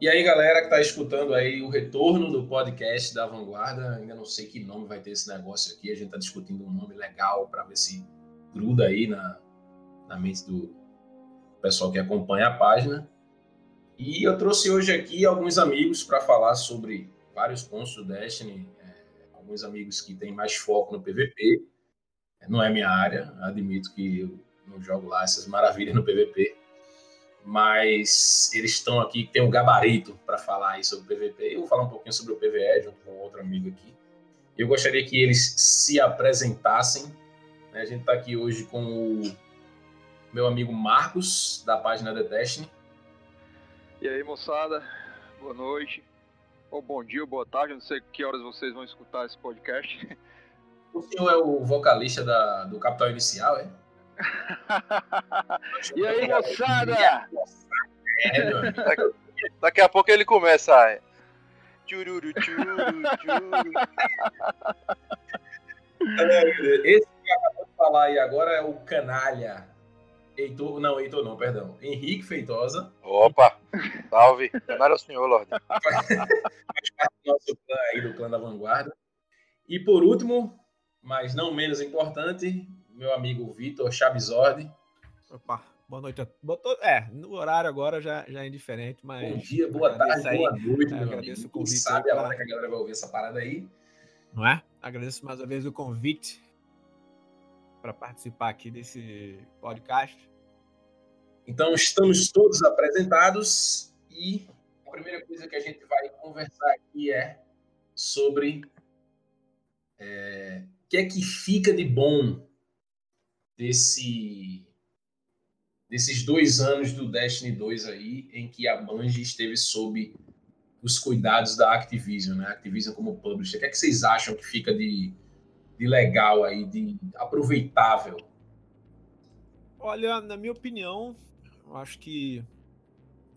E aí, galera que está escutando aí o retorno do podcast da Vanguarda, ainda não sei que nome vai ter esse negócio aqui, a gente está discutindo um nome legal para ver se gruda aí na, na mente do pessoal que acompanha a página. E eu trouxe hoje aqui alguns amigos para falar sobre vários pontos do Destiny, é, alguns amigos que têm mais foco no PVP. Não é minha área, admito que eu não jogo lá essas maravilhas no PVP, mas eles estão aqui, tem um gabarito para falar aí sobre o PVP. Eu vou falar um pouquinho sobre o PVE junto com outro amigo aqui. Eu gostaria que eles se apresentassem. Né? A gente está aqui hoje com o meu amigo Marcos, da página The Destiny. E aí, moçada, boa noite, ou bom dia, ou boa tarde, não sei que horas vocês vão escutar esse podcast. O senhor é o vocalista da, do Capital Inicial, é? e aí, moçada? É, daqui, daqui a pouco ele começa. Chururu, chururu, chururu. Esse que acabou de falar aí agora é o Canalha. Heitor, não, Heitor não, perdão. Henrique Feitosa. Opa! Salve! Canalha é o senhor, Lorde. Faz parte do nosso clã aí, do clã da vanguarda. E por último, mas não menos importante, meu amigo Vitor Chabizordi. Opa, boa noite. Botou, é, no horário agora já, já é indiferente, mas. Bom dia, boa tarde, aí, boa noite, meu agradeço amigo. o convite. Sabe a hora que a galera vai ouvir essa parada aí. Não é? Agradeço mais uma vez o convite para participar aqui desse podcast. Então, estamos todos apresentados e a primeira coisa que a gente vai conversar aqui é sobre é, o que é que fica de bom desse desses dois anos do Destiny 2 aí, em que a Bungie esteve sob os cuidados da Activision, né? Activision como publisher. O que é que vocês acham que fica de, de legal aí, de aproveitável? Olha, na minha opinião, eu acho que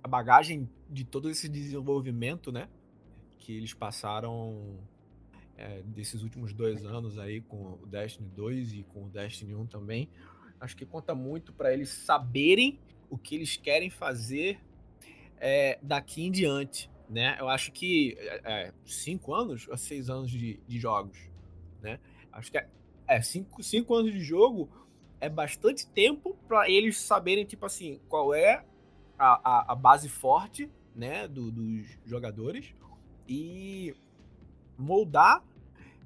a bagagem de todo esse desenvolvimento, né, que eles passaram é, desses últimos dois anos aí com o Destiny 2 e com o Destiny 1 também, acho que conta muito para eles saberem o que eles querem fazer é, daqui em diante, né? Eu acho que é, é cinco anos ou seis anos de, de jogos, né? Acho que é, é cinco, cinco anos de jogo é bastante tempo para eles saberem, tipo assim, qual é a, a, a base forte, né, do, dos jogadores e moldar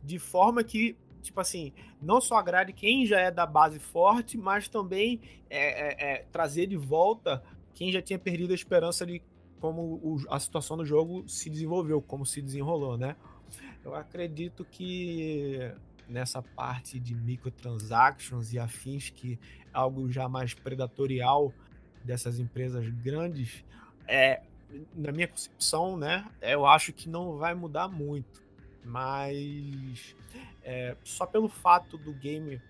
de forma que, tipo assim, não só agrade quem já é da base forte, mas também é, é, é, trazer de volta quem já tinha perdido a esperança de como o, a situação do jogo se desenvolveu, como se desenrolou, né? Eu acredito que nessa parte de microtransactions e afins, que é algo já mais predatorial dessas empresas grandes, é, na minha concepção, né, eu acho que não vai mudar muito. Mas é, só pelo fato do game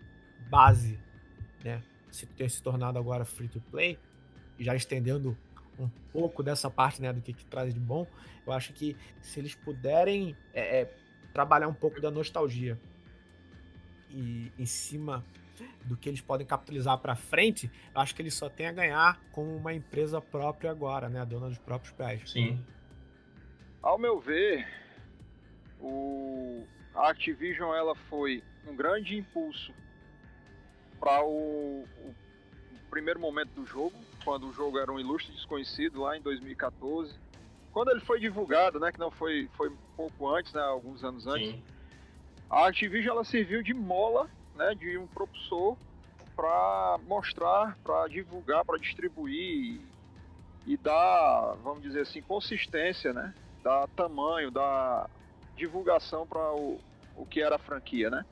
base né, se ter se tornado agora free to play, já estendendo um pouco dessa parte né, do que, que traz de bom, eu acho que se eles puderem é, é, trabalhar um pouco da nostalgia e em cima do que eles podem capitalizar para frente, eu acho que eles só têm a ganhar com uma empresa própria agora, né, a dona dos próprios pés. Sim. Ao meu ver, o a Activision ela foi um grande impulso para o, o, primeiro momento do jogo, quando o jogo era um ilustre desconhecido lá em 2014. Quando ele foi divulgado, né, que não foi foi pouco antes, né, alguns anos antes. Sim a Activision ela serviu de mola, né, de um propulsor para mostrar, para divulgar, para distribuir e dar, vamos dizer assim, consistência, né, dar tamanho, dar divulgação para o, o que era a franquia, né?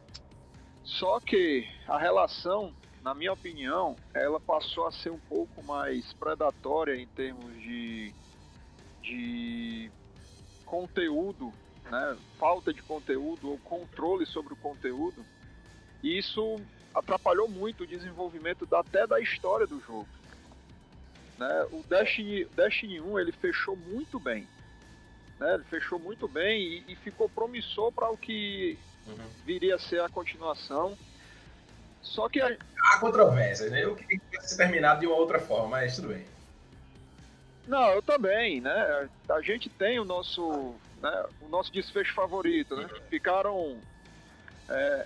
Só que a relação, na minha opinião, ela passou a ser um pouco mais predatória em termos de, de conteúdo né, falta de conteúdo ou controle sobre o conteúdo, e isso atrapalhou muito o desenvolvimento da, até da história do jogo. Né? O Destiny, Destiny 1 ele fechou muito bem. Né? Ele fechou muito bem e, e ficou promissor para o que uhum. viria a ser a continuação. Só que a... há controvérsias, né? Eu queria que tivesse terminado de uma outra forma, mas tudo bem. Não, eu também, né? A gente tem o nosso, né, o nosso desfecho favorito, né? Ficaram. É...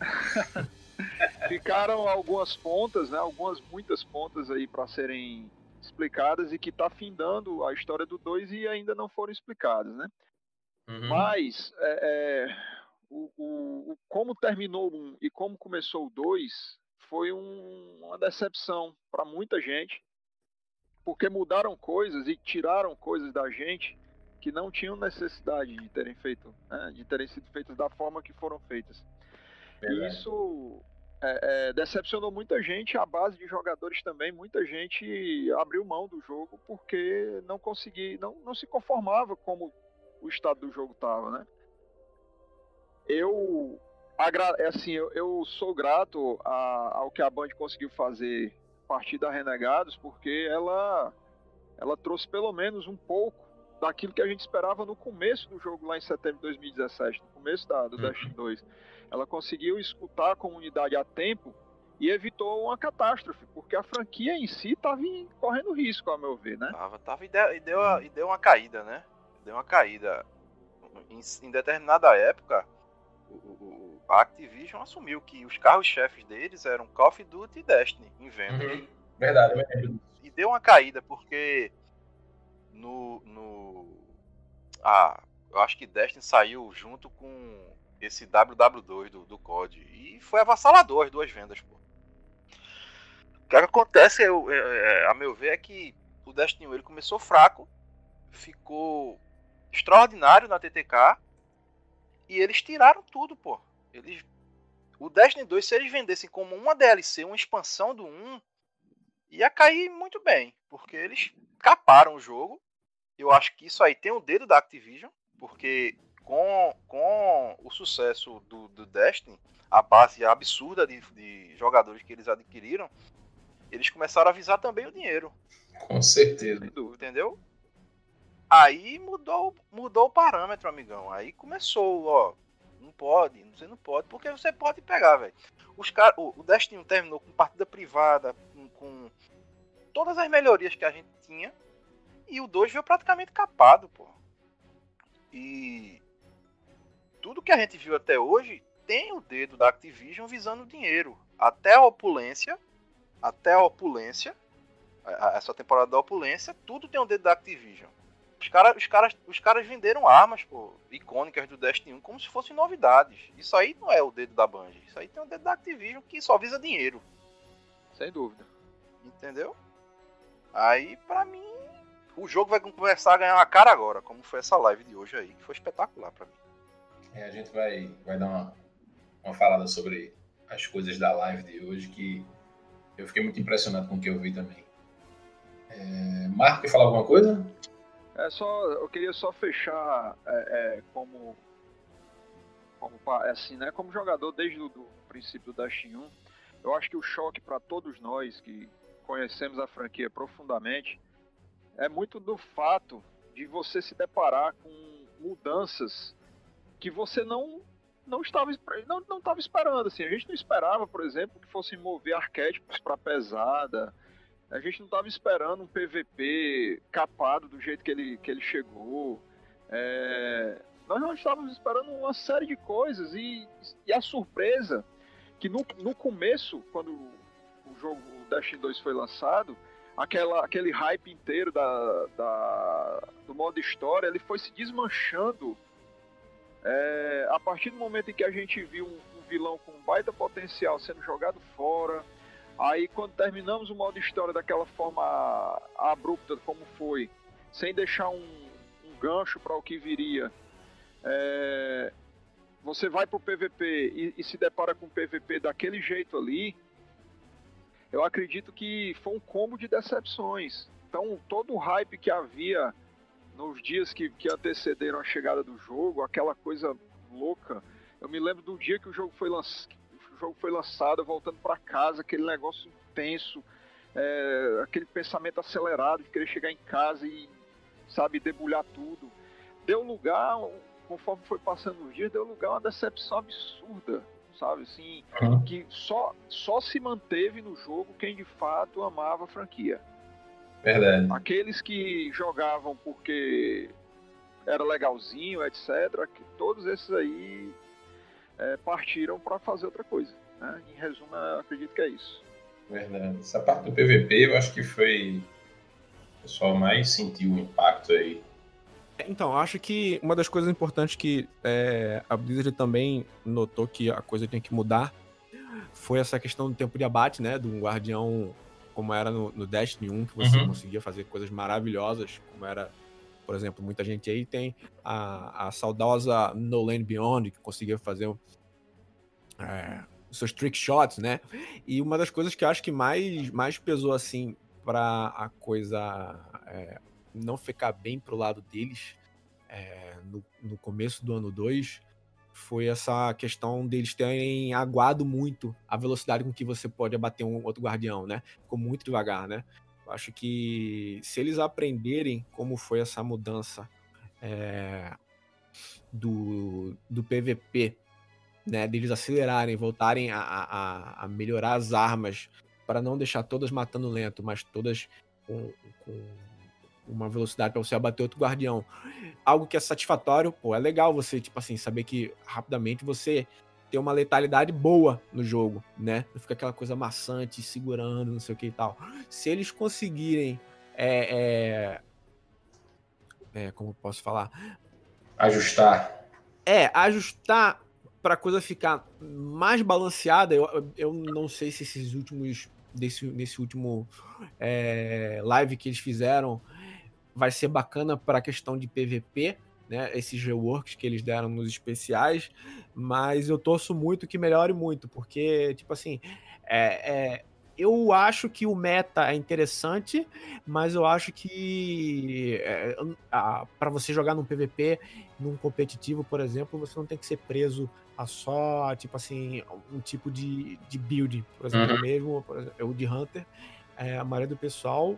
Ficaram algumas pontas, né? Algumas, muitas pontas aí para serem explicadas e que tá findando a história do 2 e ainda não foram explicadas, né? Uhum. Mas é, é, o, o, o, como terminou um e como começou o 2 foi um, uma decepção para muita gente, porque mudaram coisas e tiraram coisas da gente que não tinham necessidade de terem feito, né, de terem sido feitas da forma que foram feitas. E isso é, é, decepcionou muita gente, a base de jogadores também, muita gente abriu mão do jogo porque não conseguia, não, não se conformava como o estado do jogo estava, né? Eu, é assim, eu, eu sou grato a, ao que a Band conseguiu fazer a partir da Renegados, porque ela, ela trouxe pelo menos um pouco daquilo que a gente esperava no começo do jogo lá em setembro de 2017, no começo da, do uhum. Destiny 2. Ela conseguiu escutar a comunidade a tempo e evitou uma catástrofe, porque a franquia em si estava correndo risco, a meu ver, né? Tava, tava e deu, e deu, e deu uma caída, né? Deu uma caída. Em, em determinada época, o, o, a Activision assumiu que os carros-chefes deles eram Call of Duty e Destiny em venda. Uhum. Verdade, E deu uma caída, porque no, no. Ah, eu acho que Destiny saiu junto com esse WW2 do, do COD. E foi avassalador as duas vendas, pô. O que acontece, eu, é, a meu ver, é que o Destiny 1 ele começou fraco, ficou extraordinário na TTK e eles tiraram tudo, pô. Eles o Destiny 2, se eles vendessem como uma DLC, uma expansão do 1, ia cair muito bem, porque eles caparam o jogo. Eu acho que isso aí tem o dedo da Activision, porque com, com o sucesso do, do Destiny, a base absurda de, de jogadores que eles adquiriram, eles começaram a avisar também o dinheiro. Com certeza. Entendeu? Aí mudou, mudou o parâmetro, amigão. Aí começou, ó. Não pode, você não pode, porque você pode pegar, velho. Os cara, o, o Destiny terminou com partida privada, com, com, todas as melhorias que a gente tinha. E o 2 veio praticamente capado, pô. E tudo que a gente viu até hoje tem o dedo da Activision visando dinheiro. Até a opulência, até a opulência, essa temporada da opulência, tudo tem o dedo da Activision. Os caras os caras, os caras venderam armas pô, icônicas do Destiny 1 como se fossem novidades. Isso aí não é o dedo da Bungie. Isso aí tem o dedo da Activision que só visa dinheiro. Sem dúvida. Entendeu? Aí, pra mim, o jogo vai começar a ganhar uma cara agora, como foi essa live de hoje aí, que foi espetacular pra mim. É, a gente vai, vai dar uma, uma falada sobre as coisas da live de hoje que eu fiquei muito impressionado com o que eu vi também. É, Marco, quer falar alguma coisa? É só, eu queria só fechar é, é, como, como assim, né? Como jogador desde o princípio da Destiny 1, eu acho que o choque para todos nós que conhecemos a franquia profundamente é muito do fato de você se deparar com mudanças que você não não estava não, não estava esperando assim. A gente não esperava, por exemplo, que fossem mover arquétipos para pesada, a gente não estava esperando um PVP capado do jeito que ele, que ele chegou. É... Nós não estávamos esperando uma série de coisas e, e a surpresa que no, no começo, quando o jogo Destiny 2 foi lançado, aquela, aquele hype inteiro da, da, do modo história, ele foi se desmanchando é, a partir do momento em que a gente viu um, um vilão com um baita potencial sendo jogado fora, Aí quando terminamos o modo história daquela forma abrupta como foi, sem deixar um, um gancho para o que viria, é, você vai para o PVP e, e, se depara com o PVP daquele jeito ali, eu acredito que foi um combo de decepções. Então todo o hype que havia nos dias que, que antecederam a chegada do jogo, aquela coisa louca. Eu me lembro do dia que o jogo foi lançado jogo foi lançado, voltando para casa, aquele negócio intenso, é, aquele pensamento acelerado de querer chegar em casa e, sabe, debulhar tudo. Deu lugar, conforme foi passando os dias, deu lugar a uma decepção absurda, sabe, assim, uhum. que só, só se manteve no jogo quem de fato amava a franquia. Verdade. Aqueles que jogavam porque era legalzinho, etc., que todos esses aí é, partiram para fazer outra coisa. Né? Em resumo, eu acredito que é isso. Verdade. Essa parte do PVP eu acho que foi o pessoal mais sentiu o impacto aí. Então, acho que uma das coisas importantes que é, a Blizzard também notou que a coisa tem que mudar foi essa questão do tempo de abate, né? Do guardião, como era no, no Destiny 1, que você uhum. conseguia fazer coisas maravilhosas, como era, por exemplo, muita gente aí tem a, a saudosa No Land Beyond, que conseguia fazer é, seus trick shots, né? E uma das coisas que eu acho que mais, mais pesou, assim, para a coisa é, não ficar bem pro lado deles é, no, no, começo do ano 2 foi essa questão deles terem aguado muito a velocidade com que você pode abater um outro guardião, né? Ficou muito devagar, né? Acho que se eles aprenderem como foi essa mudança é, do, do PVP, né? Deles acelerarem, voltarem a, a, a melhorar as armas para não deixar todas matando lento, mas todas com, com uma velocidade para você abater outro guardião. Algo que é satisfatório, pô, é legal você, tipo assim, saber que rapidamente você tem uma letalidade boa no jogo, né? Não fica aquela coisa maçante, segurando, não sei o que e tal. Se eles conseguirem. É, é, é como posso falar? Ajustar. É, ajustar para a coisa ficar mais balanceada. Eu, eu não sei se esses últimos. Desse, nesse último é, live que eles fizeram, vai ser bacana para a questão de PVP, né? Esses reworks que eles deram nos especiais, mas eu torço muito que melhore muito, porque, tipo assim, é, é eu acho que o meta é interessante, mas eu acho que é, para você jogar num PVP, num competitivo, por exemplo, você não tem que ser preso a só, tipo assim, um tipo de, de build. Por exemplo, uhum. mesmo, por exemplo, de Hunter, é, a maioria do pessoal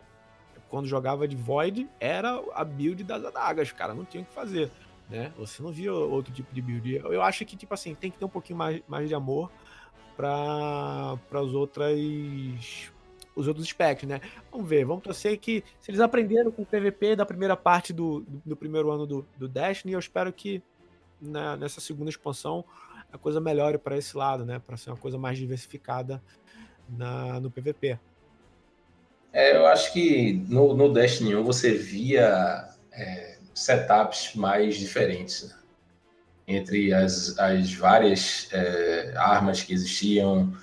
quando jogava de Void, era a build das adagas, cara, não tinha o que fazer, né? Você não via outro tipo de build. Eu acho que, tipo assim, tem que ter um pouquinho mais, mais de amor para as outras os outros specs, né? Vamos ver, vamos torcer que se eles aprenderam com o PVP da primeira parte do, do, do primeiro ano do, do Destiny, eu espero que na, nessa segunda expansão a coisa melhore para esse lado, né? Para ser uma coisa mais diversificada na, no PVP. É, eu acho que no, no Destiny 1 você via é, setups mais diferentes né? entre as, as várias é, armas que existiam,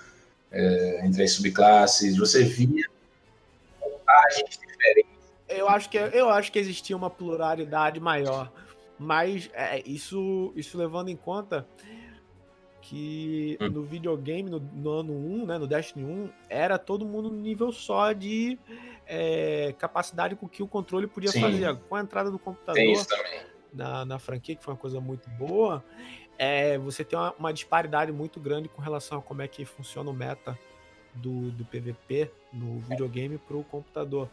é, entre as subclasses. Você via vantagens diferentes. Eu acho que, eu acho que existia uma pluralidade maior, mas é, isso, isso levando em conta que hum. no videogame, no, no, ano 1, né, no Destiny 1, era todo mundo no nível só de é, capacidade com que o controle podia Sim. fazer. Com a entrada do computador na, na franquia, que foi uma coisa muito boa, é, você tem uma, uma, disparidade muito grande com relação a como é que funciona o meta do, do PVP no videogame para o computador.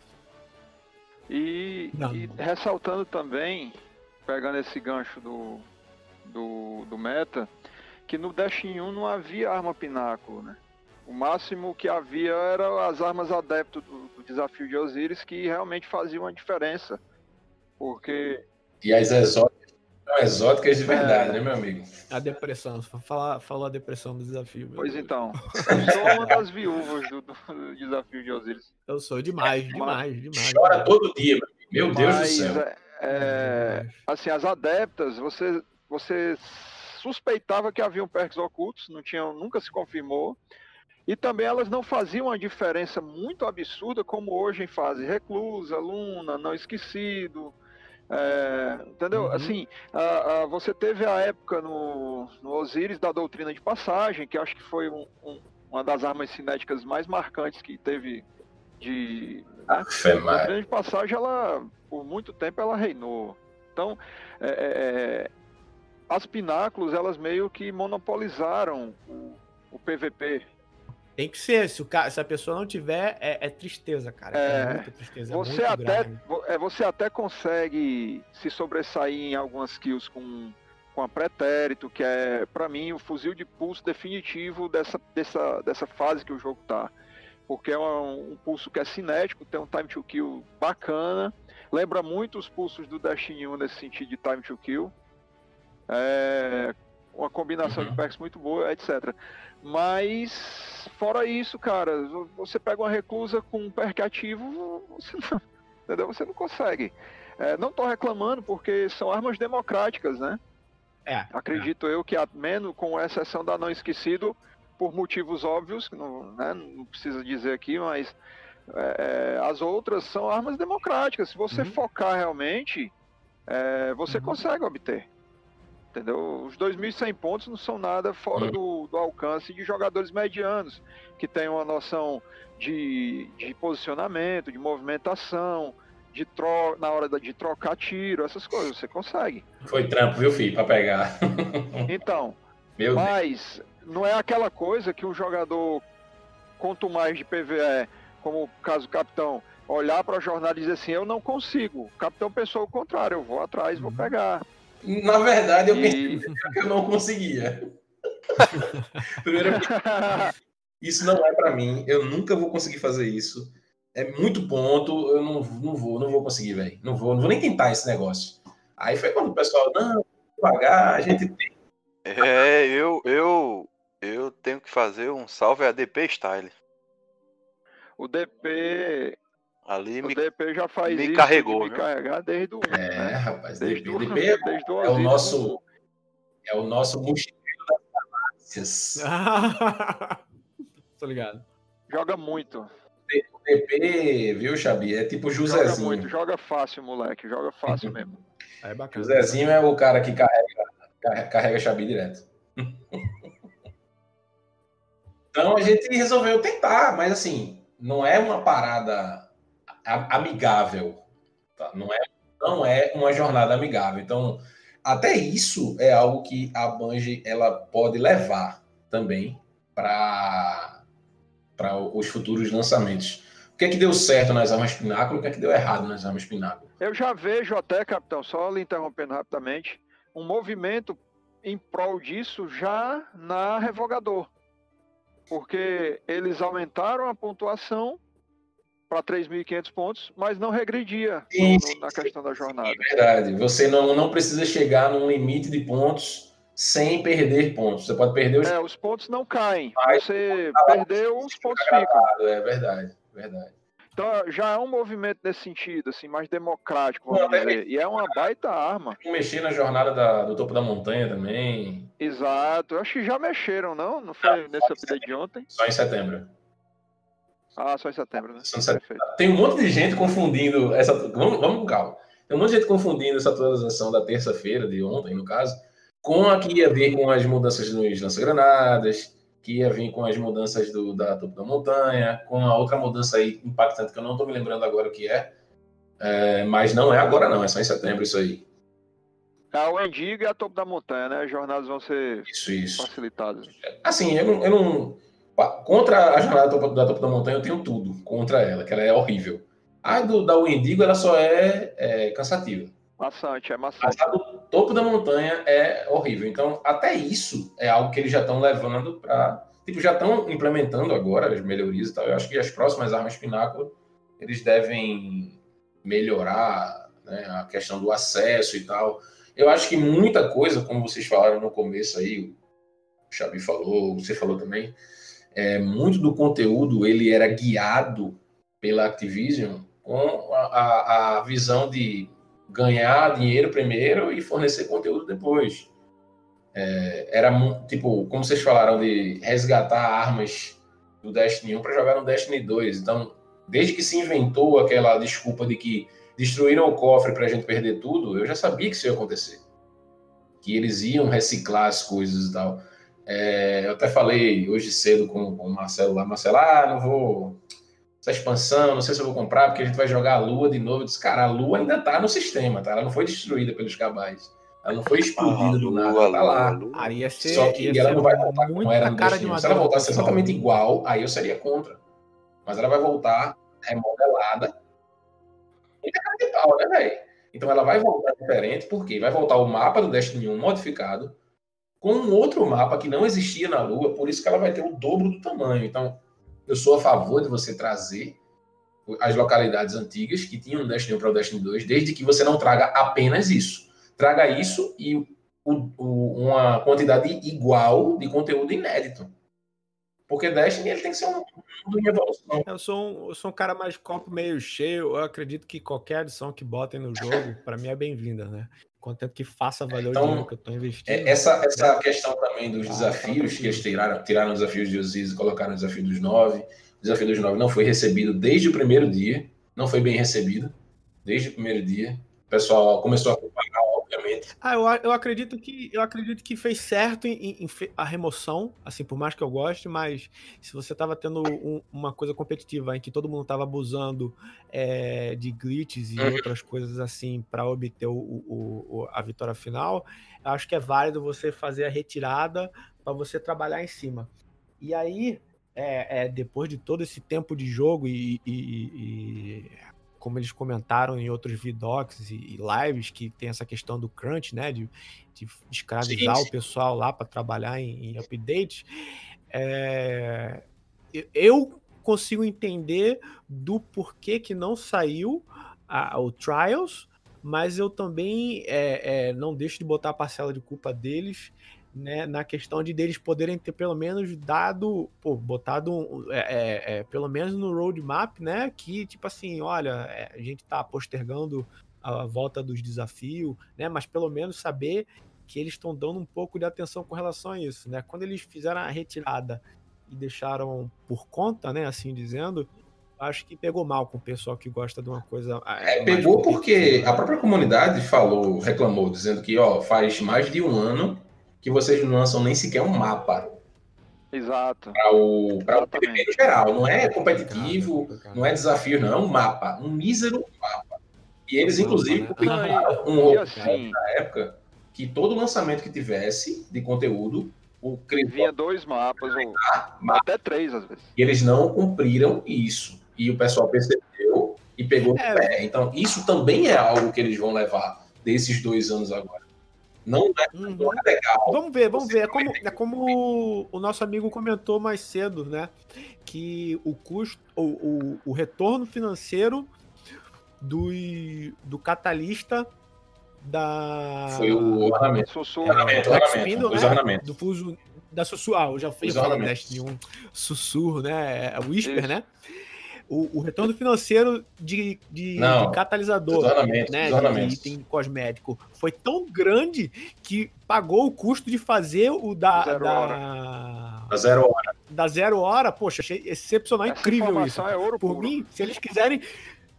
E, e, ressaltando também, pegando esse gancho do, do, do meta, que no Destiny 1 não havia arma pináculo, né? O máximo que havia eram as armas adepto do, do, desafio de Osiris que realmente faziam a diferença. Porque. E as exóticas são exóticas de verdade, é... né, meu amigo? A depressão, falar, falou a depressão do desafio. Pois Deus. então. Eu sou uma das viúvas do, do, desafio de Osiris. Eu sou demais, demais, demais. Chora todo dia, meu, meu Deus do céu. É, é, assim, as adeptas, você, você suspeitava que haviam perks ocultos, não tinham, nunca se confirmou. E também elas não faziam uma diferença muito absurda como hoje em fase reclusa, luna, não esquecido. É, entendeu? Uhum. Assim, a, a, você teve a época no, no Osiris da doutrina de passagem, que acho que foi um, um, uma das armas cinéticas mais marcantes que teve de. Né? A doutrina de passagem, ela, por muito tempo, ela reinou. Então, é, é, é as pináculos elas meio que monopolizaram o, o PVP. Tem que ser, se, o cara, se a pessoa não tiver, é, é tristeza, cara. É, é muita tristeza. É você, até, é, você até consegue se sobressair em algumas kills com, com a pretérito, que é, para mim, o fuzil de pulso definitivo dessa, dessa, dessa fase que o jogo tá. porque é um, um, pulso que é cinético, tem um time to kill bacana. Lembra muito os pulsos do Destiny 1 nesse sentido de time to kill. É uma combinação uhum. de perks muito boa, etc. Mas, fora isso, cara, você pega uma reclusa com um perk ativo, você não, entendeu? Você não consegue. É, não estou reclamando porque são armas democráticas, né? É, Acredito é. eu que, a menos com exceção da não esquecido, por motivos óbvios, não, né, não precisa dizer aqui, mas é, as outras são armas democráticas. Se você uhum. focar realmente, é, você uhum. consegue obter. Entendeu? Os 2.100 pontos não são nada fora uhum. do, do, alcance de jogadores medianos, que têm uma noção de, de posicionamento, de movimentação, de tro na hora de trocar tiro, essas coisas, você consegue. Foi trampo, viu, filho, para pegar. então, Meu mas Deus não é aquela coisa que um jogador, quanto mais de PVE, como o caso do capitão, olhar para a jornada e dizer assim: eu não consigo. O capitão pensou o contrário, eu vou atrás, vou uhum. pegar. Na verdade, eu e... pensei que eu não conseguia. Primeiro, isso não é para mim, eu nunca vou conseguir fazer isso. É muito ponto, eu não, não vou, não vou conseguir, velho. Não vou, não vou nem tentar esse negócio. Aí foi quando o pessoal, não, devagar, a gente tem. É, eu, eu, eu tenho que fazer um salve a DP Style. O DP. Ali o me, DP já faz me isso carregou, me carregar desde o. É, né? rapaz, desde DP, o, DP é, desde o é o nosso. É o nosso mochileiro das galáxias. Tô ligado. Joga muito. O DP, viu, Xabi? É tipo o Josézinho. Joga muito, joga fácil, moleque. Joga fácil mesmo. É bacana. Josézinho é o cara que carrega, carrega Xabi direto. Então a gente resolveu tentar, mas assim, não é uma parada amigável. Tá? Não, é, não é uma jornada amigável. Então, até isso é algo que a Bungie ela pode levar também para os futuros lançamentos. O que é que deu certo nas armas Pináculo? O que é que deu errado nas armas Pináculo? Eu já vejo até, capitão, só lhe interrompendo rapidamente, um movimento em prol disso já na Revogador porque eles aumentaram a pontuação para 3.500 pontos, mas não regredia no, na questão da jornada. É verdade. Você não, não precisa chegar num limite de pontos sem perder pontos. Você pode perder os... É, os pontos não caem. Mas você perdeu, os pontos ficam. É verdade, verdade. Então já é um movimento nesse sentido, assim, mais democrático, vamos não, dizer. E é uma baita arma. Mexer na jornada da, do topo da montanha também. Exato. Eu acho que já mexeram, não? Não foi não, nesse update de ontem? Só em setembro. Ah, só em setembro, né? Só em setembro. Tem um monte de gente confundindo essa. Vamos, vamos com calma. Tem um monte de gente confundindo essa atualização da terça-feira, de ontem, no caso, com a que ia ver com as mudanças nos lança-granadas, que ia vir com as mudanças do, da topo da montanha, com a outra mudança aí impactante que eu não estou me lembrando agora o que é, é, mas não é agora não, é só em setembro isso aí. É o Endigo e a topo da montanha, né? As jornadas vão ser isso, isso. facilitadas. Assim, eu eu não, Contra a jornada da topo, da topo da montanha eu tenho tudo contra ela, que ela é horrível. A do, da Wendigo ela só é, é cansativa. Maçante, é maçante. A do topo da montanha é horrível. Então, até isso é algo que eles já estão levando para. Tipo, já estão implementando agora as melhorias e tal. Eu acho que as próximas armas Pináculo eles devem melhorar né, a questão do acesso e tal. Eu acho que muita coisa, como vocês falaram no começo aí, o Xabi falou, você falou também, é, muito do conteúdo ele era guiado pela Activision com a, a, visão de ganhar dinheiro primeiro e fornecer conteúdo depois. É, era tipo, como vocês falaram, de resgatar armas do Destiny 1 para jogar no Destiny 2. Então, desde que se inventou aquela desculpa de que destruíram o cofre para a gente perder tudo, eu já sabia que isso ia acontecer. Que eles iam reciclar as coisas e tal. É, eu até falei hoje cedo com, com o Marcelo lá, Marcelo, ah, não vou essa expansão, não sei se eu vou comprar, porque a gente vai jogar a Lua de novo. Eu disse, cara, a Lua ainda tá no sistema, tá? Ela não foi destruída pelos cabais. Ela não foi explodida ah, do nada, ela tá lá. Ah, ia ser, Só que ela não vai voltar como era no cara de Se ela voltasse exatamente igual, aí eu seria contra. Mas ela vai voltar remodelada. E é capital, né, velho? Então ela vai voltar diferente, porque vai voltar o mapa do Destiny 1 modificado, com um outro mapa que não existia na Lua, por isso que ela vai ter o dobro do tamanho. Então, eu sou a favor de você trazer as localidades antigas que tinham no Destiny 1 para o Destiny 2, desde que você não traga apenas isso. Traga isso e o, o, uma quantidade igual de conteúdo inédito. Porque Destiny ele tem que ser um mundo em evolução. Eu sou, um, eu sou um cara mais copo meio cheio. Eu acredito que qualquer adição que botem no jogo, para mim, é bem-vinda, né? Contanto que faça valer então, o dinheiro que eu estou investindo. É, essa, essa questão também dos ah, desafios, que eles tiraram, tiraram os desafios de Osiris e colocaram o desafio dos nove. O desafio dos nove não foi recebido desde o primeiro dia, não foi bem recebido desde o primeiro dia. O pessoal começou a Ah, eu, eu acredito que eu acredito que fez certo em, em, a remoção, assim, por mais que eu goste, mas se você estava tendo um, uma coisa competitiva em que todo mundo estava abusando é, de glitches e uhum. outras coisas assim para obter o, o, o, a vitória final, acho que é válido você fazer a retirada para você trabalhar em cima. E aí, é, é, depois de todo esse tempo de jogo e, e, e como eles comentaram em outros vidocs e, lives, que tem essa questão do crunch, né? De, de escravizar sim, sim. o pessoal lá para trabalhar em, em updates. É, eu consigo entender do porquê que não saiu a, o Trials, mas eu também é, é, não deixo de botar a parcela de culpa deles né, na questão de deles poderem ter pelo menos dado, pô, botado é, é, é, pelo menos no roadmap, né, que tipo assim, olha, é, a gente tá postergando a volta dos desafios, né, mas pelo menos saber que eles estão dando um pouco de atenção com relação a isso, né, quando eles fizeram a retirada e deixaram por conta, né, assim dizendo, acho que pegou mal com o pessoal que gosta de uma coisa. É, pegou porque a própria comunidade falou, reclamou, dizendo que ó, faz mais de um ano que vocês não lançam nem sequer um mapa. Exato. Para o, para o primeiro geral. Não é competitivo, não é desafio, não. É um mapa. Um mísero mapa. E eles, inclusive, né? publicaram um outro assim, na época que todo lançamento que tivesse de conteúdo, o Vinha dois mapas, ou mapa. até três às vezes. E eles não cumpriram isso. E o pessoal percebeu e pegou é. pé. Então, isso também é algo que eles vão levar desses dois anos agora. Não é, uhum. não é legal. Vamos ver, vamos ver. É como, é como o nosso amigo comentou mais cedo, né? Que o custo, o, o, o retorno financeiro do, do catalista da. Foi o ornamento. Sussurro. Ornamento, ornamento, né? ornamentos. Do fuso da sussurro. Ah, eu já fui falando de um sussurro, né? É, Whisper, Isso. né? O, o retorno financeiro de, de, Não, de catalisador, né, de item cosmético, foi tão grande que pagou o custo de fazer o da zero da, hora. da zero hora. Da zero hora, poxa, achei excepcional, Essa incrível isso. É ouro Por puro. mim, se eles quiserem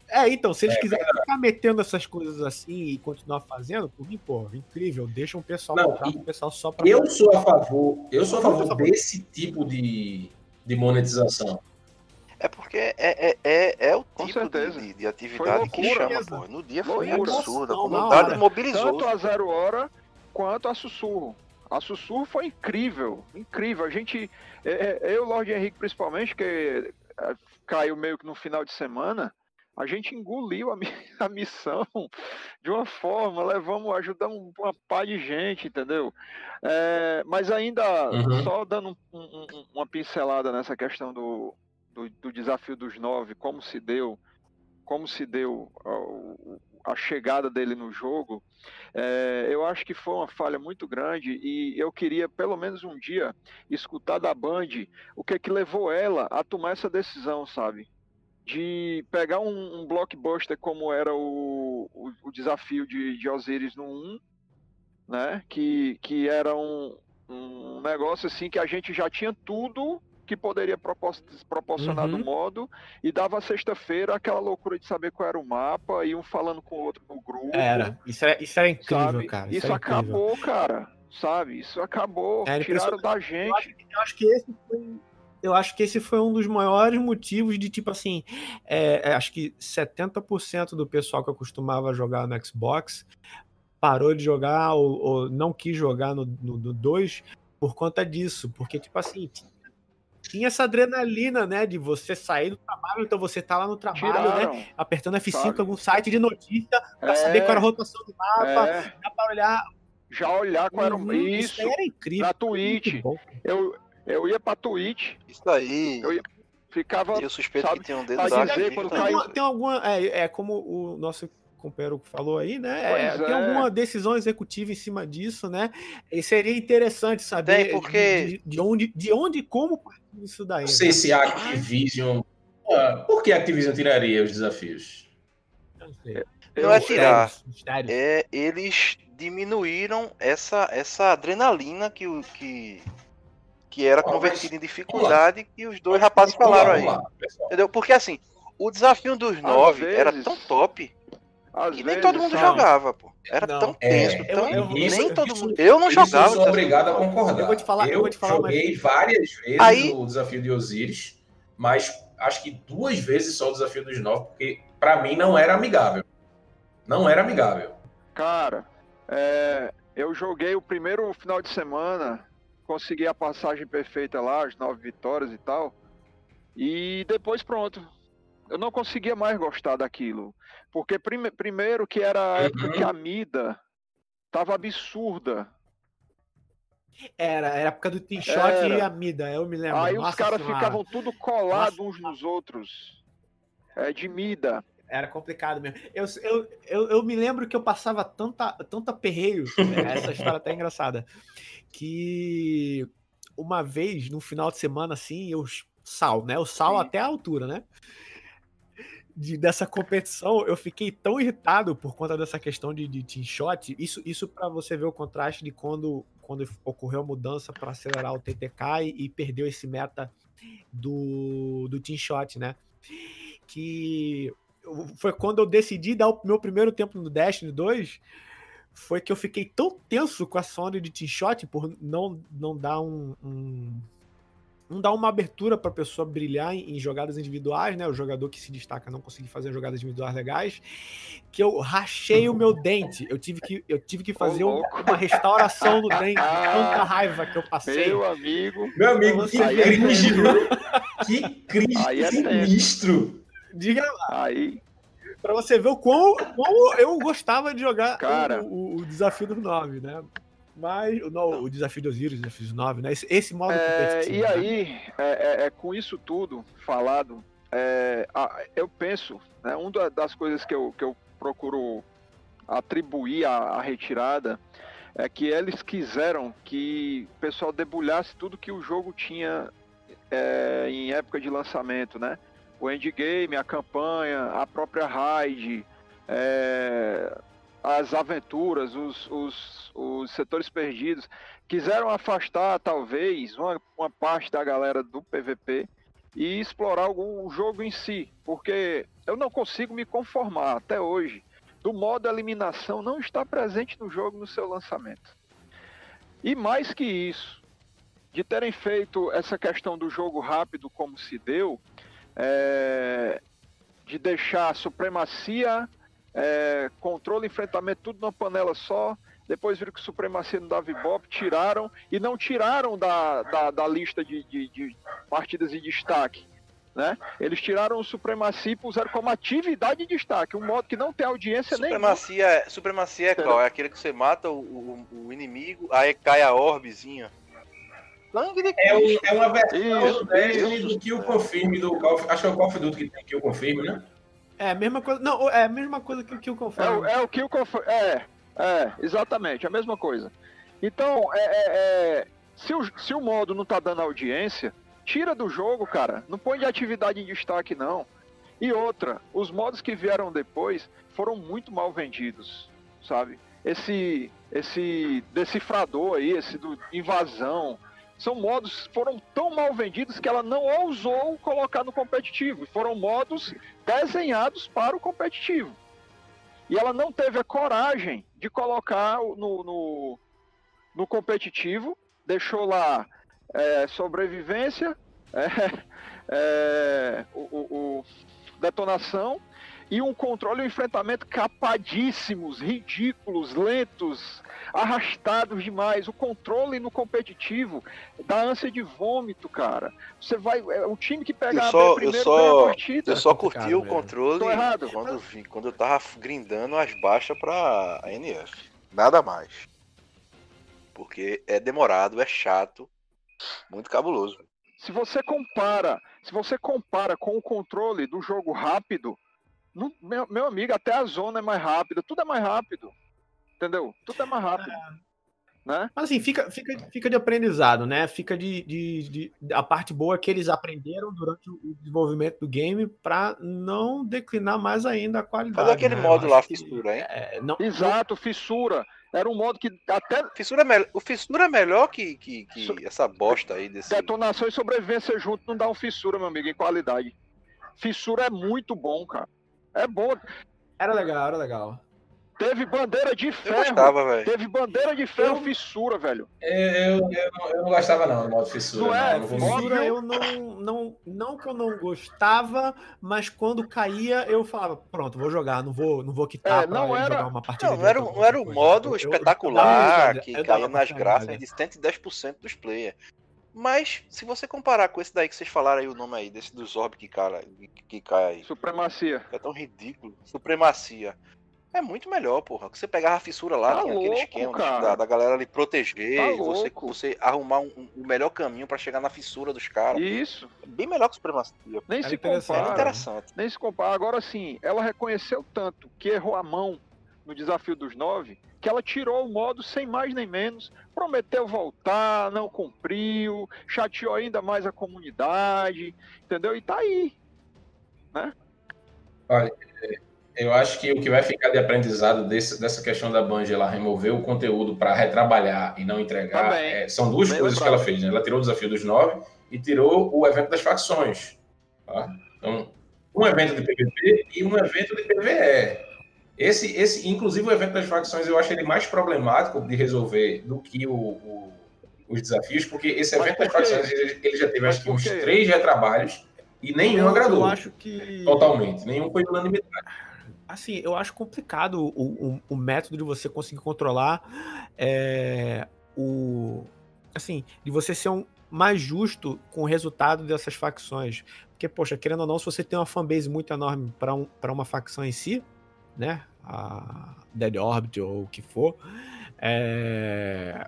é, então, se eles é, quiserem cara. ficar metendo essas coisas assim e continuar fazendo, por mim, pô, incrível. Deixa um pessoal Não, comprar, um pessoal só para. Eu sou a favor, eu sou a favor desse tipo de, de monetização. É porque é, é, é, é o Com tipo de, de, atividade loucura, que chama, pô. No dia foi loucura. absurdo. A comunidade mobilizou. Tanto a zero hora quanto a sussurro. A sussurro foi incrível, incrível. A gente, é, é, eu, Lorde Henrique, principalmente, que é, caiu meio que no final de semana, a gente engoliu a, a missão de uma forma, levamos, ajudamos uma pá de gente, entendeu? É, mas ainda, uhum. só dando um, um, uma pincelada nessa questão do, do, do desafio dos nove, como se deu, como se deu a, a chegada dele no jogo, é, eu acho que foi uma falha muito grande e eu queria pelo menos um dia escutar da Band o que é que levou ela a tomar essa decisão, sabe? De pegar um, um blockbuster como era o, o, o, desafio de, de Osiris no 1, né? Que, que era um, um negócio assim que a gente já tinha tudo que poderia proporcionar uhum. do modo e dava sexta-feira aquela loucura de saber qual era o mapa e um falando com o outro no grupo. Era, isso era, isso era incrível, sabe? cara. Isso, isso acabou, cara. Sabe? Isso acabou. É, Tiraram da gente. Eu acho, eu acho, que esse foi. Eu acho que esse foi um dos maiores motivos de, tipo assim, é, é acho que 70% do pessoal que acostumava jogar no Xbox parou de jogar ou, ou não quis jogar no 2 por conta disso. Porque, tipo assim, tinha essa adrenalina, né? De você sair do trabalho, então você tá lá no trabalho, né, Tiraram, né? Apertando F5 sabe? algum site de notícia para é, saber qual era a rotação do mapa, é, dá pra olhar. Já olhar qual era o. Uhum, isso, isso era incrível. Na Twitch. Eu, eu ia pra Twitch. Isso aí. Eu ia, ficava. Eu suspeito sabe, que tem um dedo da quando Tem caiu- alguma, tem alguma é, é como o nosso companheiro falou aí, né? É, tem é. alguma decisão executiva em cima disso, né? E seria interessante saber Tem, porque- de, de onde, de onde e como partiu isso daí. Não né? sei se a Activision. Ah, por que a Activision tiraria os desafios? Não é tirar. É, eles diminuíram essa, essa adrenalina que, o- que, que era Ó, convertida mas- em dificuldade que os dois rapazes falaram aí. Lá. Entendeu? Porque assim, o desafio dos nove vezes- era tão top Às que nem todo mundo sabe? jogava, pô. Era Não. tão É, tenso, eu- tão, eu- nem isso- todo mundo. Eu não Isso eu jogava. sou desafio obrigado a concordar. Eu vou te falar- eu eu vou te falar, mas- joguei várias vezes Aí- o desafio de Osiris, mas acho que duas vezes só o desafio dos nove, porque pra mim não era amigável. Não era amigável. Cara, é, eu joguei o primeiro final de semana, consegui a passagem perfeita lá, as nove vitórias e tal. E depois pronto. Eu não conseguia mais gostar daquilo. Porque prime- primeiro que era a época Uhum. que a Mida tava absurda. Era, era a época do Team Shot Era. e a Mida, eu me lembro. Aí os Nossa caras Senhora. ficavam tudo colados uns nos outros. É, de Mida. Era complicado mesmo. Eu, eu, eu, eu me lembro que eu passava tanta, tanta perreio, né, essa história é até engraçada, que uma vez, no final de semana, assim, eu sal, né? O sal Sim. até a altura, né? De, dessa competição, eu fiquei tão irritado por conta dessa questão de, de team shot. Isso, isso para você ver o contraste de quando, quando ocorreu a mudança para acelerar o TTK e, e perdeu esse meta do, do team shot, né? Que foi quando eu decidi dar o meu primeiro tempo no Destiny 2, foi que eu fiquei tão tenso com a Sony de Team Shot por não, não dar um, um- não dar uma abertura para a pessoa brilhar em, em jogadas individuais, né? O jogador que se destaca não conseguir fazer jogadas individuais legais, que eu rachei o meu dente. Eu tive que, eu tive que fazer um- uma restauração no dente, de tanta raiva que eu passei. Meu amigo. Meu amigo, Você que é cringe, viu? Que cringe Aí é sinistro. Diga Aí, Pra você ver o quão, quão eu gostava de jogar Cara. o, o- o desafio dos nove, né? Mas o, não, o desafio de Osiris, o desafio dos nove, né? Esse, esse modo É, e né? aí, é, é- é com isso tudo falado, é, a- eu penso, né, uma da- das coisas que eu, que eu procuro atribuir à, à retirada é que eles quiseram que o pessoal debulhasse tudo que o jogo tinha é, em época de lançamento, né? O endgame, a campanha, a própria raid, é, as aventuras, os, os, os setores perdidos quiseram afastar talvez uma, uma parte da galera do PVP e explorar algum jogo em si, porque eu não consigo me conformar até hoje do modo eliminação não está presente no jogo no seu lançamento. E mais que isso, de terem feito essa questão do jogo rápido como se deu, é, de deixar supremacia, é, controle, enfrentamento, tudo numa panela só, depois viram que supremacia não dava ibope, tiraram e não tiraram da, da, da lista de, de, de partidas em destaque. Né? Eles tiraram o supremacia e puseram como atividade de destaque, um modo que não tem audiência nenhuma. Supremacia, supremacia é qual? É aquele que você mata o, o- o inimigo, aí cai a orbezinha. Sangue de É, um- é uma versão Isso, do isso. do Kill Confirm do Call of, Acho que é o Call of Duty que tem Kill Confirm, né? É mesma coisa. Não, é a mesma coisa que o Kill É, Confirm. o- é o que o conf... é, é, exatamente, a mesma coisa. Então, é, é, é, se, o, se o modo não tá dando audiência, tira do jogo, cara. Não põe de atividade em destaque, não. E outra, os modos que vieram depois foram muito mal vendidos, sabe? Esse, esse decifrador aí, esse do invasão, são modos foram tão mal vendidos que ela não ousou colocar no competitivo. Foram modos desenhados para o competitivo. E ela não teve a coragem de colocar no, no, no competitivo, deixou lá é, sobrevivência, é, é, o, o- o- detonação e um controle e um enfrentamento capadíssimos, ridículos, lentos, arrastados demais. O controle no competitivo dá ânsia de vômito, cara. Você vai. É, o time que pega Eu a só- eu primeiro só- ganha a partida. Eu só curti o mesmo. controle Tô errado. quando, vi- quando eu tava grindando as baixas pra NF. Nada mais. Porque é demorado, é chato, muito cabuloso. Se você compara, Se você compara com o controle do jogo rápido, não, meu, meu amigo, até a zona é mais rápida, tudo é mais rápido. Entendeu? Tudo é mais rápido. Né? Mas assim, fica, fica, fica de aprendizado, né? Fica de, de, de, A parte boa é que eles aprenderam durante o desenvolvimento do game para não declinar mais ainda a qualidade. Fazer aquele né? modo lá, fissura, hein? É, não, Exato, fissura. Era um modo que até. Fissura é me... O fissura é melhor que, que, que essa bosta aí desse. Detonação e sobrevivência junto não dá um fissura, meu amigo, em qualidade. Fissura é muito bom, cara. É bom. Era legal, era legal. Teve bandeira de ferro. Eu gostava, Teve bandeira de ferro, fissura, velho. Eu, eu, não, eu não gostava, não, do modo fissura. Não é? não, Fissura eu não, não. Não que eu não gostava, mas quando caía, eu falava, pronto, vou jogar, não vou, não vou quitar É, não pra era- jogar uma partida. Não, não era, não era o modo Eu- eu- espetacular eu que eu caía dava nas graças de 110% dos players. Mas, se você comparar com esse daí que vocês falaram aí, o nome aí, desse dos orb que, cara, que cai aí, Supremacia. é tão ridículo, supremacia. É muito melhor, porra. Que você pegava a fissura lá, Tá aquele esquema da, da galera ali proteger, Tá você, você arrumar um, um- o melhor caminho pra chegar na fissura dos caras. Isso. É Bem melhor que supremacia. Nem Era se interessante. É compara. interessante. Nem se compara. Agora sim, ela reconheceu tanto que errou a mão no desafio dos nove, que ela tirou o modo sem mais nem menos, prometeu voltar, não cumpriu, chateou ainda mais a comunidade, entendeu? E tá aí. Eu acho que o que vai ficar de aprendizado desse- dessa questão da Bungie, ela remover o conteúdo para retrabalhar e não entregar, Também. é, são duas Bem coisas que lembrado. ela fez. Né? Ela tirou o desafio dos nove e tirou o evento das facções. tá? Então, um evento de PVP e um evento de PVE. Esse, esse, inclusive, o evento das facções eu acho ele mais problemático de resolver do que o, o- os desafios, porque esse evento das facções ele, ele já teve acho que uns três retrabalhos e nenhum agradou eu acho que. totalmente. Nenhum foi unanimidade. Assim, eu acho complicado o, o, o método de você conseguir controlar é, o. Assim, de você ser um, mais justo com o resultado dessas facções. Porque, poxa, querendo ou não, se você tem uma fanbase muito enorme para um, pra uma facção em si, né? A Dead Orbit ou o que for, é,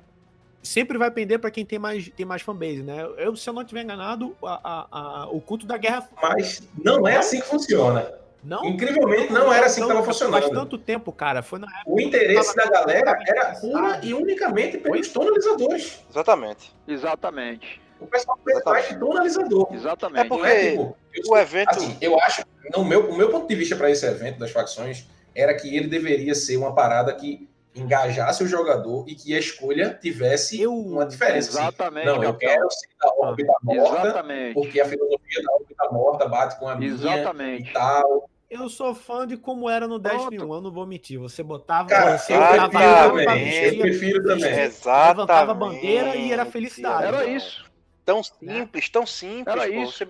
sempre vai pender para quem tem mais, tem mais fanbase, né? Eu, se eu não tiver enganado, a- a- a- o culto da guerra. Mas não é assim que funciona. Não, Incrivelmente, não era assim que estava Faz funcionando. tanto tempo, cara. Foi na O interesse da galera era pura e unicamente pelos tonalizadores. Exatamente. Exatamente. O pessoal fez mais de tonalizador. Exatamente. É porque- Não é tipo, eu O evento. assim, eu acho, no meu, o meu ponto de vista para esse evento das facções era que ele deveria ser uma parada que engajasse o jogador e que a escolha tivesse Eu- uma diferença. assim. Exatamente, não, eu capitão. quero ser da órbita morta, Exatamente. porque a filosofia da órbita morta bate com a minha Exatamente. e tal. Eu sou fã de como era no Pronto. Destiny 1, eu não vou mentir. Você botava, Cara, você eu botava Eu prefiro também. Exatamente. levantava a bandeira e era felicidade. Era isso. Tão simples, tão simples. Era pô. isso. Você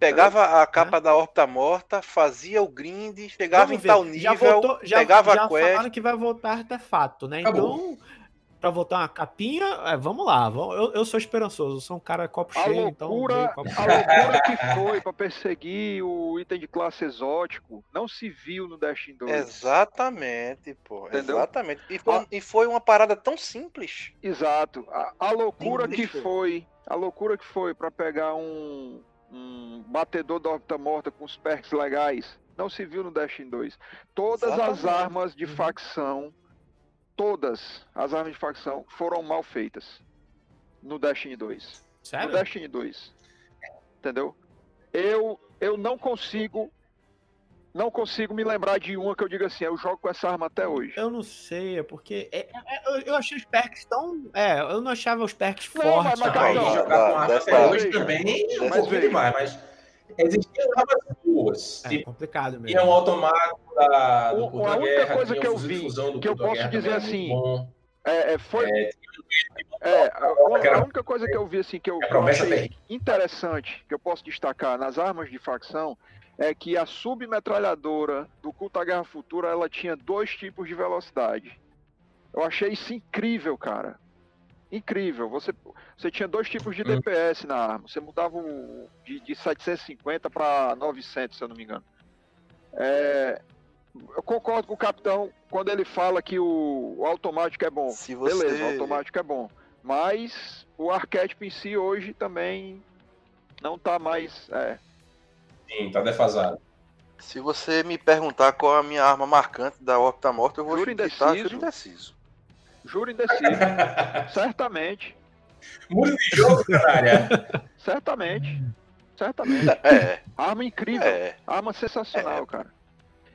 pegava a capa da órbita morta, fazia o grind, chegava em tal nível, já voltou, já, pegava já a quest. falaram que vai voltar artefato, né? Acabou. Então, pra voltar uma capinha, é, vamos lá. vamos- eu, eu sou esperançoso, eu sou um cara copo A cheio, então. loucura, copo a cheio. loucura que foi para perseguir o item de classe exótico não se viu no Destiny 2. Exatamente, pô. Entendeu? Exatamente. E foi, e foi uma parada tão simples. Exato. A, a loucura que Simples, pô. foi, a loucura que foi para pegar um, um batedor da órbita morta com os perks legais, não se viu no Destiny 2. Todas as Exatamente. armas de Uhum. facção, todas as armas de facção foram mal feitas no Destiny 2. No Sério? Destiny 2. Entendeu? Eu, eu não consigo. Não consigo me lembrar de uma que eu diga assim, eu jogo com essa arma até hoje. Eu não sei, é porque. é- é- eu- eu achei os perks tão. É, eu não achava os perks Não, fortes. mas- mas cara. Aí, Não, jogar com arma até hoje também é um mas pouquinho demais, mas existiam armas boas. É Tipo, complicado mesmo. tinha um automático da, do O- a única guerra, coisa que eu vi, que eu posso guerra dizer assim. É, é, foi, É, é, a, única coisa que eu vi assim que eu, É achei interessante, que eu posso destacar nas armas de facção, é que a submetralhadora do culto à guerra futura, ela tinha dois tipos de velocidade. Eu achei isso incrível, cara. Incrível. Você, você tinha dois tipos de Hum. DPS na arma. Você mudava o, de, de 750 para 900, se eu não me engano. É, eu concordo com o capitão quando ele fala que o, o automático é bom. Você- Beleza, o automático é bom. Mas o arquétipo em si hoje também não tá mais. É. Sim, tá defasado. Se você me perguntar qual a minha arma marcante da Octamorto, eu vou Juro indeciso. juro indeciso. Juro indeciso. Certamente. Muda de jogo, canária. Certamente. Certamente. É, Arma incrível. é. Arma sensacional, cara.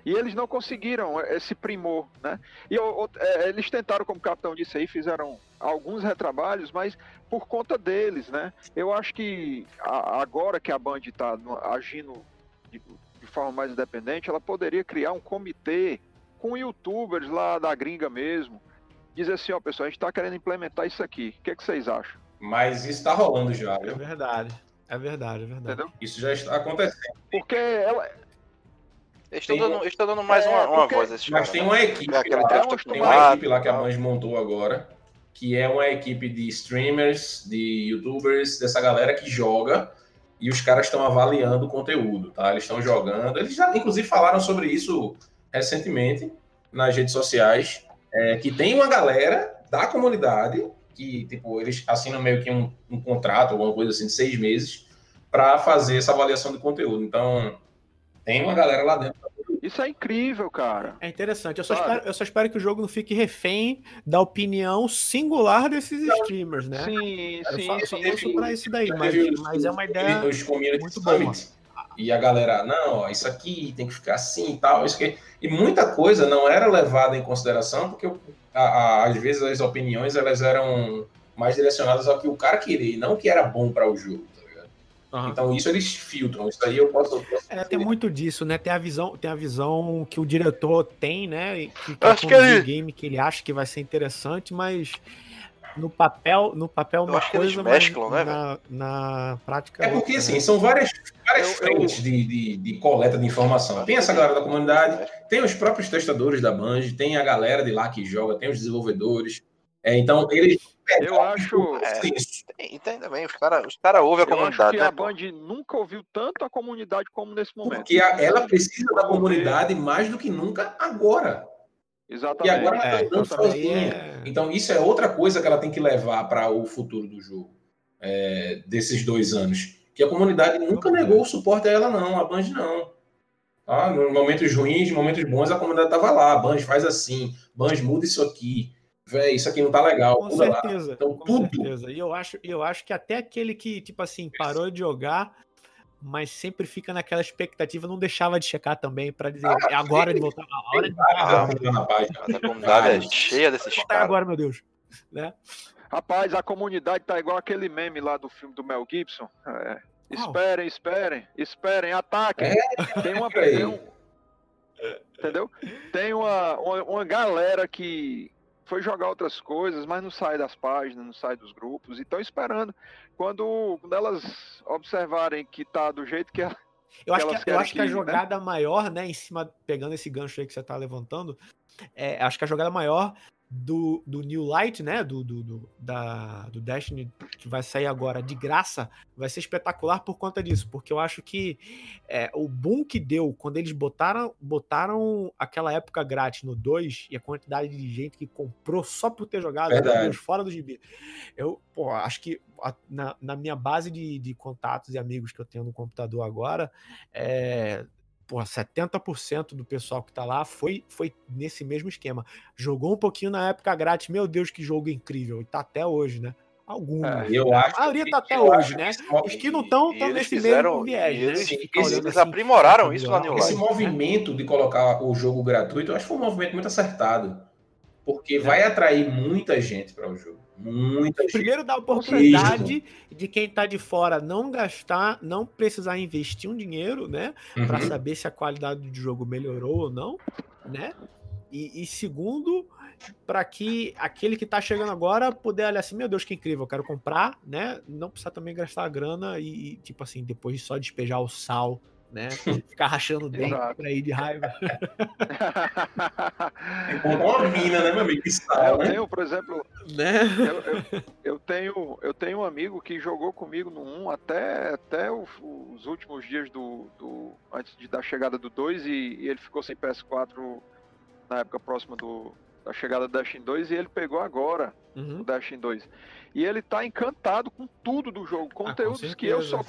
E eles não conseguiram esse primor, né? E o- o- é, eles tentaram, como o capitão disse aí, fizeram alguns retrabalhos, mas por conta deles, né? Eu acho que a- agora que a Band está agindo de, de forma mais independente, ela poderia criar um comitê com youtubers lá da gringa mesmo. Dizer assim, ó, pessoal, a gente está querendo implementar isso aqui. O que, é que vocês acham? Mas isso tá rolando já, É viu? verdade. É verdade, é verdade. Entendeu? Isso já está acontecendo. Porque ela, Eles estão dando, eles estão dando mais É, uma, uma porque- voz a esse Mas tem né? uma equipe É lá, Tem tem uma equipe lá que a. Band montou agora, que é uma equipe de streamers, de youtubers, dessa galera que joga e os caras estão avaliando o conteúdo, tá? Eles estão jogando. Eles já, inclusive, falaram sobre isso recentemente nas redes sociais, é, que tem uma galera da comunidade que, tipo, eles assinam meio que um, um contrato, alguma coisa assim, de seis meses, para fazer essa avaliação de conteúdo. Então, tem uma galera lá dentro. isso é incrível, cara. É interessante. Eu só, espero, eu só espero que o jogo não fique refém da opinião singular desses streamers, né? Sim, Eu sim, só, eu só sim. torço pra isso daí, mas, os- mas é uma ideia. Muito boa. E a galera, não, ó, isso aqui tem que ficar assim e tal, isso aqui. E muita coisa não era levada em consideração, porque a- a- às vezes as opiniões elas eram mais direcionadas ao que o cara queria, e não o que era bom para o jogo, Aham. Então isso eles filtram, isso aí eu posso. eu posso É, tem muito disso, né? Tem a visão, tem a visão que o diretor tem, né? e Que, Acho que ele- game que ele acha que vai ser interessante, mas no papel, no papel uma acho que eles coisa, mas mesclam, né, na, na prática É outra, porque, né? assim, são várias, várias Eu- eu- frentes de, de, de coleta de informação. Tem essa galera da comunidade, tem os próprios testadores da Band, tem a galera de lá que joga, tem os desenvolvedores. É, então, eles. Eu acho- É. Isso. Tem, tem também, os caras os cara ouvem a Eu acho comunidade, que né? a pô? Band nunca ouviu tanto a comunidade como nesse momento. Porque a- ela precisa da comunidade mais do que nunca agora. E Exatamente. agora ela É, está andando então sozinha. é- Então, isso é outra coisa que ela tem que levar para o futuro do jogo, é, desses dois anos. Que a comunidade nunca negou o suporte a ela, não, a Band não. Ah, nos momentos ruins, momentos bons, a comunidade estava lá. A Band faz assim, Band muda isso aqui. Véi, isso aqui não tá legal. Com muda lá. certeza, Então, com tudo. certeza. E eu acho, eu acho que até aquele que, tipo assim, parou de jogar, mas sempre fica naquela expectativa, não deixava de checar também pra dizer, Ah, é agora de voltar, a hora de Ah, Ah, na página. Mas a comunidade é cheia desses caras. agora, meu Deus. Né? Rapaz, a comunidade tá igual aquele meme lá do filme do Mel Gibson. É, esperem, esperem, esperem, ataquem. Tem uma. Tem um- entendeu? Tem uma, uma, uma galera que foi jogar outras coisas, mas não sai das páginas, não sai dos grupos, e estão esperando. Quando, quando elas observarem que tá do jeito que ela. Eu acho, que, eu acho que a né? jogada maior, né, em cima, pegando esse gancho aí que você tá levantando, é, acho que a jogada maior do, do New Light, né, do, do, do, da, do Destiny, que vai sair agora de graça, vai ser espetacular por conta disso, porque eu acho que é, o boom que deu quando eles botaram, botaram aquela época grátis no 2 e a quantidade de gente que comprou só por ter jogado. Deus, fora do gibi. Eu, pô, acho que a- na, na minha base de, de contatos e amigos que eu tenho no computador agora, é, porra, 70% do pessoal que tá lá foi, foi nesse mesmo esquema. Jogou um pouquinho na época grátis, meu Deus, que jogo incrível, e tá até hoje, né? Alguns. É, Eu acho a maioria tá até hoje, né? que Os que não estão estão eles nesse fizeram- mesmo viés, e né? eles- eles olhando aprimoraram assim, isso lá no Esse né? movimento de colocar o jogo gratuito, eu acho que foi um movimento muito acertado. Porque vai atrair muita gente para o jogo. Muita gente. Primeiro dá a oportunidade de quem tá de fora não gastar, não precisar investir um dinheiro, né? Pra Uhum. saber se a qualidade do jogo melhorou ou não, né? E, e segundo, para que aquele que tá chegando agora puder olhar assim, meu Deus, que incrível, eu quero comprar, né? Não precisa também gastar a grana e, e, tipo assim, depois só despejar o sal, né? Ficar rachando o dente Exato. pra ir de raiva. Que botar uma mina, né, meu amigo? Que É, sal, eu né? tenho, por exemplo, né? eu, eu- eu tenho, eu tenho um amigo que jogou comigo no 1 até, até o- os últimos dias do, do- antes de, da chegada do 2 e, e ele ficou sem PS4 na época próxima do, da chegada do Destiny 2 e ele pegou agora o Uhum. Destiny 2. E ele tá encantado com tudo do jogo, Ah, com conteúdos que eu só.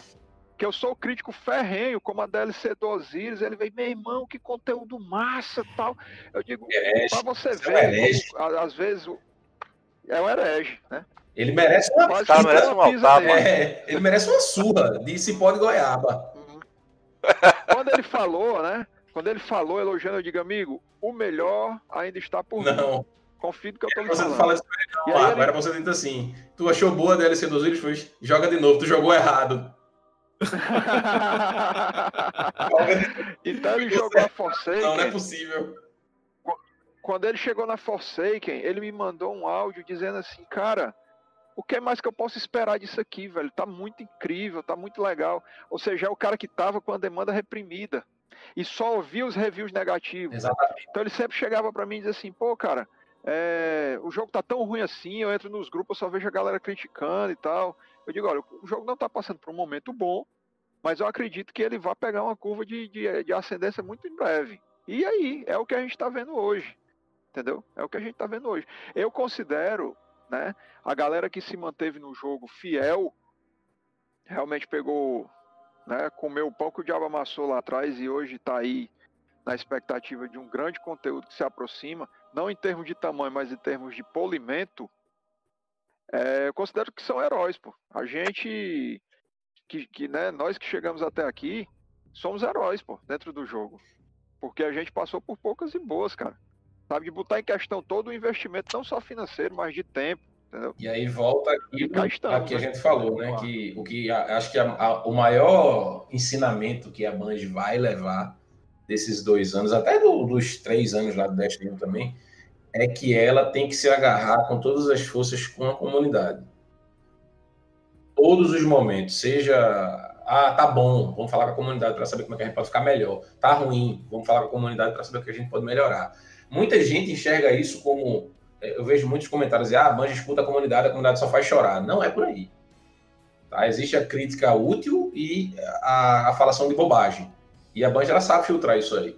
Que eu sou crítico ferrenho, como a DLC do Osiris, ele vem, meu irmão, que conteúdo massa tal. Eu digo, Herege. pra você é ver, como, às vezes, é um herege, né? Ele merece uma, Quase que merece um nele. é, ele merece uma surra de cipó de goiaba. Quando ele falou, né? Quando ele falou, elogiando, eu digo, amigo, o melhor ainda está por vir. Não, Confio que eu tô você não falando. fala isso pra ele, E não, aí Marco. ele- você dizer assim: tu achou boa a DLC dos Osiris? Foi, joga de novo, tu jogou errado. Então ele jogou a Forsaken. Não, não é possível. Quando ele chegou na Forsaken, ele me mandou um áudio dizendo assim, cara, o que mais que eu posso esperar disso aqui, velho? Tá muito incrível, tá muito legal. Ou seja, é o cara que tava com a demanda reprimida e só ouvia os reviews negativos. Exatamente. Então ele sempre chegava pra mim e dizia assim, pô, cara, é, o jogo tá tão ruim assim, eu entro nos grupos, eu só vejo a galera criticando e tal. Eu digo, olha, o jogo não tá passando por um momento bom, mas eu acredito que ele vai pegar uma curva de, de, de ascendência muito em breve. E aí, é o que a gente tá vendo hoje. Entendeu? É o que a gente tá vendo hoje. Eu considero, né, a galera que se manteve no jogo fiel, realmente pegou, né, comeu o pão que o diabo amassou lá atrás e hoje tá aí na expectativa de um grande conteúdo que se aproxima, não em termos de tamanho, mas em termos de polimento, é, eu considero que são heróis, pô. A gente, que, que, né, nós que chegamos até aqui, somos heróis, pô, dentro do jogo. Porque a gente passou por poucas e boas, cara. Sabe, de botar em questão todo o investimento, não só financeiro, mas de tempo, entendeu? E aí volta aquilo E estamos, a que a né? gente falou, né? Que o que a- acho que a- a- o maior ensinamento que a Band vai levar desses dois anos, até do- dos três anos lá do Destiny 1 também, é que ela tem que se agarrar com todas as forças com a comunidade. Todos os momentos, seja ah, tá bom, vamos falar com a comunidade para saber como é que a gente pode ficar melhor. Tá ruim, vamos falar com a comunidade para saber o que a gente pode melhorar. Muita gente enxerga isso como eu vejo muitos comentários de ah, a Band escuta a comunidade, a comunidade só faz chorar. Não é por aí. Tá? Existe a crítica útil e a, a falação de bobagem. E a Band ela sabe filtrar isso aí.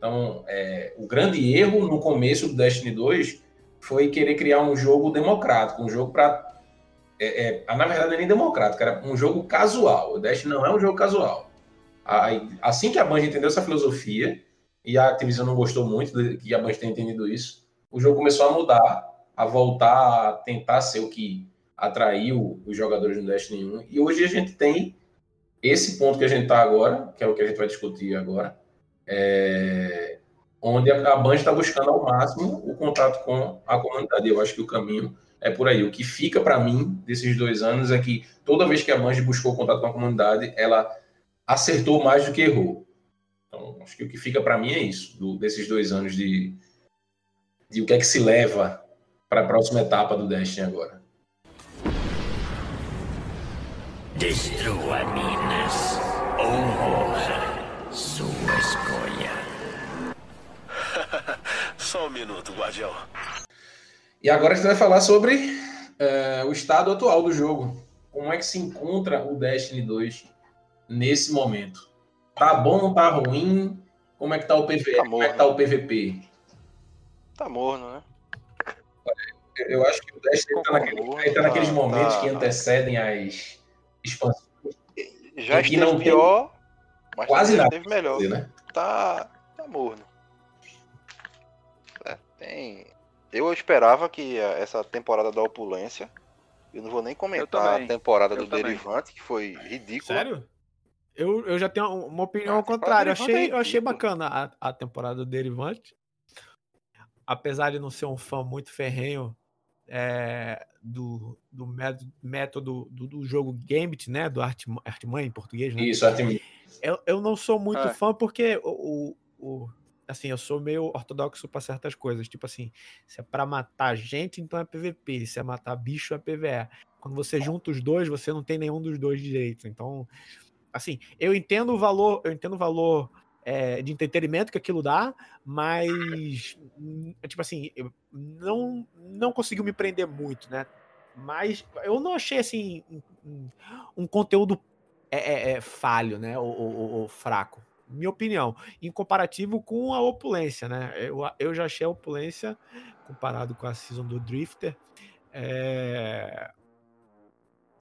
Então, é, o grande erro no começo do Destiny 2 foi querer criar um jogo democrático, um jogo para. É, é, na verdade, é nem democrático, era um jogo casual. O Destiny não é um jogo casual. Aí, assim que a Band entendeu essa filosofia, e a Activision não gostou muito de que a Band tenha entendido isso, o jogo começou a mudar, a voltar a tentar ser o que atraiu os jogadores no Destiny 1. E hoje a gente tem esse ponto que a gente está agora, que é o que a gente vai discutir agora, é, onde a Band está buscando ao máximo o contato com a comunidade. Eu acho que o caminho é por aí. O que fica para mim desses dois anos é que toda vez que a Band buscou contato com a comunidade, ela acertou mais do que errou. Então, acho que o que fica para mim é isso, do, desses dois anos de, de o que é que se leva para a próxima etapa do Destiny agora. Destrua minas ou morra. Sua escolha. Só um minuto, guardião. E agora a gente vai falar sobre é, o estado atual do jogo. Como é que se encontra o Destiny 2 nesse momento? Tá bom, tá ruim? Como é que tá o PVE? Tá Como é que tá o PVP? Tá morno, né? Eu acho que o Destiny tá, naquele, Morno, ele tá naqueles tá- momentos tá- que antecedem as expansões. Já esteve não tem pior, mas quase nada esteve melhor. Né? Tá, tá morno. É, tem... Eu esperava que essa temporada da opulência, eu não vou nem comentar a temporada Eu do também. Derivante, que foi ridícula. Sério? Eu, eu já tenho uma opinião Ah, ao contrário. Eu Derivante é achei, eu achei bacana a, a temporada do Derivante. Apesar de não ser um fã muito ferrenho é, do, do método, método do, do jogo Gambit, né? Do Art, Artman em português, né? Isso, até Eu, eu não sou muito É. fã porque o, o, o- assim, eu sou meio ortodoxo para certas coisas. Tipo assim, se é para matar gente, então é PVP. Se é matar bicho, é PVE. Quando você junta os dois, você não tem nenhum dos dois direitos. Então, assim, eu entendo o valor, eu entendo o valor é, de entretenimento que aquilo dá, mas hum, tipo assim, eu não não conseguiu me prender muito, né? Mas eu não achei assim um- um conteúdo é, é, é, falho, né? Ou, fraco. Minha opinião, em comparativo com a opulência, né? Eu, eu já achei a opulência, comparado com a season do Drifter, é,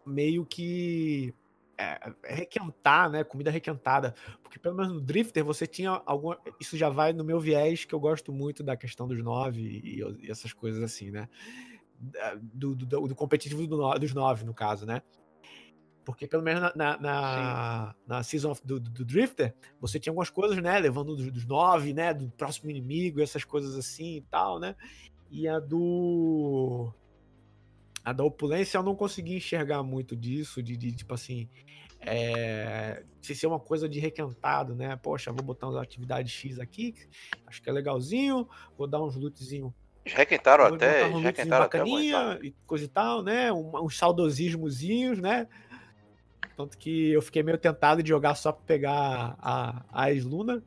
meio que é requentar, né? Comida requentada. Porque pelo menos no Drifter você tinha alguma. Isso já vai no meu viés, que eu gosto muito da questão dos nove e, e essas coisas assim, né? Do, do, do competitivo do, dos nove, no caso, né? Porque pelo menos na, na, na, na season of, do, do, Drifter, você tinha algumas coisas, né? Levando dos, dos nove, né? Do próximo inimigo, essas coisas assim e tal, né? E a do. A da opulência eu não consegui enxergar muito disso, de, de tipo assim. É, se ser uma coisa de requentado, né? Poxa, vou botar uma atividade X aqui, acho que é legalzinho, vou dar uns lootzinho. Requentaram até, um requentaram bacaninha até e coisa e tal, né? Um, uns saudosismozinhos, né? Tanto que eu fiquei meio tentado de jogar só pra pegar a, a Luna,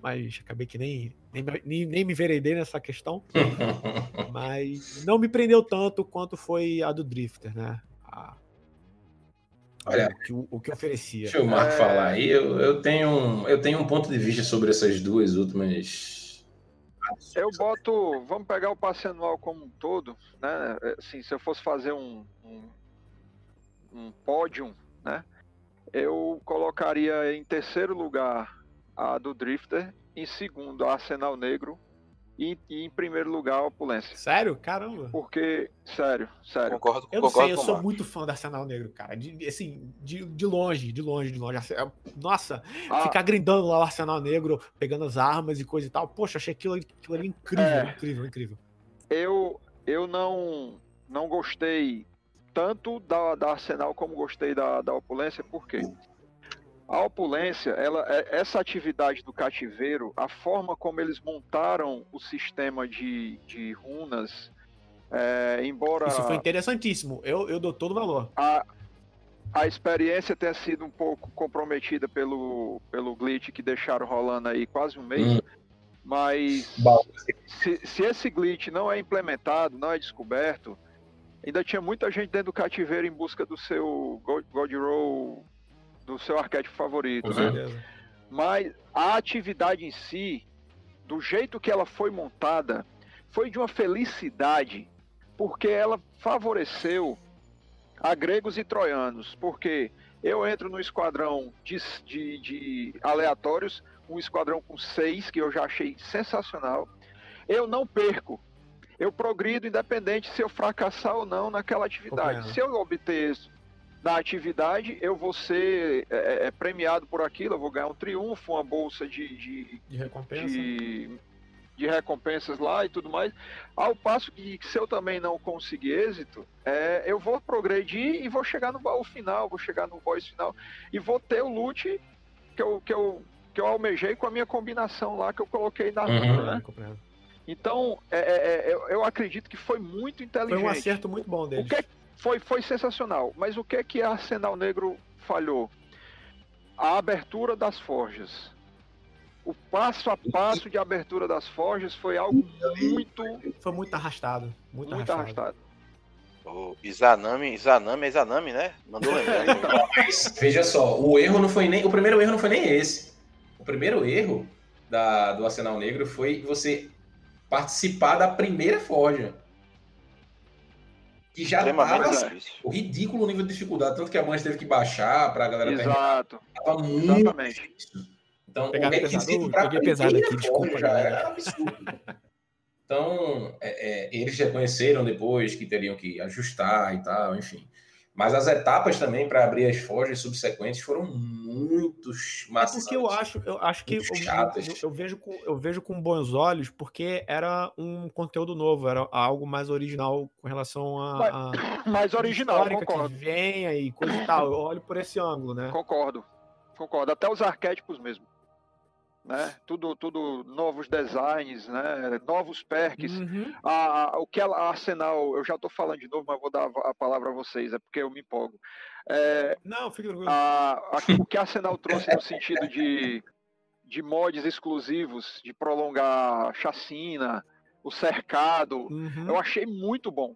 mas acabei que nem, nem, nem, nem me veredei nessa questão. mas não me prendeu tanto quanto foi a do Drifter, né? A, Olha, o que, o que oferecia. Deixa o Marco é... falar aí. Eu, eu, tenho um, eu tenho um ponto de vista sobre essas duas últimas. Eu boto. Vamos pegar o passe anual como um todo, né? Assim, se eu fosse fazer um, um, um pódio, né? Eu colocaria em terceiro lugar a do Drifter, em segundo a Arsenal Negro e, e em primeiro lugar a Opulência. Sério? Caramba. Porque, sério, sério. Concordo, eu não sei, eu sou muito fã do Arsenal Negro, cara. De, assim, de, de longe, de longe, de longe. Nossa, ah. ficar grindando lá o Arsenal Negro, pegando as armas e coisa e tal. Poxa, achei aquilo, aquilo ali incrível, é, incrível, incrível. Eu, eu não, não gostei tanto da, da Arsenal como gostei da, da Opulência, por quê? A opulência, ela, é, essa atividade do cativeiro, a forma como eles montaram o sistema de, de runas, é, embora. Isso foi interessantíssimo. Eu, eu dou todo o valor. A, a experiência tenha sido um pouco comprometida pelo, pelo glitch que deixaram rolando aí quase um mês. Hum. Mas se, se, esse glitch não é implementado, não é descoberto, ainda tinha muita gente dentro do cativeiro em busca do seu God, God Roll, do seu arquétipo favorito, né? Mas a atividade em si, do jeito que ela foi montada, foi de uma felicidade, porque ela favoreceu a gregos e troianos, porque eu entro no esquadrão de, de, de aleatórios, um esquadrão com seis, que eu já achei sensacional. Eu não perco, eu progrido independente se eu fracassar ou não naquela atividade. Se eu obter isso na atividade, eu vou ser é, é, é, premiado por aquilo, eu vou ganhar um triunfo, uma bolsa de, de, de recompensa. De, de, recompensas lá e tudo mais. Ao passo que se eu também não conseguir êxito, é, eu vou progredir e vou chegar no baú final, vou chegar no boss final e vou ter o loot que eu, que eu, que eu almejei com a minha combinação lá que eu coloquei na uhum. né? Então, é, é, é, eu, acredito que foi muito inteligente. Foi um acerto muito bom dele. O que, foi, foi sensacional. Mas o que é que a Arsenal Negro falhou? A abertura das forjas. O passo a passo de abertura das forjas foi algo muito. Foi muito arrastado. Muito, muito arrastado. arrastado. O Izanami, Izanami é Izanami, né? Mandou lembrar. Então, veja só, o erro não foi nem. O primeiro erro não foi nem esse. O primeiro erro da, do Arsenal Negro foi você participar da primeira forja que já estava o ridículo nível de dificuldade, tanto que a mãe teve que baixar para a galera Exato. Tava muito Exatamente. difícil. Então, Pegar o requisito para pesado aqui, desculpa, já era absurdo. então, é, é, eles reconheceram depois que teriam que ajustar e tal, enfim. Mas as etapas também para abrir as forjas subsequentes foram muito maçantes. É porque eu acho, eu acho que eu, eu, eu, vejo com, eu vejo com bons olhos, porque era um conteúdo novo, era algo mais original com relação a. a mais original, concordo. Que vem aí, coisa e tal. Eu olho por esse ângulo, né? Concordo, concordo. Até os arquétipos mesmo né? Tudo, tudo novos designs, né? Novos perks. Uhum. A, a, o que a Arsenal, eu já estou falando de novo, mas vou dar a palavra a vocês, é porque eu me empolgo. É, Não, fica a, O que a Arsenal trouxe no sentido de, de mods exclusivos, de prolongar chacina, o cercado, uhum. eu achei muito bom.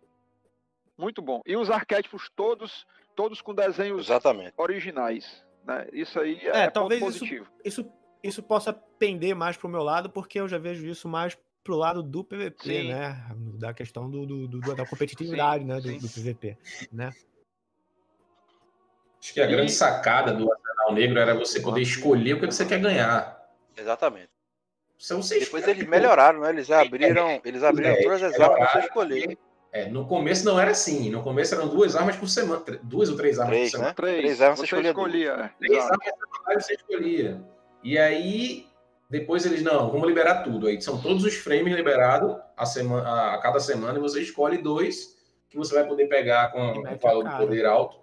Muito bom. E os arquétipos todos, todos com desenhos Exatamente. originais. Né? Isso aí é, é talvez positivo. Isso, isso possa pender mais pro meu lado, porque eu já vejo isso mais pro lado do PVP, sim. né? Da questão do, do, do da competitividade, sim, né? Do, do, PVP, né? Acho que a E- grande sacada do Arsenal Negro era você poder escolher o que você quer ganhar. Exatamente. Depois eles melhoraram, né? Eles abriram, eles abriram É, todas as melhoraram. armas pra você escolher. É, no começo não era assim. No começo eram duas armas por semana. Duas ou três armas Três, por semana. né? Três. Três armas, você você escolhia escolhia. é, Três armas você escolhia. E aí, depois eles, não, vamos liberar tudo. Aí são todos os frames liberados a, semana, a cada semana e você escolhe dois que você vai poder pegar com o valor do poder alto.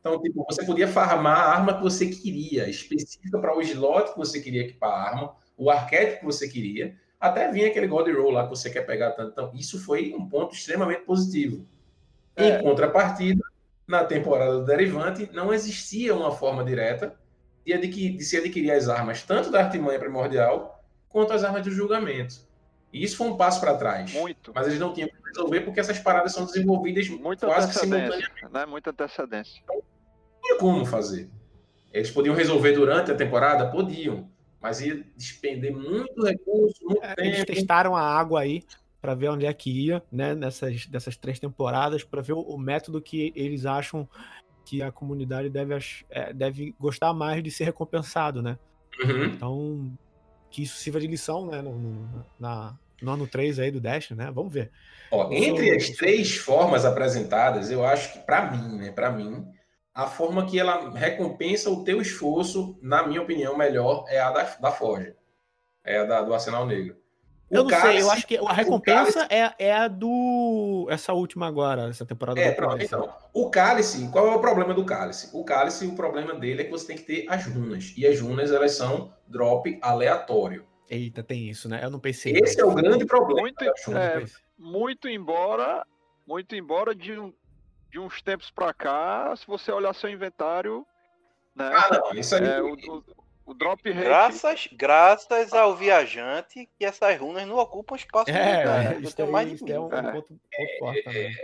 Então, tipo, você podia farmar a arma que você queria, específica para o slot que você queria equipar a arma, o arquétipo que você queria, até vinha aquele God Roll lá que você quer pegar tanto. Então, isso foi um ponto extremamente positivo. Em É. contrapartida, na temporada do Derivante, não existia uma forma direta de, adqui- de se adquirir as armas, tanto da artimanha primordial, quanto as armas do julgamento. E isso foi um passo para trás. Muito. Mas eles não tinham como resolver porque essas paradas são desenvolvidas Muita quase que simultaneamente. Né? Muita antecedência. Não tinha como fazer. Eles podiam resolver durante a temporada? Podiam. Mas ia despender muito recurso, muito É, eles tempo. testaram a água aí para ver onde é que ia, né? Nessas dessas três temporadas, para ver o, o método que eles acham que a comunidade deve, é, deve gostar mais de ser recompensado, né? Uhum. Então, que isso sirva de lição, né? No, no- na, no ano 3 aí do Dash, né? Vamos ver. Ó, entre as três formas apresentadas, eu acho que, para mim, né, para mim, a forma que ela recompensa o teu esforço, na minha opinião, melhor é a da, da Forja. É a da, do Arsenal Negro. O Eu não sei, eu acho que a recompensa é, é a do. Essa última agora, essa temporada É, do pronto, então. O cálice, qual é o problema do cálice? O cálice, o problema dele é que você tem que ter as runas. E as runas, elas são drop aleatório. Eita, tem isso, né? Eu não pensei. Esse é o grande problema. Muito, é, muito embora, muito embora de, um- de uns tempos pra cá, se você olhar seu inventário, né? Ah, não, isso aí. é, o, o, o drop rate. Graças, graças ao viajante que essas runas não ocupam espaço né? É, Eu isso, mais é um. É. ponto, forte também.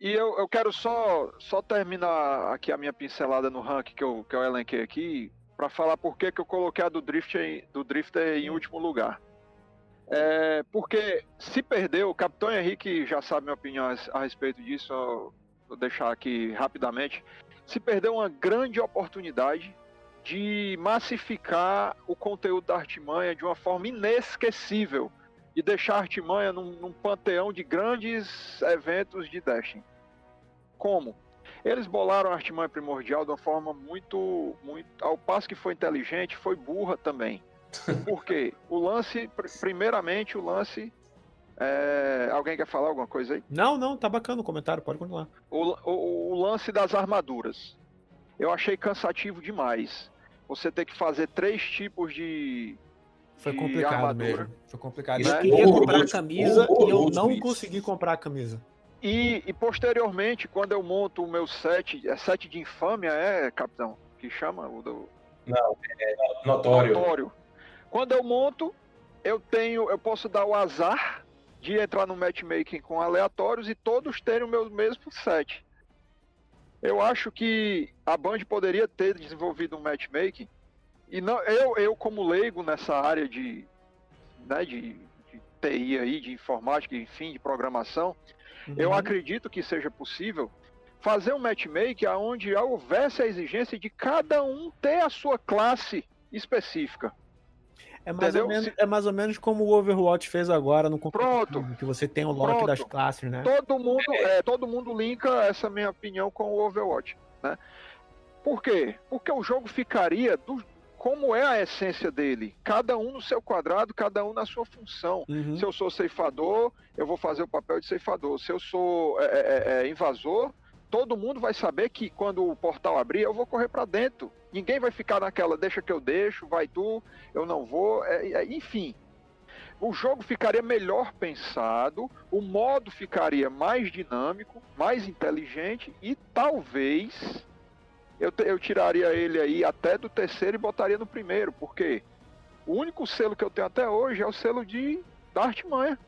E eu, eu quero só, só terminar aqui a minha pincelada no rank que eu, que eu elenquei aqui, para falar por que, que eu coloquei a do Drifter, em- do Drifter em último lugar. É, porque se perdeu, o Capitão Henrique já sabe minha opinião a, a respeito disso, vou deixar aqui rapidamente. Se perdeu uma grande oportunidade de massificar o conteúdo da Artimanha de uma forma inesquecível e deixar a Artimanha num, num panteão de grandes eventos de Destiny. Como? Eles bolaram a Artimanha primordial de uma forma muito, muito. Ao passo que foi inteligente, foi burra também. Por quê? O lance, pr- primeiramente, o lance. é, Alguém quer falar alguma coisa aí? Não, não, tá bacana o comentário, pode continuar. O, o- o lance das armaduras. Eu achei cansativo demais. Você ter que fazer três tipos de. Foi de complicado armadura. mesmo. Foi complicado. Isso Eu é queria comprar a camisa e eu não isso. consegui comprar a camisa. E, e posteriormente, quando eu monto o meu set, é set de infâmia, é, capitão? Que chama? O do, Notório. notório. Quando eu monto, eu tenho, eu posso dar o azar de entrar no matchmaking com aleatórios e todos terem o meu mesmo set. Eu acho que a Band poderia ter desenvolvido um matchmaking e não eu, eu como leigo nessa área de, né, de, de TI aí, de informática, enfim, de programação, eu Uhum. acredito que seja possível fazer um matchmaking onde houvesse a exigência de cada um ter a sua classe específica. É mais, ou menos, é mais ou menos como o Overwatch fez agora no Pronto. que você tem o lock Pronto. das classes, né? Todo mundo, é, todo mundo linka essa minha opinião com o Overwatch, né? Por quê? Porque o jogo ficaria do, como é a essência dele, cada um no seu quadrado, cada um na sua função. Uhum. Se eu sou ceifador, eu vou fazer o papel de ceifador. Se eu sou é, é, é, invasor, todo mundo vai saber que quando o portal abrir, eu vou correr para dentro. Ninguém vai ficar naquela, deixa que eu deixo, vai tu, eu não vou. é, é, enfim, o jogo ficaria melhor pensado, o modo ficaria mais dinâmico, mais inteligente e talvez eu, eu tiraria ele aí até do terceiro e botaria no primeiro, porque o único selo que eu tenho até hoje é o selo de da Artimanha.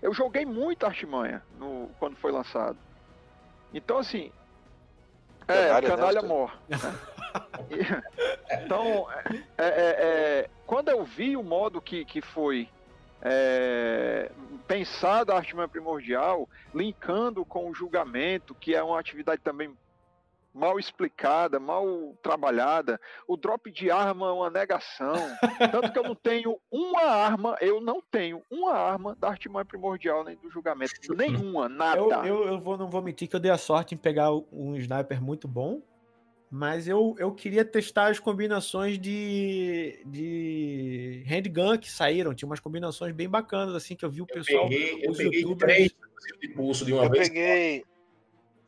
Eu joguei muito Artimanha no, quando foi lançado. Então, assim. É, Canalha, né, canalha Oscar? mor. então, é, é, é, quando eu vi o modo que, que foi é, pensado a Artimanha Primordial, linkando com o julgamento, que é uma atividade também mal explicada, mal trabalhada. O drop de arma é uma negação. Tanto que eu não tenho uma arma, eu não tenho uma arma da artimanha primordial nem do julgamento. Nenhuma, nada. Eu, eu, eu vou, não vou mentir que eu dei a sorte em pegar um sniper muito bom. Mas eu, eu queria testar as combinações de, de handgun que saíram. Tinha umas combinações bem bacanas, assim, que eu vi o pessoal. Eu peguei, eu peguei três de pulso de uma Eu vez. peguei.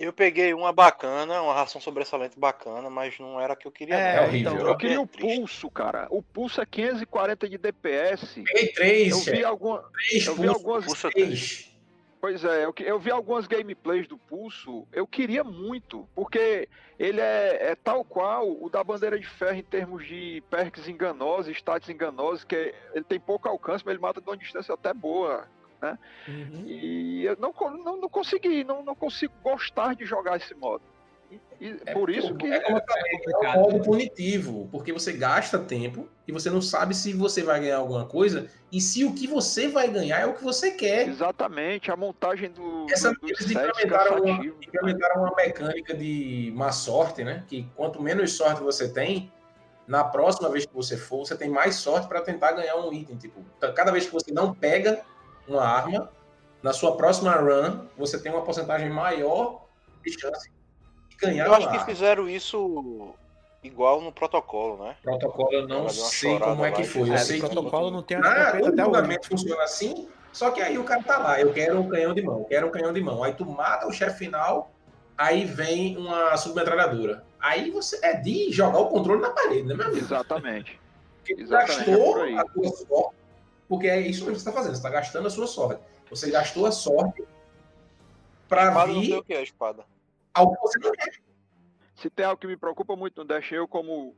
Eu peguei uma bacana, uma ração sobressalente bacana, mas não era a que eu queria. É, é horrível. então, Eu queria o triste. pulso, cara. O pulso é 540 de DPS. Peguei três, Eu vi, três eu vi pulso, algumas. Pulso é três. Pois é, eu, eu vi algumas gameplays do Pulso, eu queria muito, porque ele é, é tal qual o da bandeira de ferro em termos de perks enganosos, stats enganosos, que é- ele tem pouco alcance, mas ele mata de uma distância até boa. Uhum. E eu não, não, não consegui, não, não consigo gostar de jogar esse modo. E É por isso o- que. É como eu falei, é um modo punitivo, porque você gasta tempo e você não sabe se você vai ganhar alguma coisa e se o que você vai ganhar é o que você quer. Exatamente, a montagem do, Essa, do, eles implementaram uma, cansativo. implementaram uma mecânica de má sorte, né? Que quanto menos sorte você tem, na próxima vez que você for, você tem mais sorte para tentar ganhar um item. Tipo, cada vez que você não pega uma arma, na sua próxima run, você tem uma porcentagem maior de chance de ganhar Eu acho que arma. fizeram isso igual no protocolo, né? Protocolo eu não sei como é que foi. Eu É, sei que protocolo não tem a na, feito o julgamento funciona assim, só que aí o cara tá lá, eu quero um canhão de mão, eu quero um canhão de mão. Aí tu mata o chefe final, aí vem uma submetralhadora. Aí você é de jogar o controle na parede, né, meu amigo? Exatamente. Porque tu exatamente, é gastou aí. a tua sorte, porque é isso mesmo que você tá fazendo, você tá gastando a sua sorte. Você gastou a sorte pra Espada não sei vir o que é espada. ao que você não quer. Se tem algo que me preocupa muito no Dash, eu como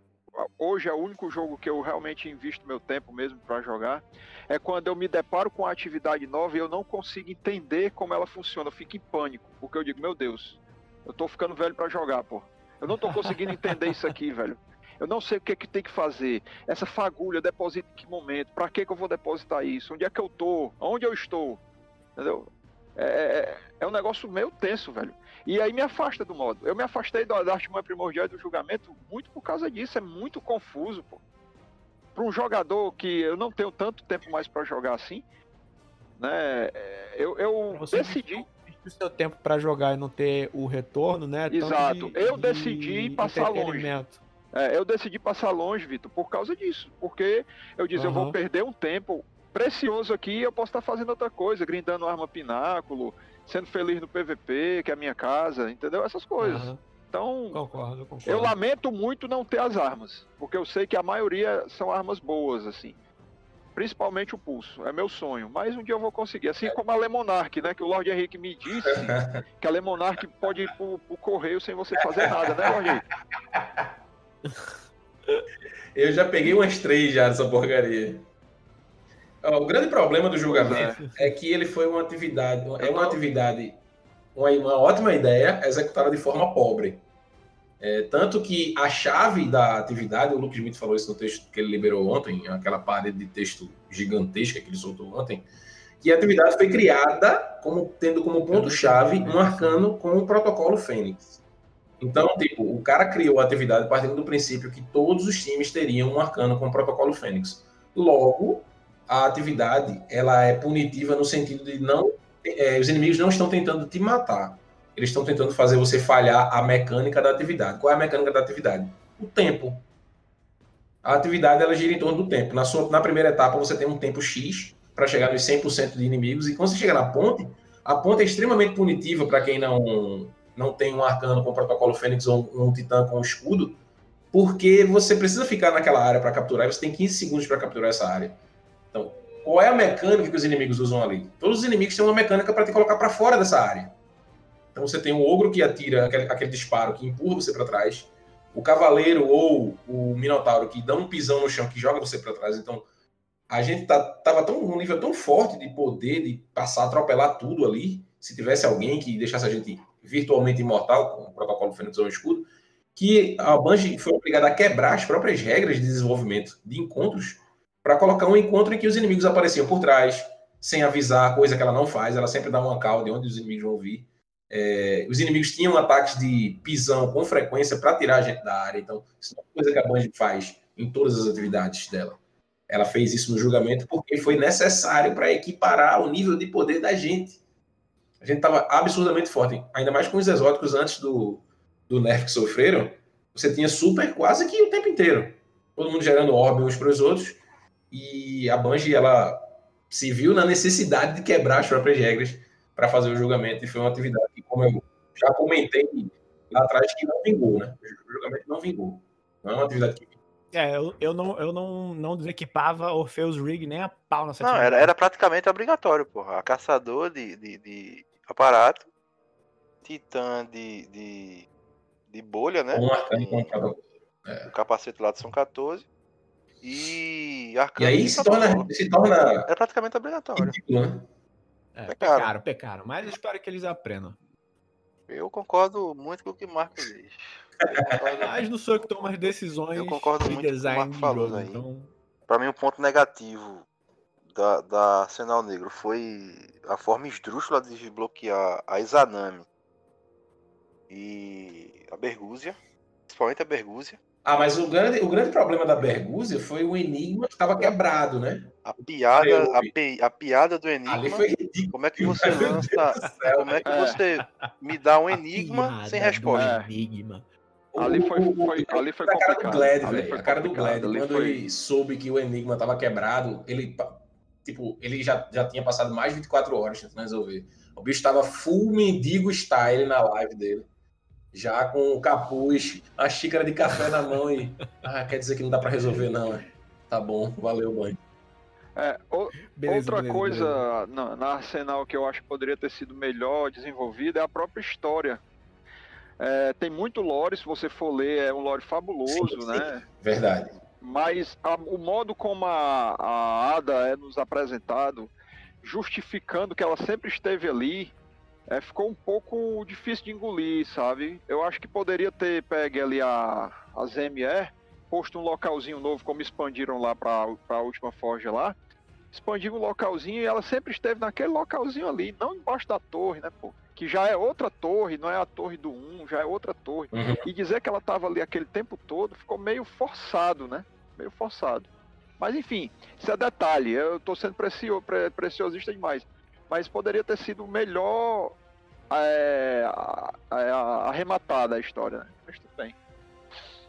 hoje é o único jogo que eu realmente invisto meu tempo mesmo para jogar, é quando eu me deparo com uma atividade nova e eu não consigo entender como ela funciona, eu fico em pânico, porque eu digo, meu Deus, eu tô ficando velho para jogar, pô. Eu não tô conseguindo entender isso aqui, velho. Eu não sei o que, que tem que fazer. Essa fagulha, eu deposito em que momento? Pra que, que eu vou depositar isso? Onde é que eu tô? Onde eu estou? Entendeu? É, é, é um negócio meio tenso, velho. E aí me afasta do modo. Eu me afastei da, da artimanha primordial e do julgamento muito por causa disso. É muito confuso, pô. Para um jogador que eu não tenho tanto tempo mais para jogar assim, né? é, Eu, eu Você decidi. o seu tempo pra jogar e não ter o retorno, né? Exato. Eu decidi passar longe. É, eu decidi passar longe, Vitor, por causa disso. Porque eu disse, eu vou perder um tempo precioso aqui, eu posso estar fazendo outra coisa, grindando arma pináculo, sendo feliz no PVP, que é a minha casa, entendeu? Essas coisas. Aham, Então, Concordo, concordo. eu lamento muito não ter as armas, porque eu sei que a maioria são armas boas, assim. Principalmente o pulso, é meu sonho. Mas um dia eu vou conseguir. Assim como a Lemonark, né? Que o Lord Henrique me disse que a Lemonark pode ir pro, pro correio sem você fazer nada, né, Lord Henrique? Eu já peguei umas três já dessa porcaria. Ó, O grande problema do julgamento é que ele foi uma atividade, é uma atividade, uma, uma ótima ideia executada de forma pobre. É, tanto que a chave da atividade, o Luke Smith falou isso no texto que ele liberou ontem, aquela parede de texto gigantesca que ele soltou ontem, que a atividade foi criada como tendo como ponto-chave um arcano com o protocolo Fênix. Então, tipo, o cara criou a atividade partindo do princípio que todos os times teriam um arcano com o protocolo Fênix. Logo, a atividade ela é punitiva no sentido de não é, os inimigos não estão tentando te matar. Eles estão tentando fazer você falhar a mecânica da atividade. Qual é a mecânica da atividade? O tempo. A atividade ela gira em torno do tempo. Na, sua, na primeira etapa, você tem um tempo X para chegar nos 100% de inimigos. E quando você chega na ponte, a ponte é extremamente punitiva para quem não, não tem um arcano com protocolo Fênix ou um, um titã com escudo, porque você precisa ficar naquela área para capturar e você tem 15 segundos para capturar essa área. Então, qual é a mecânica que os inimigos usam ali? Todos os inimigos têm uma mecânica para te colocar para fora dessa área. Então você tem o ogro que atira aquele, aquele disparo que empurra você para trás, o cavaleiro ou o minotauro que dá um pisão no chão que joga você para trás. Então a gente tá, tava tão num nível tão forte de poder de passar atropelar tudo ali, se tivesse alguém que deixasse a gente virtualmente imortal com o protocolo Fênix ou escudo, que a Bungie foi obrigada a quebrar as próprias regras de desenvolvimento de encontros para colocar um encontro em que os inimigos apareciam por trás, sem avisar, coisa que ela não faz, ela sempre dá uma call de onde os inimigos vão vir. É, os inimigos tinham ataques de pisão com frequência para tirar a gente da área. Então, isso é uma coisa que a Bungie faz em todas as atividades dela. Ela fez isso no julgamento porque foi necessário para equiparar o nível de poder da gente. A gente estava absurdamente forte, ainda mais com os exóticos antes do, do nerf que sofreram. Você tinha super quase que o tempo inteiro. Todo mundo gerando orbe uns para os outros. E a Bungie, ela se viu na necessidade de quebrar as próprias regras para fazer o julgamento. E foi uma atividade que, como eu já comentei lá atrás, que não vingou, né? O julgamento não vingou. Não é uma atividade que É, eu, eu não, eu não, não desequipava Orpheus Rig nem a pau nessa Não, era, era praticamente obrigatório, porra. A caçador de, de, de aparato, titã de, de, de bolha, né? um arcano Com- cada O capacete lá de São 14. E E arcano aí de se torna, se torna Era praticamente obrigatório. ridículo, né? É, pecaram. pecaram, pecaram. Mas eu espero que eles aprendam. Eu concordo muito com o que o Marco diz. Mas não sou eu que tomo as decisões Eu concordo de muito com o que o design Marco falou aí. Então, Pra mim, o ponto negativo da, da Arsenal Negro foi a forma esdrúxula de desbloquear a Izanami e a Bergúzia, principalmente a Bergúzia. Ah, mas o grande, o grande problema da Bergúzia foi o enigma que estava quebrado, né? A piada, a, pi- a piada do Ali enigma. foi ridículo. Como é que você lança. Como é que É. você me dá um enigma sem resposta? Enigma. Ali foi, foi, ali foi a cara do complicado. Glad, Ali velho. foi A cara do Glad. ali Quando foi- ele soube que o enigma estava quebrado, ele, tipo, ele já, já tinha passado mais de 24 horas tentando resolver. O bicho estava full mendigo style na live dele. Já com o capuz, a xícara de café na mão e. Ah, quer dizer que não dá para resolver, não. é? Tá bom, valeu, banho. É, o- Beleza, Outra beleza, coisa beleza. Na, na Arsenal que eu acho que poderia ter sido melhor desenvolvida é a própria história. É, tem muito lore, se você for ler, é um lore fabuloso, Sim, sim. né? Verdade. Mas a- o modo como a, a Ada é nos apresentado, justificando que ela sempre esteve ali, é, ficou um pouco difícil de engolir, sabe? Eu acho que poderia ter pegue ali a, a ZME, posto um localzinho novo, como expandiram lá para a última forja lá. Expandiram um localzinho e ela sempre esteve naquele localzinho ali, não embaixo da torre, né, pô? Que já é outra torre, não é a torre do 1, já é outra torre. Uhum. E dizer que ela estava ali aquele tempo todo ficou meio forçado, né? Meio forçado. Mas enfim, isso é detalhe. Eu tô sendo precio, pre- preciosista demais. Mas poderia ter sido melhor é, a- a- arrematada a história, né? Mas tudo bem.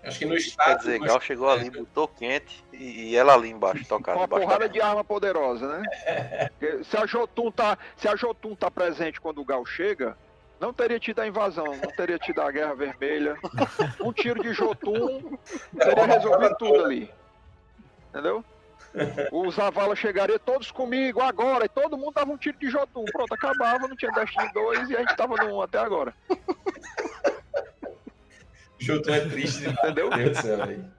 Acho que no Quer estado. dizer, no Gal chegou ali, botou quente e, e ela ali embaixo, tocada. Com uma embaixo porrada da- de arma poderosa, né? Se a Jotun tá, se a Jotun tá presente quando o Gal chega, não teria tido a invasão, não teria tido a Guerra Vermelha. Um tiro de Jotun teria resolvido tudo ali. Entendeu? Os Zavala chegariam todos comigo agora, e todo mundo dava um tiro de Jotun. Pronto, acabava, não tinha Destiny 2 e a gente tava no 1 até agora. Jotun é triste demais. Entendeu? Meu Deus do céu, velho.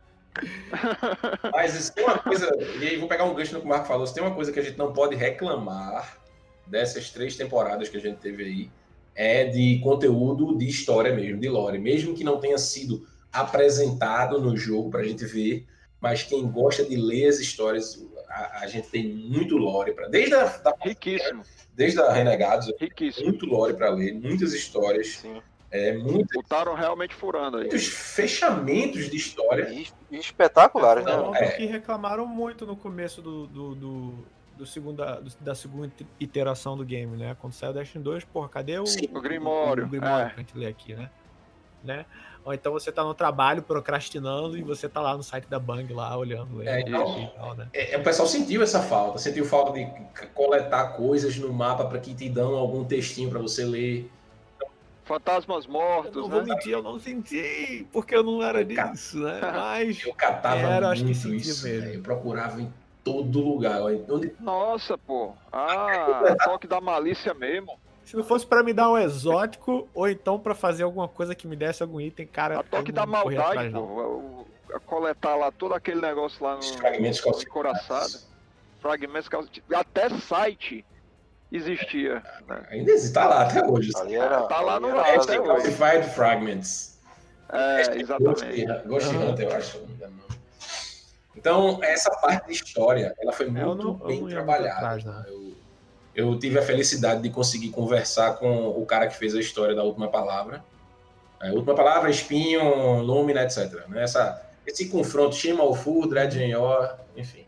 Mas isso tem uma coisa, e aí vou pegar um gancho no que o Marco falou, se tem uma coisa que a gente não pode reclamar dessas três temporadas que a gente teve aí, é de conteúdo de história mesmo, de lore. Mesmo que não tenha sido apresentado no jogo pra gente ver, mas quem gosta de ler as histórias, a, a gente tem muito lore para desde a, da, Riquíssimo, desde a Renegados, riquíssimo. muito lore para ler, muitas histórias, Sim. é, muitos, Botaram realmente furando aí. muitos fechamentos de história. E, espetaculares, Não, né? Ponto é. que reclamaram muito no começo do, do, do, do segunda, do- da segunda iteração do game, né? Quando saiu o Destiny 2, porra, cadê o, Sim, o Grimório, o Grimório é. pra gente ler aqui, né? né? Ou então você tá no trabalho procrastinando e você tá lá no site da Bang lá olhando É, lendo então- e tal, né? É, é, o pessoal sentiu essa falta, sentiu falta de coletar coisas no mapa para que te dão algum textinho para você ler. Fantasmas Eu mortos, não vou né? mentir, eu não senti, porque eu não era disso, né? Mas Eu catava Era, acho que isso, mesmo. velho. eu procurava em todo lugar. Onde Nossa, pô. Ah, toque da malícia mesmo. se não fosse pra me dar um exótico, ou então pra fazer alguma coisa que me desse algum item, cara. A toque da maldade, pô. A coletar lá todo aquele negócio lá os no, fragmentos no encoraçado. Fragmentos. Até site existia. Né? Ainda existe, tá lá até hoje. Ali era, Tá lá no ar, fazer até coisa. hoje. Classified Fragments. É, exatamente. Ghost. Hunter, eu acho. se eu não me engano. Então, essa parte de história, ela foi eu muito não- bem trabalhada. atrás. Eu, eu tive a felicidade de conseguir conversar com o cara que fez a história da Última Palavra. A última Palavra, Espinho, Lumina, etc. Né? Essa, esse confronto, Shima Alfu, Dreadnought, enfim.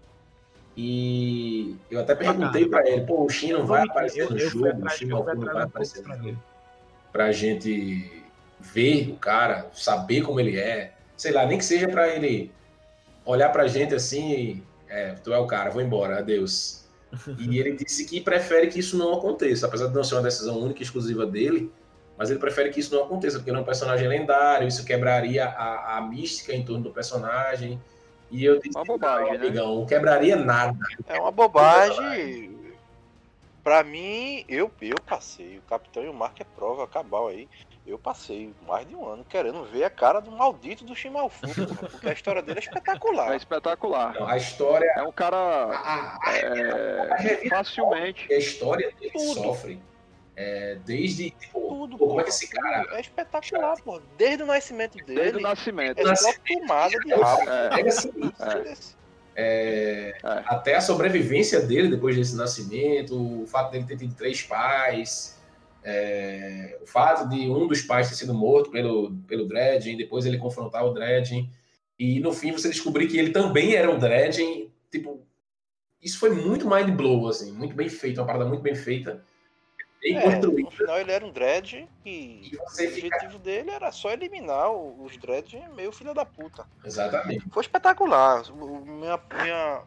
E eu até perguntei para ele, pô, o Shin não vai aparecer no jogo, o Alfu não vai aparecer no jogo. Pra gente ver o cara, saber como ele é, sei lá, nem que seja para ele olhar pra gente assim é, tu é o cara, vou embora, adeus. E ele disse que prefere que isso não aconteça, apesar de não ser uma decisão única e exclusiva dele, mas ele prefere que isso não aconteça, porque ele é um personagem lendário, isso quebraria a, a mística em torno do personagem. E eu disse, uma bobagem, não, amigão, né? não quebraria nada. É uma bobagem. Pra mim, eu, eu passei. O Capitão e o Mark é prova cabal aí. Eu passei mais de um ano querendo ver a cara do maldito do Shimalfu, porque a história dele é espetacular. É espetacular. Não, a história. É um cara. A, a, é, a facilmente. A história dele Tudo. sofre. É, desde. Tipo, Tudo, como é que esse cara. É espetacular, pô. Desde o nascimento dele. Desde o nascimento. É só tomada de rabo. É, é assim, é. É, até a sobrevivência dele depois desse nascimento, o fato dele ter tido três pais, é, o fato de um dos pais ter sido morto pelo, pelo Dredgen, depois ele confrontar o Dredgen, e no fim você descobrir que ele também era o Dredgen, tipo, isso foi muito mind blow, assim, muito bem feito, uma parada muito bem feita, bem é, construída. No final ele era um Dredgen e, e o objetivo dele era só eliminar os Dredgen meio filho da puta. Exatamente. Foi espetacular. Minha, minha,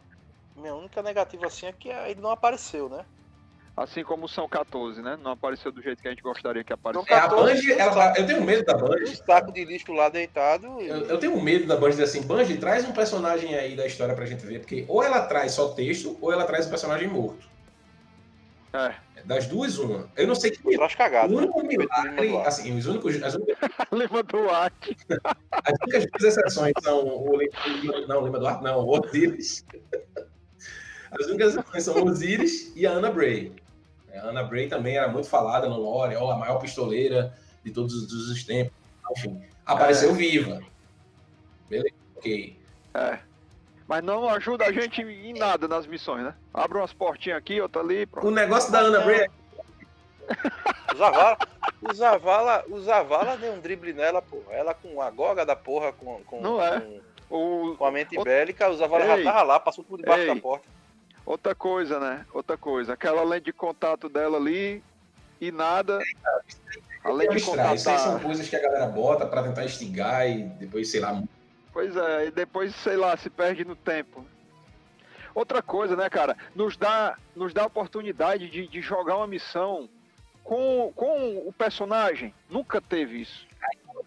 minha única negativa assim é que ele não apareceu, né? Assim como o São 14, né? Não apareceu do jeito que a gente gostaria que aparecesse. É, a Bungie, ela, eu tenho medo da Bungie. Um saco de lixo lá deitado. E... Eu, eu, tenho medo da Bungie dizer assim, Bungie, traz um personagem aí da história pra gente ver, porque ou ela traz só texto, ou ela traz um personagem morto. É. Das duas, uma. Eu não sei que. Traz cagado. O único milagre, assim, os únicos. As únicas... Lima Duarte. As únicas duas exceções são o Não, Lima Duarte não, o Osiris. As únicas exceções são Osiris e a Ana Bray. A Ana Bray também era muito falada no lore, ó, a maior pistoleira de todos os tempos. Enfim, apareceu é. viva. Beleza, ok. É. Mas não ajuda a gente em nada nas missões, né? Abre umas portinhas aqui, outra ali. Pronto. O negócio da Ana Bray. O Zavala, o Zavala, o Zavala deu um drible nela, pô. Ela com a goga da porra, com, com, não é. com, o... com a mente o... bélica, o Zavala Ei. já tava lá, passou por debaixo Ei. da porta. Outra coisa, né? Outra coisa. Aquela lente de contato dela ali e nada. Além de contato. Isso aí são coisas que a galera bota para tentar instigar e depois, sei lá. Pois é, e depois, sei lá, se perde no tempo. Outra coisa, né, cara? Nos dá, nos dá a oportunidade de, de jogar uma missão com, com o personagem. Nunca teve isso.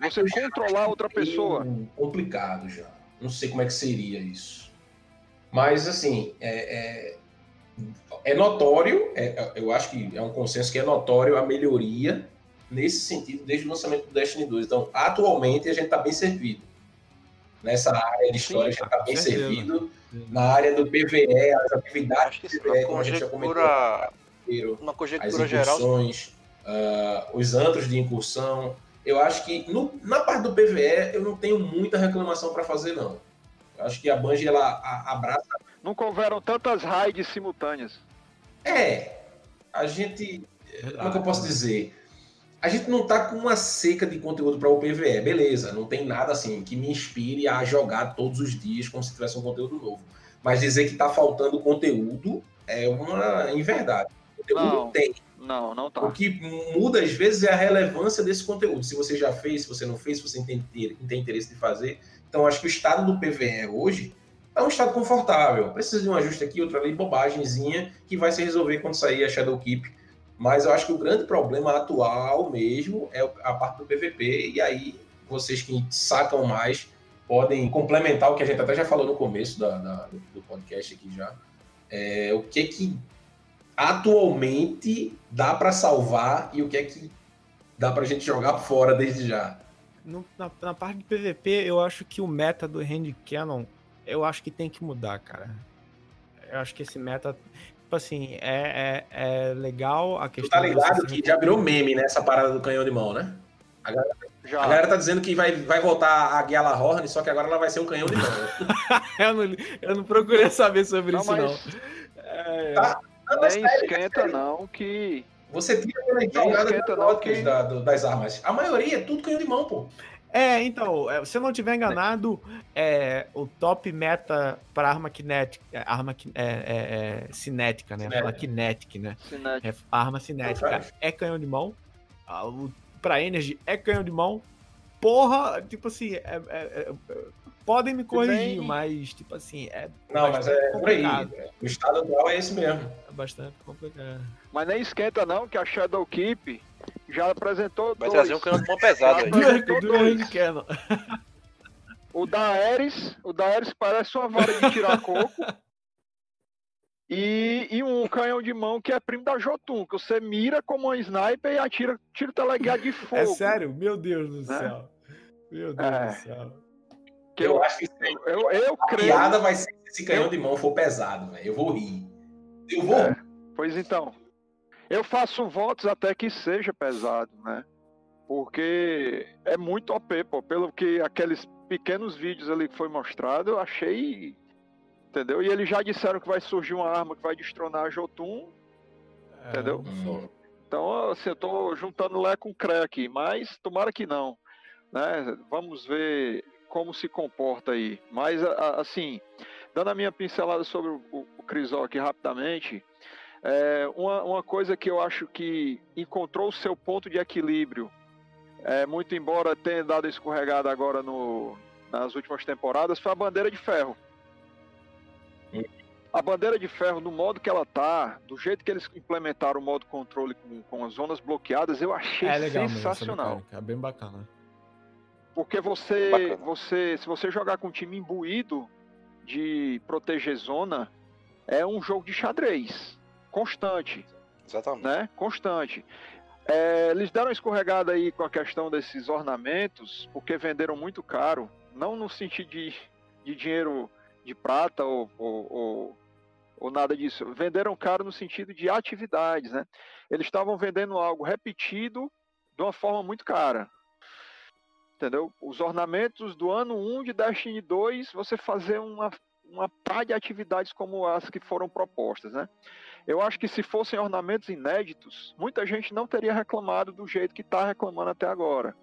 Você controlar outra pessoa. Complicado já. Não sei como é que seria isso. Mas, assim, é, é, é notório, é, eu acho que é um consenso que é notório a melhoria nesse sentido desde o lançamento do Destiny 2. Então, atualmente, a gente está bem servido. Nessa área de história, Sim, a gente está bem certeza. servido. Na área do PVE, as atividades do PVE, como a gente já comentou, uma conjectura as incursões, geral. Uh, os antros de incursão. Eu acho que no, na parte do PVE eu não tenho muita reclamação para fazer, não. Acho que a Bungie ela abraça. Nunca houveram tantas raids simultâneas. É. A gente. Como é que eu posso dizer? A gente não tá com uma seca de conteúdo para o PVE, beleza. Não tem nada assim que me inspire a jogar todos os dias como se tivesse um conteúdo novo. Mas dizer que tá faltando conteúdo é uma inverdade. Conteúdo não, tem. Não, não tá. O que muda às vezes é a relevância desse conteúdo. Se você já fez, se você não fez, se você tem, tem interesse de fazer, então, acho que o estado do PVE hoje é um estado confortável. Precisa de um ajuste aqui, outra ali, bobagemzinha, que vai se resolver quando sair a Shadowkeep. Mas eu acho que o grande problema atual mesmo é a parte do PVP. E aí, vocês que sacam mais podem complementar o que a gente até já falou no começo da, da, do podcast aqui já. É, o que que atualmente dá para salvar e o que é que dá para a gente jogar fora desde já? No, na, na, parte de PVP, eu acho que o meta do Hand Cannon, eu acho que tem que mudar, cara. Eu acho que esse meta, tipo assim, é, é, é legal a questão. Tu tá ligado que já virou meme, né? Essa parada do canhão de mão, né? A galera, já. a galera tá dizendo que vai, vai voltar a Guiala Horn, só que agora ela vai ser um canhão de mão. eu, não, eu não procurei saber sobre não, isso, mas... não. É... Tá, tá falando Nem sério, esquenta sério. não, que Você tira não, exóticas que- da- do- das armas. A maioria é tudo canhão de mão, pô. É, então, é, se eu não estiver enganado, é, o top meta para arma cinética, é, arma é, é, é, cinética, né? Cinética. Fala kinetic, né? cinético. É, a arma cinética é canhão de mão. Ah, o- Pra energy é canhão de mão. Porra, tipo assim, é- é- é- é- podem me corrigir, bem- mas, tipo assim, é Não, mas é por aí. complicado. O estado atual é esse mesmo. É bastante complicado. Mas nem esquenta não, que a Shadow Keep já apresentou Vai dois. trazer um canhão de mão pesado aí. Dois. O da Ares, o da Ares parece uma vara de tirar coco. E, e um canhão de mão que é primo da Jotun, que você mira como um sniper e atira tiro teleguiado de fogo. É sério? Meu Deus do Né? céu. Meu Deus É. do céu. Que Eu, eu, acho que eu, eu a creio. piada vai ser se esse canhão de mão for pesado, velho. Eu vou rir. Eu vou É. Pois então. Eu faço votos até que seja pesado, né? Porque é muito OP, pô. Pelo que aqueles pequenos vídeos ali que foi mostrado, eu achei. Entendeu? E eles já disseram que vai surgir uma arma que vai destronar a Jotun. É, Entendeu? Hum. Então, assim, eu tô juntando Lé com Cré aqui, mas tomara que não. Né? Vamos ver como se comporta aí. Mas, assim, dando a minha pincelada sobre o, o, o Crisol aqui rapidamente, é, uma, uma coisa que eu acho que encontrou o seu ponto de equilíbrio, é, muito embora tenha dado escorregada agora no, nas últimas temporadas, foi a bandeira de ferro. A bandeira de ferro, no modo que ela tá, do jeito que eles implementaram o modo controle com, com as zonas bloqueadas, eu achei É legal sensacional. É bem bacana. Porque você, Bacana. você, se você jogar com um time imbuído de proteger zona, é um jogo de xadrez constante, Exatamente. né? Constante. É, eles deram uma escorregada aí com a questão desses ornamentos, porque venderam muito caro, não no sentido de, de dinheiro de prata ou, ou, ou, ou nada disso. Venderam caro no sentido de atividades, né? Eles estavam vendendo algo repetido de uma forma muito cara. Entendeu? Os ornamentos do ano 1 de Destiny 2, você fazer uma, uma pá de atividades como as que foram propostas, né? Eu acho que se fossem ornamentos inéditos, muita gente não teria reclamado do jeito que está reclamando até agora.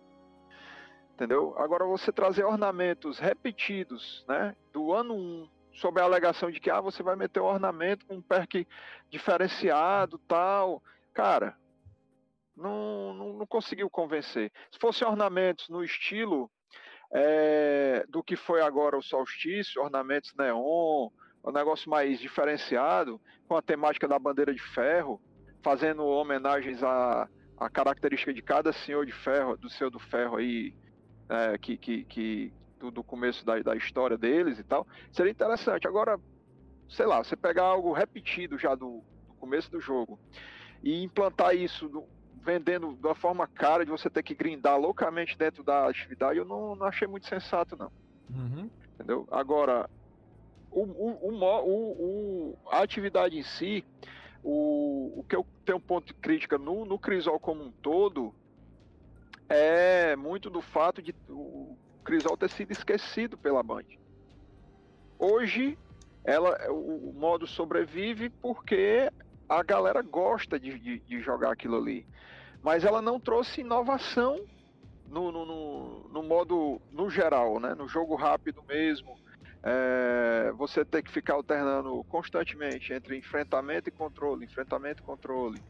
Entendeu? Agora você trazer ornamentos repetidos, né, do ano 1, sob a alegação de que ah, você vai meter um ornamento com um perk diferenciado, tal. Cara, não, não, não conseguiu convencer. Se fossem ornamentos no estilo é, do que foi agora o solstício, ornamentos neon, um negócio mais diferenciado, com a temática da bandeira de ferro, fazendo homenagens à, à característica de cada senhor de ferro, do senhor do ferro aí, é, que, que, que do, do começo da, da história deles e tal, seria interessante. Agora, sei lá, você pegar algo repetido já do, do começo do jogo e implantar isso do- vendendo de uma forma cara, de você ter que grindar loucamente dentro da atividade, eu não, não achei muito sensato, não Uhum. entendeu? Agora, o, o, o, a atividade em si, o, o que eu tenho um ponto de crítica no, no Crisol como um todo é muito do fato de o Crisol ter sido esquecido pela Band. Hoje, ela, o, o modo sobrevive porque a galera gosta de, de, de jogar aquilo ali. Mas ela não trouxe inovação no, no, no, no modo no geral, né? No jogo rápido mesmo. É, você tem que ficar alternando constantemente entre enfrentamento e controle, enfrentamento e controle.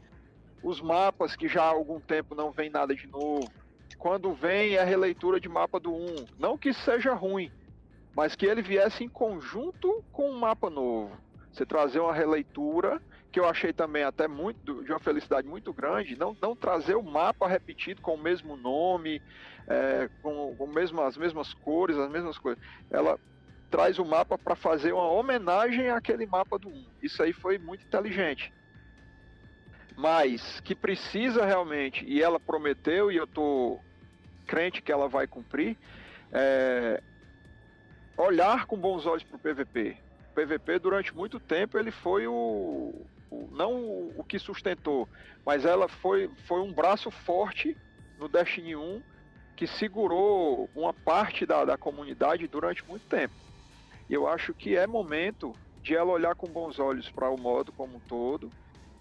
Os mapas que já há algum tempo não vem nada de novo. Quando vem é a releitura de mapa do 1. Não que seja ruim, mas que ele viesse em conjunto com um mapa novo. Você trazer uma releitura, que eu achei também até muito de uma felicidade muito grande, não, não trazer o mapa repetido com o mesmo nome, é, com, com mesmo, as mesmas cores, as mesmas coisas. Ela traz o mapa para fazer uma homenagem àquele mapa do 1. Isso aí foi muito inteligente. Mas que precisa realmente, e ela prometeu, e eu tô crente que ela vai cumprir, é, olhar com bons olhos para o PVP. O PVP durante muito tempo ele foi o, o- não o, o que sustentou, mas ela foi, foi um braço forte no Destiny 1 que segurou uma parte da, da comunidade durante muito tempo. E eu acho que é momento de ela olhar com bons olhos para o modo como um todo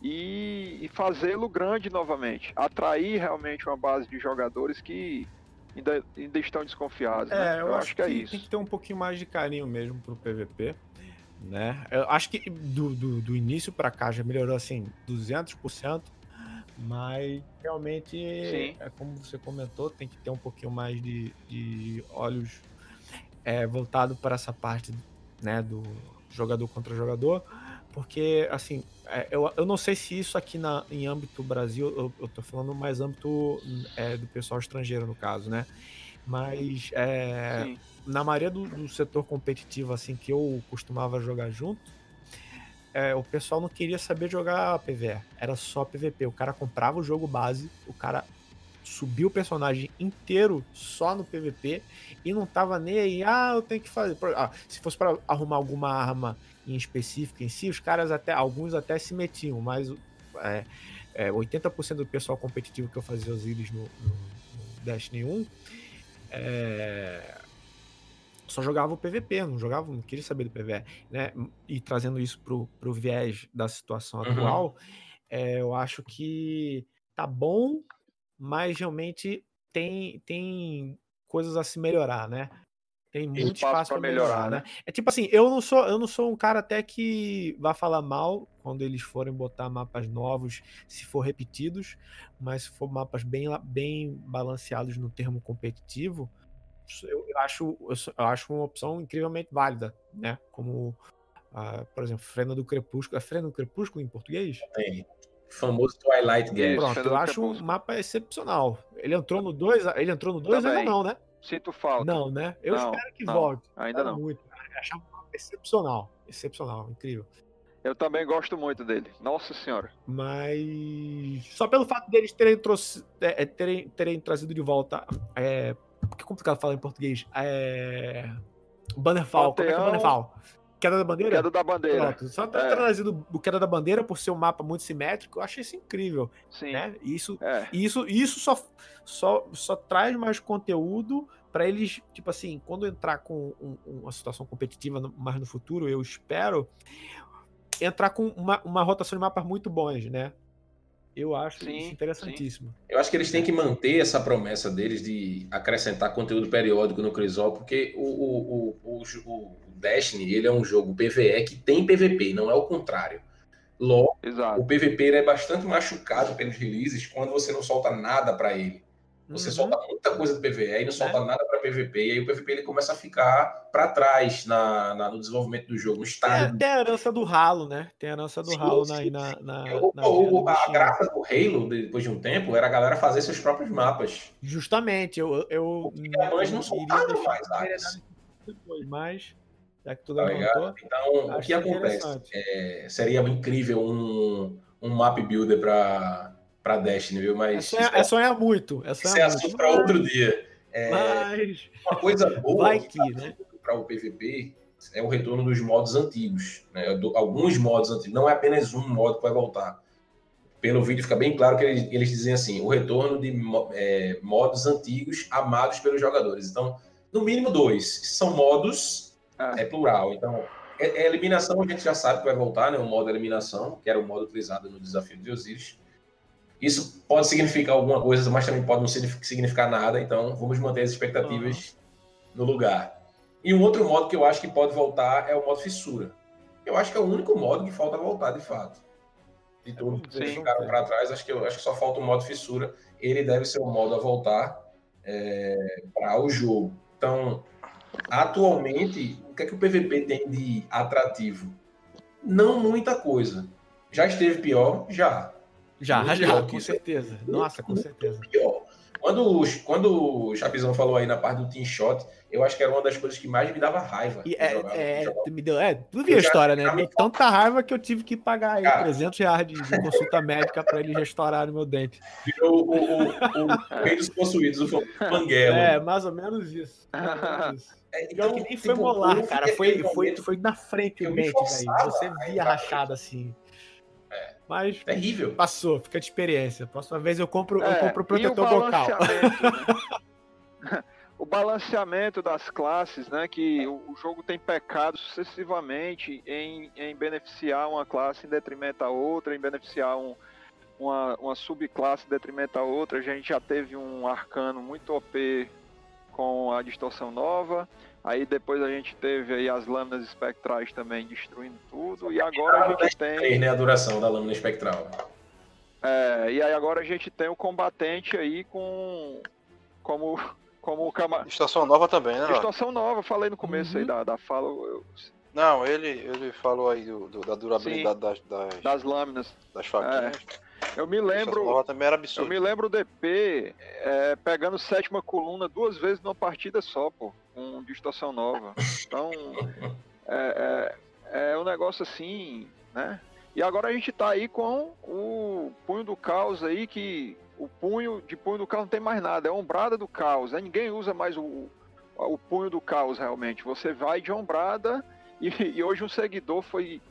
e, e fazê-lo grande novamente. Atrair realmente uma base de jogadores que ainda, ainda estão desconfiados. né? É, eu, acho, que, é tem isso. que ter um pouquinho mais de carinho mesmo pro PVP, né? Eu acho que do, do, do início pra cá já melhorou assim 200%, mas realmente Sim. é como você comentou, tem que ter um pouquinho mais de, de olhos é, voltado para essa parte, né, do jogador contra jogador, porque assim, é, eu, eu não sei se isso aqui na, em âmbito Brasil, eu, eu tô falando mais âmbito é, do pessoal estrangeiro no caso, né? Mas é, Sim. Na maioria do, do setor competitivo, assim, que eu costumava jogar junto, é, o pessoal não queria saber jogar PVE, era só PVP. O cara comprava o jogo base, o cara subia o personagem inteiro só no PVP e não tava nem aí, ah, eu tenho que fazer. ah, se fosse para arrumar alguma arma em específico em si, os caras até, alguns até se metiam, mas é, é, 80% do pessoal competitivo que eu fazia os íris no, no, no Destiny 1 é, só jogava o PVP, não jogava, não queria saber do PVE, né? E trazendo isso pro, pro viés da situação Uhum. atual, é, eu acho que tá bom, mas realmente tem, tem coisas a se melhorar, né? Tem muito espaço para melhorar, melhorar, né? É tipo assim, eu não sou, eu não sou um cara até que vai falar mal quando eles forem botar mapas novos, se for repetidos, mas se for mapas bem, bem balanceados no termo competitivo, eu, eu acho, eu, acho uma opção incrivelmente válida, né? Como, ah, por exemplo, Frena do Crepúsculo. É Frena do Crepúsculo em português? Tem. Famoso Twilight Game. Pronto, Frena eu acho um mapa excepcional. Ele entrou no 2, ele entrou no 2 ainda não, né? Sinto falta. Não, né? Eu Não, espero que não, volte. Ainda não. Muito. Eu achava um mapa excepcional. Excepcional, incrível. Eu também gosto muito dele. Nossa senhora. Mas só pelo fato deles terem, trouxe- é, é, terem, terem trazido de volta. É, que complicado falar em português. É, Bannerfall. Como é que é. Bannerfall? Queda da bandeira? Queda da bandeira. Pronto. Só ter É. trazido o Queda da Bandeira por ser um mapa muito simétrico, eu achei isso incrível. Sim. Né? E Isso, É. isso, isso só, só, só traz mais conteúdo para eles, tipo assim, quando entrar com um- uma situação competitiva no- mais no futuro, eu espero entrar com uma, uma rotação de mapas muito bons, né? Eu acho Sim, isso interessantíssimo. Eu acho que eles têm que manter essa promessa deles de acrescentar conteúdo periódico no Crisol, porque o, o, o, o, o Destiny ele é um jogo PVE que tem PVP, não é o contrário. Logo, Exato. o PVP é bastante machucado pelos releases quando você não solta nada para ele. Você Uhum. solta muita coisa do PVE e não solta nada para PVP, e aí o PVP ele começa a ficar para trás na, na- no desenvolvimento do jogo, no Tem, estágio. tem a herança do ralo, né? Tem a herança do Sim, ralo sim, na, sim. na, na, O- na o- a graça do Halo, depois de um tempo, era a galera fazer seus próprios mapas. Justamente, eu, eu Porque a Bungie não soltaram mais áreas. depois, mas já que tu Tá levantou? Então, o que acontece? É, seria incrível um, um map builder para para Destiny, viu? É Mas sonhar, é sonhar muito, é isso sonhar é muito. assunto para outro dia. É, Mas uma coisa boa que, né? para o PVP é o retorno dos modos antigos. Né? Do- Alguns modos antigos, não é apenas um modo que vai voltar. Pelo vídeo fica bem claro que eles, eles dizem assim: o retorno de é, modos antigos amados pelos jogadores. Então, no mínimo dois. São modos, É. é plural. Então, é, é eliminação, a gente já sabe que vai voltar, né? O modo eliminação, que era o modo utilizado no desafio de Osiris. Isso pode significar alguma coisa, mas também pode não signifi- significar nada. Então, vamos manter as expectativas no lugar. E um outro modo que eu acho que pode voltar é o modo fissura. Eu acho que é o único modo que falta voltar de fato. De todos que Sim. ficaram para trás, acho que, eu, acho que só falta o modo fissura. Ele deve ser o modo a voltar para o jogo. Então, atualmente, o que é que o PVP tem de atrativo? Não muita coisa. Já esteve pior? Já. Já, já, pior com certeza. Nossa, com certeza. pior. Quando, o- quando o Chapizão falou aí na parte do Team Shot, eu acho que era uma das coisas que mais me dava raiva. E é, jogar- é, jogar. me deu, é, tu viu a história, né? me tanta raiva que eu tive que pagar aí Cara. 300 reais de, de consulta médica pra eles restaurarem meu dente. Virou o, o, o, rei dos possuídos, o Panguelo. É, mais ou menos isso. ou menos isso. É, que nem foi tipo, molar, eu cara. Foi, foi, foi na frente o dente, velho. Você via entrar rachada assim. Mas Terrível. passou, fica de experiência. Próxima vez eu compro, eu É, compro e o protetor balanceamento, né? o balanceamento das classes, né? Que o, o jogo tem pecado sucessivamente em, em beneficiar uma classe em detrimento da outra, em beneficiar um, uma, uma subclasse em detrimento da outra. A gente já teve um arcano muito OP com a distorção nova. Aí depois a gente teve aí as lâminas espectrais também destruindo tudo. E agora a gente tem. né, a duração da lâmina espectral. É, e aí agora a gente tem o combatente aí com. Como. Como o cama... Distorção nova também, né? Distorção nova, falei no começo Uhum. aí da, da fala. eu- Não, ele, ele falou aí do, do- da durabilidade das, das, das lâminas. das faquinhas. Eu me lembro. nova também era Eu me lembro o DP é, pegando sétima coluna duas vezes numa partida só, pô, com distorção nova. Então, é, é, é um negócio assim, né? E agora a gente tá aí com o punho do caos aí, que o punho de punho do caos não tem mais nada, é a ombrada do caos, né? Ninguém usa mais o, o punho do caos realmente. Você vai de ombrada e, e hoje um seguidor foi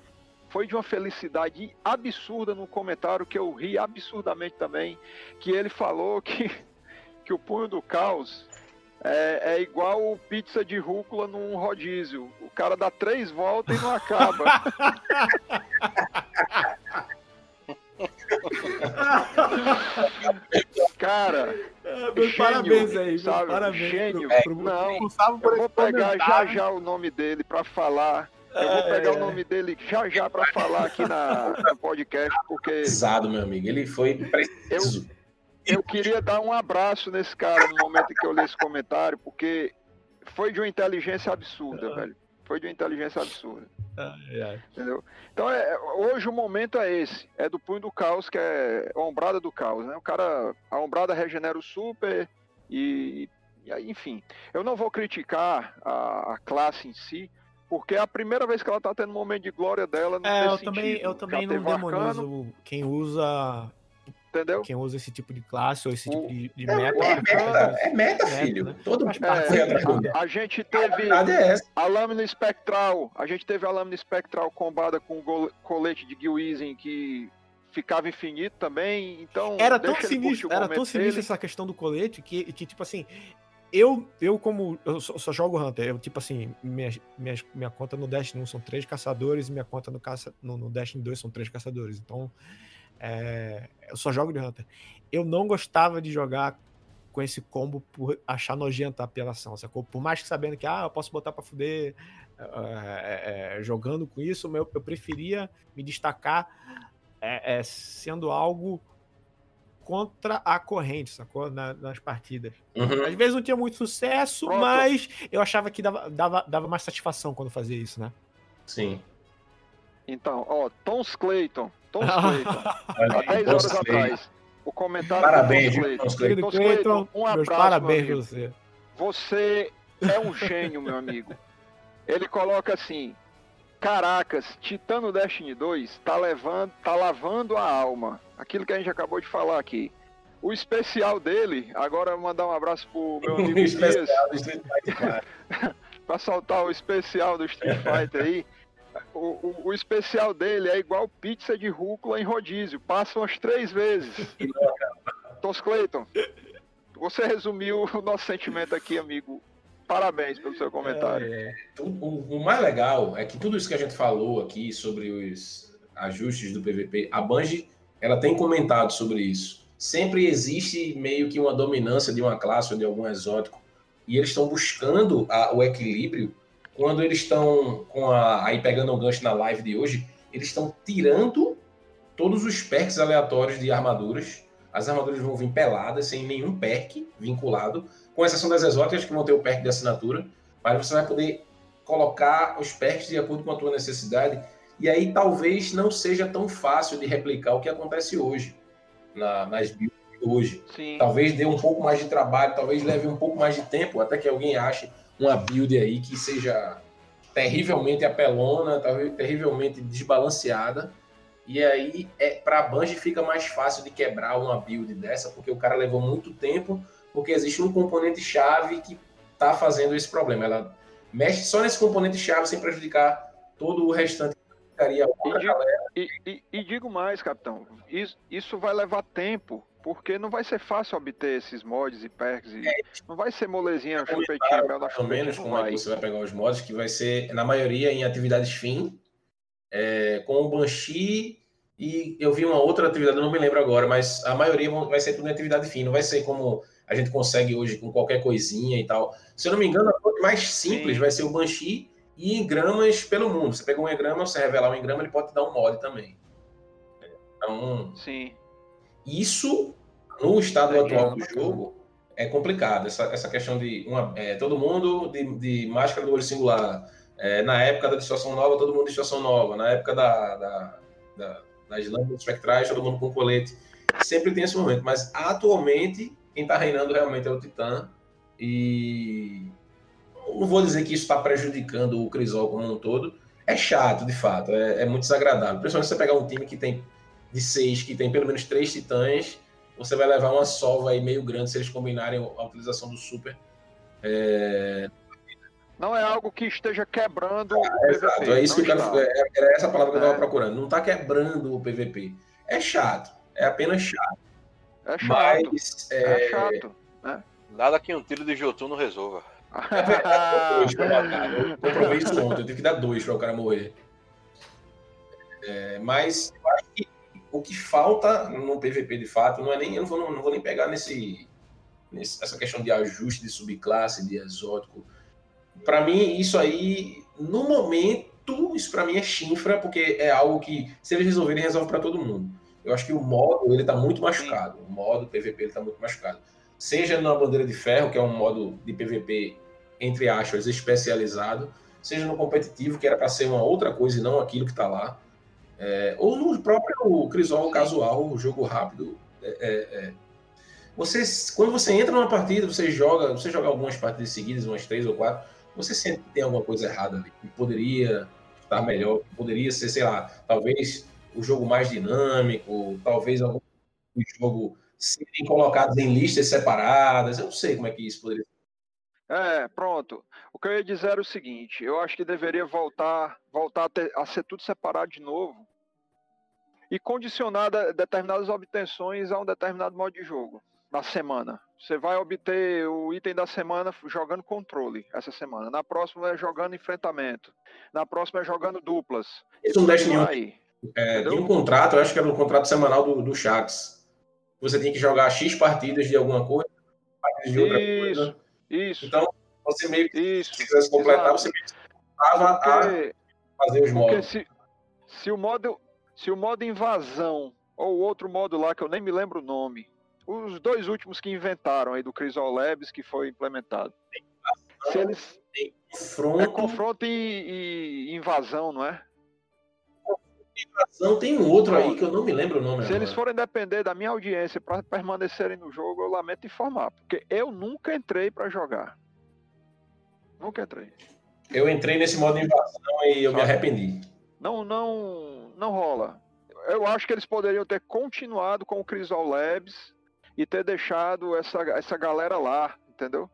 foi de uma felicidade absurda no comentário que eu ri absurdamente também, que ele falou que, que o punho do caos é, é igual pizza de rúcula num rodízio. O cara dá três voltas e não acaba. cara, meus Gênio, parabéns aí, sabe? parabéns. Gênio. pro, pro, Não, pro Gustavo eu vou pegar já comentário. já o nome dele pra falar. Eu vou pegar É, o nome dele já já pra falar aqui na, no podcast, porque Pesado, meu amigo. Ele foi preciso. eu queria dar um abraço nesse cara no momento em que eu li esse comentário, porque foi de uma inteligência absurda, velho. Foi de uma inteligência absurda, Ai, ai. entendeu? Então, é, hoje o momento é esse, é do punho do caos, que é a ombrada do caos, né? O cara, a ombrada regenera o super e, e enfim. Eu não vou criticar a, a classe em si, porque é a primeira vez que ela tá tendo um momento de glória dela É, eu também, eu também não Arcano, demonizo quem usa Entendeu? quem usa esse tipo de classe ou esse tipo de, de É, meta. é meta, é meta, Meta, filho. né? Todo mundo atrás meta. do- A gente A teve verdade é. A lâmina espectral, a gente teve a lâmina espectral combada com o colete de Gilweezing que ficava infinito também, então Era tão sinistro, era tão sinistro essa questão do colete que, que tipo assim, eu, eu como, eu só, só jogo Hunter, eu tipo assim, minha, minha, minha conta no Destiny 1 são três caçadores e minha conta no, caça, no, no Destiny 2 são três caçadores, então é, eu só jogo de Hunter. Eu não gostava de jogar com esse combo por achar nojenta a apelação, sacou? Por mais que sabendo que, ah, eu posso botar pra fuder é, é, jogando com isso, eu, eu preferia me destacar é, é, sendo algo contra a corrente, sacou? Na- nas partidas. Uhum. Às vezes não tinha muito sucesso, Pronto. mas eu achava que dava, dava, dava mais satisfação quando fazia isso, né? Sim. Então, ó, Tons Clayton, Tons Clayton, Olha há aí, 10 horas atrás, o comentário Parabéns, do viu, Clayton. Tons Cleiton, Clayton, um abraço, parabéns você. Você é um gênio, meu amigo. Ele coloca assim: Caracas, Titano Destiny 2 tá levando, tá lavando a alma. Aquilo que a gente acabou de falar aqui. O especial dele, agora eu vou mandar um abraço pro meu amigo Dias, Especial do Street Fighter, cara. pra soltar o especial do Street Fighter aí. O, o, o especial dele é igual pizza de rúcula em rodízio, passa umas três vezes. Tos Clayton, você resumiu o nosso sentimento aqui, amigo. Parabéns pelo seu comentário. É, é. O, o mais legal é que tudo isso que a gente falou aqui sobre os ajustes do PVP, a Bungie ela tem comentado sobre isso. Sempre existe meio que uma dominância de uma classe ou de algum exótico. E eles estão buscando a- o equilíbrio quando eles estão com a. Aí pegando o gancho na live de hoje, eles estão tirando todos os perks aleatórios de armaduras. As armaduras vão vir peladas, sem nenhum perk vinculado, com exceção das exóticas que vão ter o perk de assinatura. Mas você vai poder colocar os perks de acordo com a tua necessidade. E aí talvez não seja tão fácil de replicar o que acontece hoje, na- nas builds hoje. Sim. Talvez dê um pouco mais de trabalho, talvez leve um pouco mais de tempo, até que alguém ache uma build aí que seja terrivelmente apelona, talvez terrivelmente desbalanceada. E aí, é, para a Bungie fica mais fácil de quebrar uma build dessa, porque o cara levou muito tempo, porque existe um componente chave que está fazendo esse problema. Ela mexe só nesse componente chave sem prejudicar todo o restante E digo, e- e- e digo mais, capitão, isso, isso vai levar tempo Porque não vai ser fácil obter esses mods e perks. E... Não vai ser molezinha, chupetinha, mel ou chupetinha. menos como é que você vai pegar os mods, que vai ser, na maioria, em atividades fim, é, com o Banshee, e eu vi uma outra atividade, eu não me lembro agora, mas a maioria vai ser tudo em atividade fim, não vai ser como a gente consegue hoje com qualquer coisinha e tal. Se eu não me engano, a coisa mais simples Sim. vai ser o Banshee e engramas pelo mundo. Você pega um engrama, você revelar um engrama, ele pode te dar um mod também. Então, Sim. Isso, no estado É, atual do jogo, é complicado. Essa, essa questão de uma, é, todo mundo de, de máscara do olho singular. É, na época da distorção nova, todo mundo de distorção nova. Na época da, da, da, das lâmpadas espectrais, todo mundo com colete. Sempre tem esse momento. Mas atualmente, quem está reinando realmente é o Titã. E não vou dizer que isso está prejudicando o Crisol como um todo. É chato, de fato. É, é muito desagradável. Principalmente se você pegar um time que tem de seis, que tem pelo menos três titãs, você vai levar uma sova aí meio grande se eles combinarem a utilização do super. É, Não é algo que esteja quebrando o exato, PVP. é isso que eu quero. é- Era essa palavra que eu estava É. procurando. Não está quebrando o PVP. É chato. É apenas chato. É chato. Mas. É, É, chato. Nada que um tiro de Jotun não resolva. Eu comprovei isso ontem. Eu tive que dar dois para o cara morrer. É, mas eu acho que o que falta no PVP de fato não é nem. Eu não vou, não vou nem pegar nesse, nesse- essa questão de ajuste de subclasse, de exótico. Para mim, isso aí, no momento, isso para mim é chinfra, porque é algo que, se eles resolverem, resolve para todo mundo. Eu acho que o modo, ele tá muito machucado. O modo PVP, ele tá muito machucado. Seja na bandeira de ferro, que é um modo de PVP, entre aspas, especializado, seja no competitivo, que era para ser uma outra coisa e não aquilo que tá lá. É, ou no próprio Crisol casual, jogo rápido. É, é, é. Você, quando você entra numa partida, você joga, você joga algumas partidas seguidas, umas três ou quatro, você sente que tem alguma coisa errada ali, que poderia estar melhor, que poderia ser, sei lá, talvez o jogo mais dinâmico, talvez algum jogo serem colocados em listas separadas, eu não sei como é que isso poderia É, pronto. O que eu ia dizer era o seguinte: eu acho que deveria voltar, voltar a, ter- a ser tudo separado de novo e condicionar de- determinadas obtenções a um determinado modo de jogo na semana. Você vai obter o item da semana jogando controle essa semana. Na próxima é jogando enfrentamento. Na próxima é jogando duplas. Isso não deixa nenhum. Aí. É, tinha um contrato, eu acho que era um contrato semanal do, do Sharks. Você tinha que jogar X partidas de alguma coisa, partidas de outra Isso, coisa. isso, Então, você meio que, isso. se quisesse completar, exato. você meio que a fazer os modos. se, se o modo se o modo invasão ou outro modo lá que eu nem me lembro o nome, os dois últimos que inventaram aí do Crisol Labs que foi implementado. Se eles é Confronto, confronto e, e invasão, não é? não tem um outro aí que eu não me lembro o nome Se eles agora. forem depender da minha audiência para permanecerem no jogo, eu lamento informar, porque eu nunca entrei para jogar. Nunca entrei. Eu entrei nesse modo invasão e eu me Sabe? arrependi. Não, não, não rola. Eu acho que eles poderiam ter continuado com o Crisol Labs e ter deixado essa, essa galera lá, entendeu?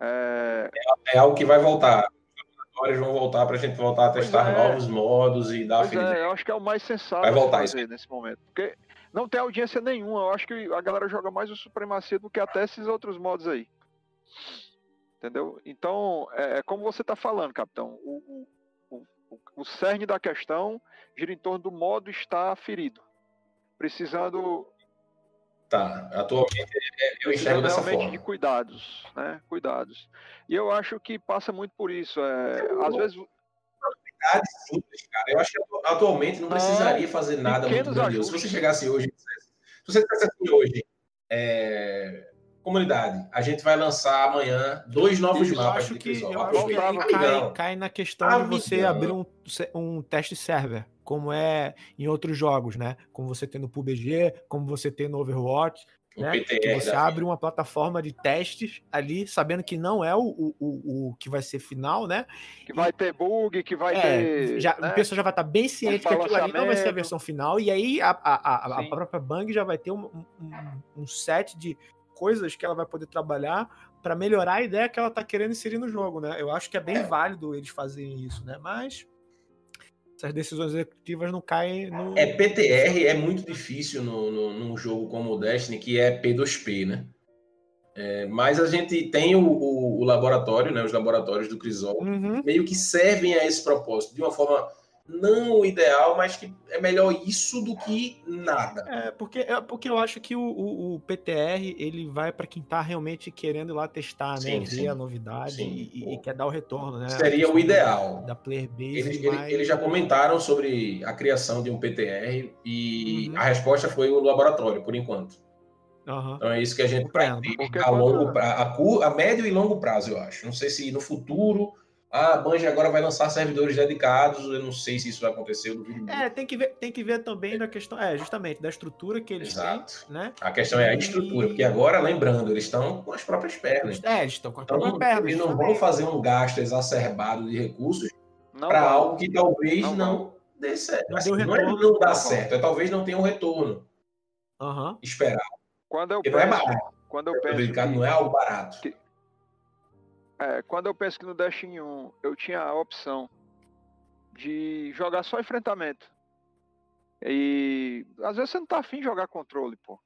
É, É algo que vai voltar. Agora eles vão voltar pra gente voltar a testar é. novos modos e dar pois feedback. é, eu acho que é o mais sensato Vai a voltar fazer nesse momento. Porque não tem audiência nenhuma. Eu acho que a galera joga mais o Supremacia do que até esses outros modos aí. Entendeu? Então, é, é como você está falando, capitão. O, o, cerne da questão gira em torno do modo estar ferido. Precisando, Tá, atualmente é, eu enxergo dessa forma. de cuidados, né? Cuidados. E eu acho que passa muito por isso. É, às vezes simples, cara. Eu acho que atu- atualmente não Não, precisaria fazer nada muito grandioso. Se você chegasse hoje, se você dissesse assim hoje, é, comunidade, a gente vai lançar amanhã dois novos Eu mapas acho de que, eu acho que aí cai, Amigão. cai na questão de você Amigão. abrir um, um teste server, como é em outros jogos, né? Como você tem no PUBG, como você tem no Overwatch, né? PTR que você abre uma plataforma de testes ali, sabendo que não é o, o, o, o que vai ser final, né? que vai ter bug, que vai É, ter. já, né? o pessoal já vai estar bem ciente que aquilo ali não vai ser a versão final, e aí a, a, a, a própria Bang já vai ter um, um, um set de coisas que ela vai poder trabalhar para melhorar a ideia que ela tá querendo inserir no jogo, né? Eu acho que é bem válido eles fazerem isso, né? Mas essas decisões executivas não caem no. É, PTR é muito difícil no, no, num jogo como o Destiny, que é P2P, né? É, mas a gente tem o, o, o laboratório, né, os laboratórios do Crisol, Uhum. meio que servem a esse propósito, de uma forma não o ideal, mas que é melhor isso do que nada. É, porque, é porque eu acho que o, o- o PTR ele vai para quem tá realmente querendo ir lá testar, né? Sim, Ver sim. a novidade Sim, e, e quer dar o retorno, né? Seria o ideal. Da, player base. Eles, ele- mas- eles já comentaram sobre a criação de um PTR e Uhum. a resposta foi o laboratório, por enquanto. Aham. Então é isso que a gente vai Compreendo. ter Porque a, longo pra- a, a médio e longo prazo, eu acho. Não sei se no futuro a Band agora vai lançar servidores dedicados, eu não sei se isso vai acontecer. É, tem que ver, tem que ver também da questão, é, justamente da estrutura que eles Exato. têm, né? A questão é a estrutura, porque agora, lembrando, eles estão com as próprias pernas. É, eles estão com as Então, próprias pernas. eles não vão fazer um gasto exacerbado de recursos para algo que talvez Não não, dê certo. Não Assim, não é não dá Não certo, é talvez não tenha um retorno Aham. esperado. Quando eu é penso, barato. quando eu O penso que- não é algo barato. É, quando eu penso que no Destiny 1 eu tinha a opção de jogar só enfrentamento. E às vezes você não tá afim de jogar controle, pô.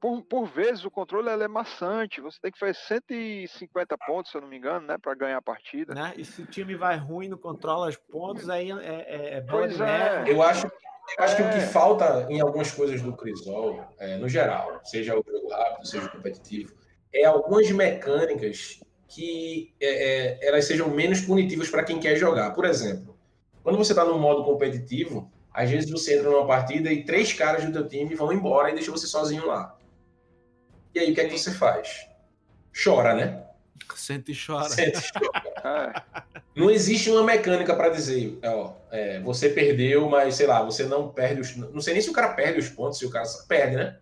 Por, por vezes o controle ele é maçante, você tem que fazer 150 pontos, se eu não me engano, né, para ganhar a partida. Né? E se o time vai ruim, não controla os pontos, aí é, é, é bola Pois é. Eu acho, eu acho que o que É. falta em algumas coisas do Crisol, é, no geral, seja o jogo rápido, seja o competitivo, é algumas mecânicas que é, é, elas sejam menos punitivas para quem quer jogar. Por exemplo, quando você está no modo competitivo, às vezes você entra numa partida e três caras do teu time vão embora e deixam você sozinho lá. E aí o que é que você faz? Chora, né? Senta e chora. Sente, chora. É, Não existe uma mecânica para dizer, ó, é, você perdeu, mas sei lá, você não perde os. Não sei nem se o cara perde os pontos, se o cara perde, né?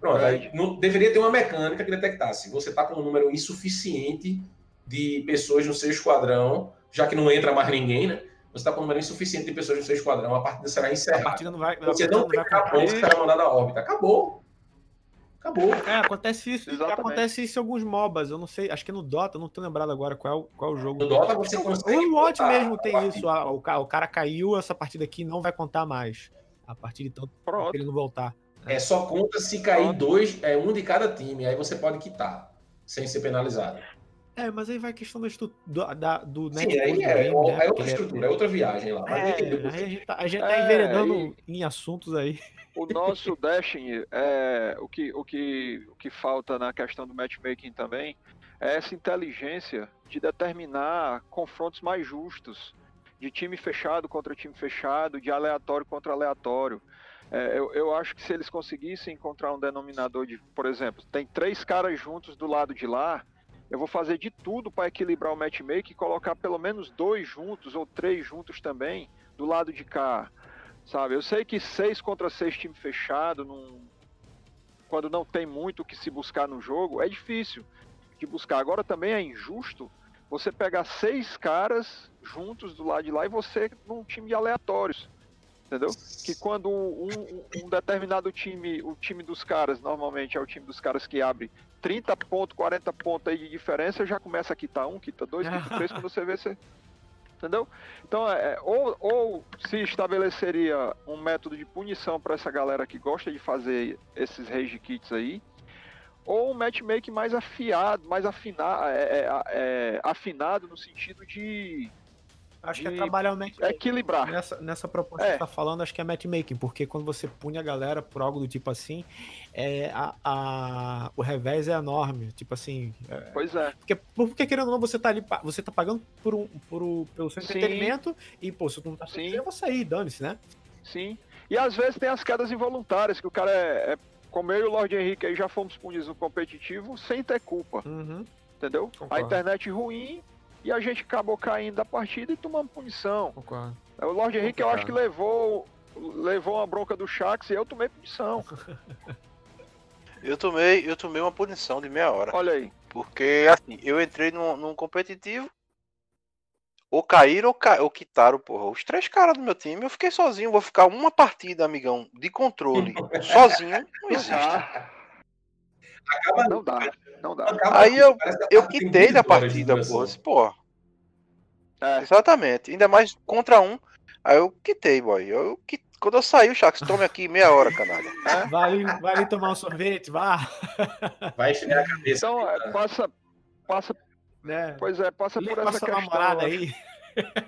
Pronto, aí não, deveria ter uma mecânica que detectasse. Você tá com um número insuficiente de pessoas no seu esquadrão, já que não entra mais ninguém, né? Você tá com um número insuficiente de pessoas no seu esquadrão, a partida será A encerrada. partida não vai. a Você não não concluir. pontos, você será mandado à órbita. Acabou. Acabou. É, acontece isso. Exatamente. Acontece isso em alguns MOBAs. Eu não sei, acho que no Dota, eu não tô lembrado agora qual é o, qual é o jogo. No Dota você consegue. O botar mesmo a tem partida. isso. o, ca- o cara caiu, essa partida aqui não vai contar mais. A partir de tanto pronto. ele não voltar. É só conta se cair dois, é um de cada time. Aí você pode quitar, sem ser penalizado. É, mas aí vai a questão da do, da, do Sim, netcode aí é, game, é né? outra Porque estrutura, é outra viagem lá. É, que aí a você- gente tá, a gente tá É, enveredando em assuntos aí. O nosso Destiny, é, o, que, o, que, o que falta na questão do matchmaking também é essa inteligência de determinar confrontos mais justos, de time fechado contra time fechado, de aleatório contra aleatório. É, eu, eu acho que se eles conseguissem encontrar um denominador de, por exemplo, tem três caras juntos do lado de lá, eu vou fazer de tudo para equilibrar o matchmaking e colocar pelo menos dois juntos ou três juntos também do lado de cá. Sabe, eu sei que seis contra seis time fechado, num... quando não tem muito o que se buscar no jogo, é difícil de buscar. Agora também é injusto você pegar seis caras juntos do lado de lá e você num time de aleatórios. Entendeu? Que quando um, um- um determinado time, o time dos caras, normalmente é o time dos caras que abre 30 pontos, 40 pontos aí de diferença, já começa a quitar um, quita dois, quita três, quando você vê, você. Entendeu? Então, é, é, ou, ou se estabeleceria um método de punição para essa galera que gosta de fazer esses rage kits aí, ou um matchmaking mais afiado, mais afina, é, é, é, afinado no sentido de Acho que é trabalhar o matchmaking. equilibrar. Nessa, nessa proposta É. que você tá falando, acho que é matchmaking, porque quando você pune a galera por algo do tipo assim, é, a, a- o revés é enorme. Tipo assim. é- Pois é. porque, porque querendo ou não, você tá ali, você tá pagando por um, por um- pelo seu Sim. entretenimento e, pô, se tu não tá Sim. eu vou sair, dane-se, né? Sim. E às vezes tem as quedas involuntárias, que o cara é. é como eu e o Lord Henrique aí já fomos punidos no competitivo sem ter culpa, Uhum. entendeu? Concordo. A internet ruim e a gente acabou caindo da partida e tomando punição. Concordo. O Lord Henrique eu acho que levou levou uma bronca do Shax e eu tomei punição. Eu tomei, eu tomei uma punição de meia hora. Olha aí. Porque, assim, eu entrei num, num competitivo. Ou caíram ou, ca... ou quitaram, porra. Os três caras do meu time, eu fiquei sozinho. Vou ficar uma partida, amigão, de controle, sozinho. Não existe. Acaba, Não dá. Não dá. acaba Aí eu- Eu tem quitei da 20 horas de partida. Assim, porra. É. Exatamente. Ainda mais contra um. Aí eu quitei, boy. Eu, Quando eu saí, o Chaco, tome aqui meia hora, canalha. É? Vai vai ali tomar um sorvete, vá. Vai esfriar a cabeça. Então, é, passa, passa, Né? pois é, passa Liga por essa questão. namorada aí.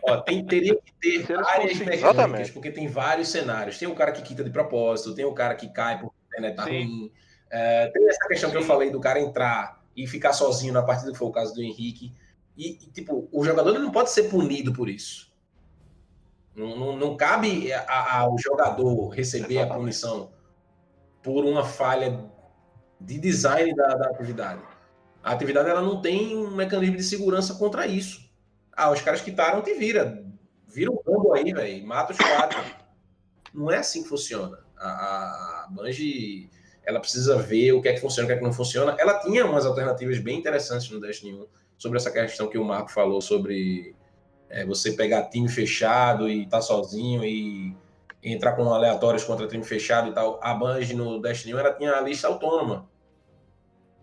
Ó, tem, teria que ter Se várias Exatamente. porque tem vários cenários. Tem o cara que quita de propósito, tem o cara que cai porque a internet tá Sim. ruim. É, tem essa questão que eu falei do cara entrar e ficar sozinho na partida, que foi o caso do Henrique. E, e, tipo, o jogador não pode ser punido por isso. Não, não, não cabe ao jogador receber a punição por uma falha de design da, da atividade. A atividade ela não tem um mecanismo de segurança contra isso. Ah, os caras quitaram, te vira. Vira um combo aí, velho. Mata os quatro. Não é assim que funciona. A, a, a Bungie, ela precisa ver o que é que funciona, o que é que não funciona. Ela tinha umas alternativas bem interessantes no Destiny 1 sobre essa questão que o Marco falou sobre é, você pegar time fechado e estar sozinho e entrar com aleatórios contra time fechado e tal. A Bungie no Destiny 1 ela tinha a lista autônoma.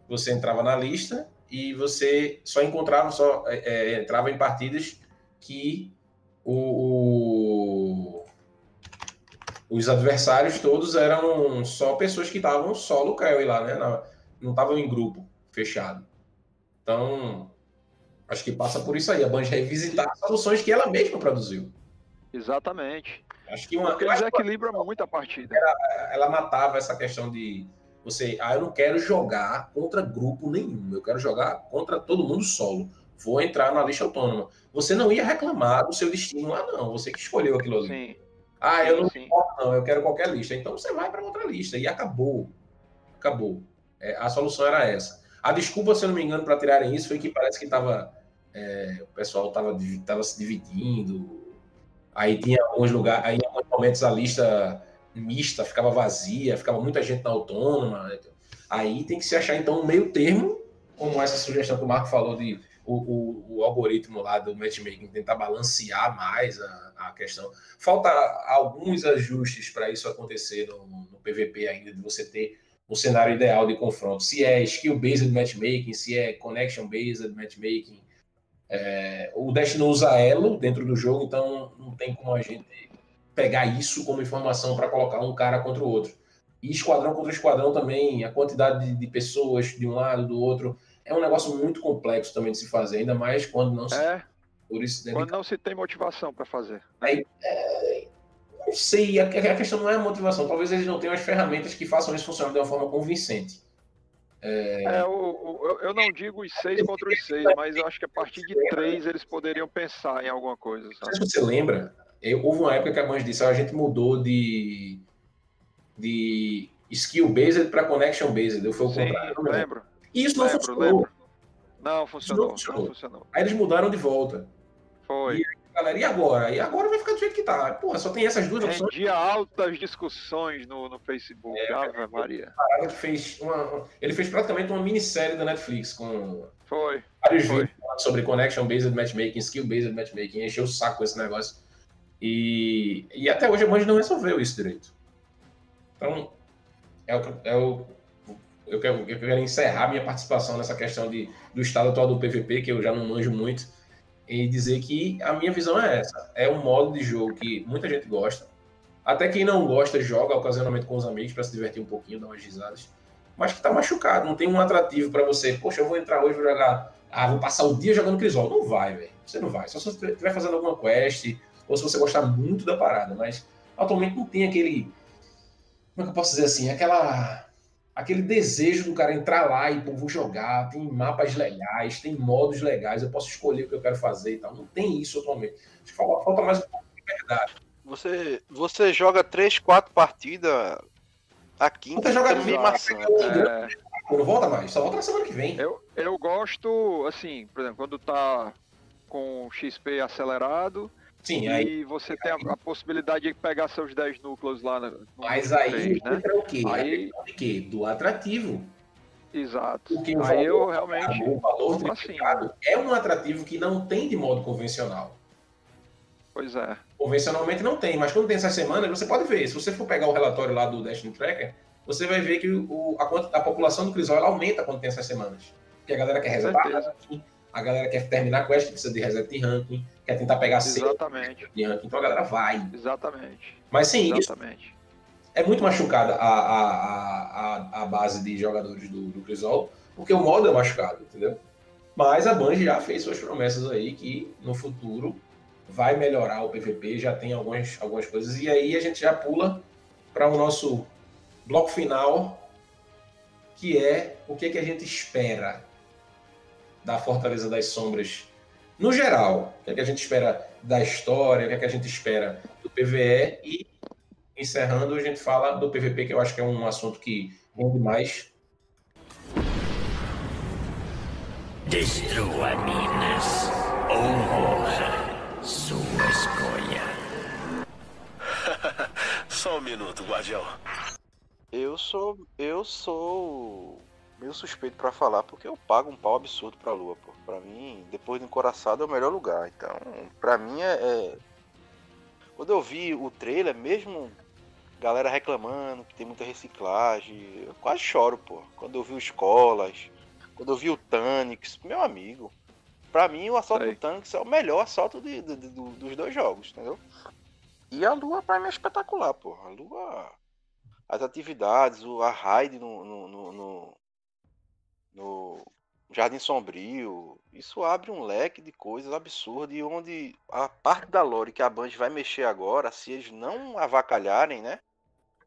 Você entrava na lista e você só encontrava, só é, é, entrava em partidas que o, o- os adversários todos eram só pessoas que estavam solo carry lá, né? Não estavam em grupo fechado. Então, acho que passa por isso aí. A Bungie revisitar soluções que ela mesma produziu. Exatamente. Acho que uma, Porque que muito a partida. ela matava essa questão de você, ah, eu não quero jogar contra grupo nenhum, eu quero jogar contra todo mundo solo. Vou entrar na lista autônoma. Você não ia reclamar do seu destino lá, não. Você que escolheu aquilo ali. Sim. Ah, eu não sim. importo, não, eu quero qualquer lista. Então você vai para outra lista. E acabou. Acabou. É, a solução era essa. A desculpa, se eu não me engano, para tirarem isso foi que parece que tava, é, o pessoal estava tava se dividindo. Aí tinha alguns lugares, aí em alguns momentos a lista mista ficava vazia, ficava muita gente na autônoma. Aí tem que se achar, então, um meio termo, como essa sugestão que o Marco falou de o, o- o algoritmo lá do matchmaking tentar balancear mais a, a questão. Falta alguns ajustes para isso acontecer no, no PVP ainda, de você ter um cenário ideal de confronto. Se é skill-based matchmaking, se é connection-based matchmaking. É, o não usa elo dentro do jogo, então não tem como a gente pegar isso como informação para colocar um cara contra o outro. E esquadrão contra esquadrão também, a quantidade de, de pessoas de um lado, do outro, é um negócio muito complexo também de se fazer, ainda mais quando não se. É, Por isso, quando não se tem motivação para fazer. Não sei, a, a questão não é a motivação. Talvez eles não tenham as ferramentas que façam isso funcionar de uma forma convincente. É, o, o- eu- eu não digo os seis contra os seis, mas eu acho que a partir de três eles poderiam pensar em alguma coisa, Não sei sabe? se você lembra, eu- houve uma época que a Bungie disse, "Ah, a gente mudou de, de skill-based para connection-based. Eu fui o contrário. não lembro. E isso não lembro, funcionou. lembro. Não funcionou, não funcionou. funcionou. Aí eles mudaram de volta. Foi. Galera, e agora? E agora vai ficar do jeito que tá. Porra, só tem essas duas opções. Rendia altas discussões no, no Facebook. É, Ave Maria. Que fez uma, ele fez praticamente uma minissérie da Netflix com Foi. vários Foi. vídeos sobre connection-based matchmaking, skill-based matchmaking, encheu o saco com esse negócio. E, e até hoje a Bungie não resolveu isso direito. Então, é o, é o, eu, quero, eu quero encerrar minha participação nessa questão de, do estado atual do PVP, que eu já não manjo muito, e dizer que a minha visão é essa. É um modo de jogo que muita gente gosta. Até quem não gosta joga ocasionalmente com os amigos para se divertir um pouquinho, dar umas risadas. Mas que tá machucado, não tem um atrativo para você. Poxa, eu vou entrar hoje, vou jogar. Ah, vou passar o dia jogando Crisol. Não vai, velho. Você não vai. Só se você estiver fazendo alguma quest, ou se você gostar muito da parada. Mas atualmente não tem aquele. Como é que eu posso dizer assim? Aquela. Aquele desejo do cara entrar lá e, pô, vou jogar. Tem mapas legais, tem modos legais, eu posso escolher o que eu quero fazer e tal. Não tem isso atualmente. Acho que falta, falta mais um pouco de verdade. Você, você joga 3, 4 partidas. A quinta Você joga meio de- maçante. É, Não volta mais, só volta na semana que vem. eu, eu gosto, assim, por exemplo, quando tá com XP acelerado Sim, aí. e você tem a, a possibilidade de pegar seus 10 núcleos lá no, no Mas aí três, né? entra o quê? Aí- quê? Do atrativo. Exato. Porque o Aí eu valor, realmente. o valor triplicado é um atrativo que não tem de modo convencional. Pois é. Convencionalmente não tem, mas quando tem essas semanas, você pode ver. Se você for pegar o relatório lá do Destiny Tracker, você vai ver que o, a, a população do Crisol aumenta quando tem essas semanas. Porque a galera quer certeza. enfim. a galera quer terminar a quest, precisa de reset de ranking, quer tentar pegar Exatamente. ranking, então a galera vai. Exatamente. Mas sem isso, Exatamente. é muito machucada a, a, a, a, base de jogadores do, do Crisol, porque o modo é machucado, entendeu? Mas a Band já fez suas promessas aí que no futuro vai melhorar o PVP, já tem algumas, algumas coisas, e aí a gente já pula para o nosso bloco final, que é o que, que a gente espera da Fortaleza das Sombras no geral. O que, que a gente espera da história, o que, que a gente espera do PVE e encerrando a gente fala do PVP, que eu acho que é um assunto que rende mais. Destrua Minas. Honra sua escolha. Só um minuto, guardião. Eu sou. Eu sou. meio suspeito pra falar, porque eu pago um pau absurdo pra lua, pô. Pra mim, depois do encoraçado é o melhor lugar. Então, pra mim é. é- Quando eu vi o trailer, mesmo galera reclamando que tem muita reciclagem, eu quase choro, pô. Quando eu vi o Escolas, quando eu vi o Tanix, meu amigo. Pra mim, o assalto Sei. do Tanix é o melhor assalto de- de- de- do- dos dois jogos, entendeu? E a lua, pra mim, é espetacular, pô. A lua as atividades, a raid no, no, no, no- no Jardim Sombrio, isso abre um leque de coisas absurdas e onde a parte da lore que a Band vai mexer agora, se eles não avacalharem, né?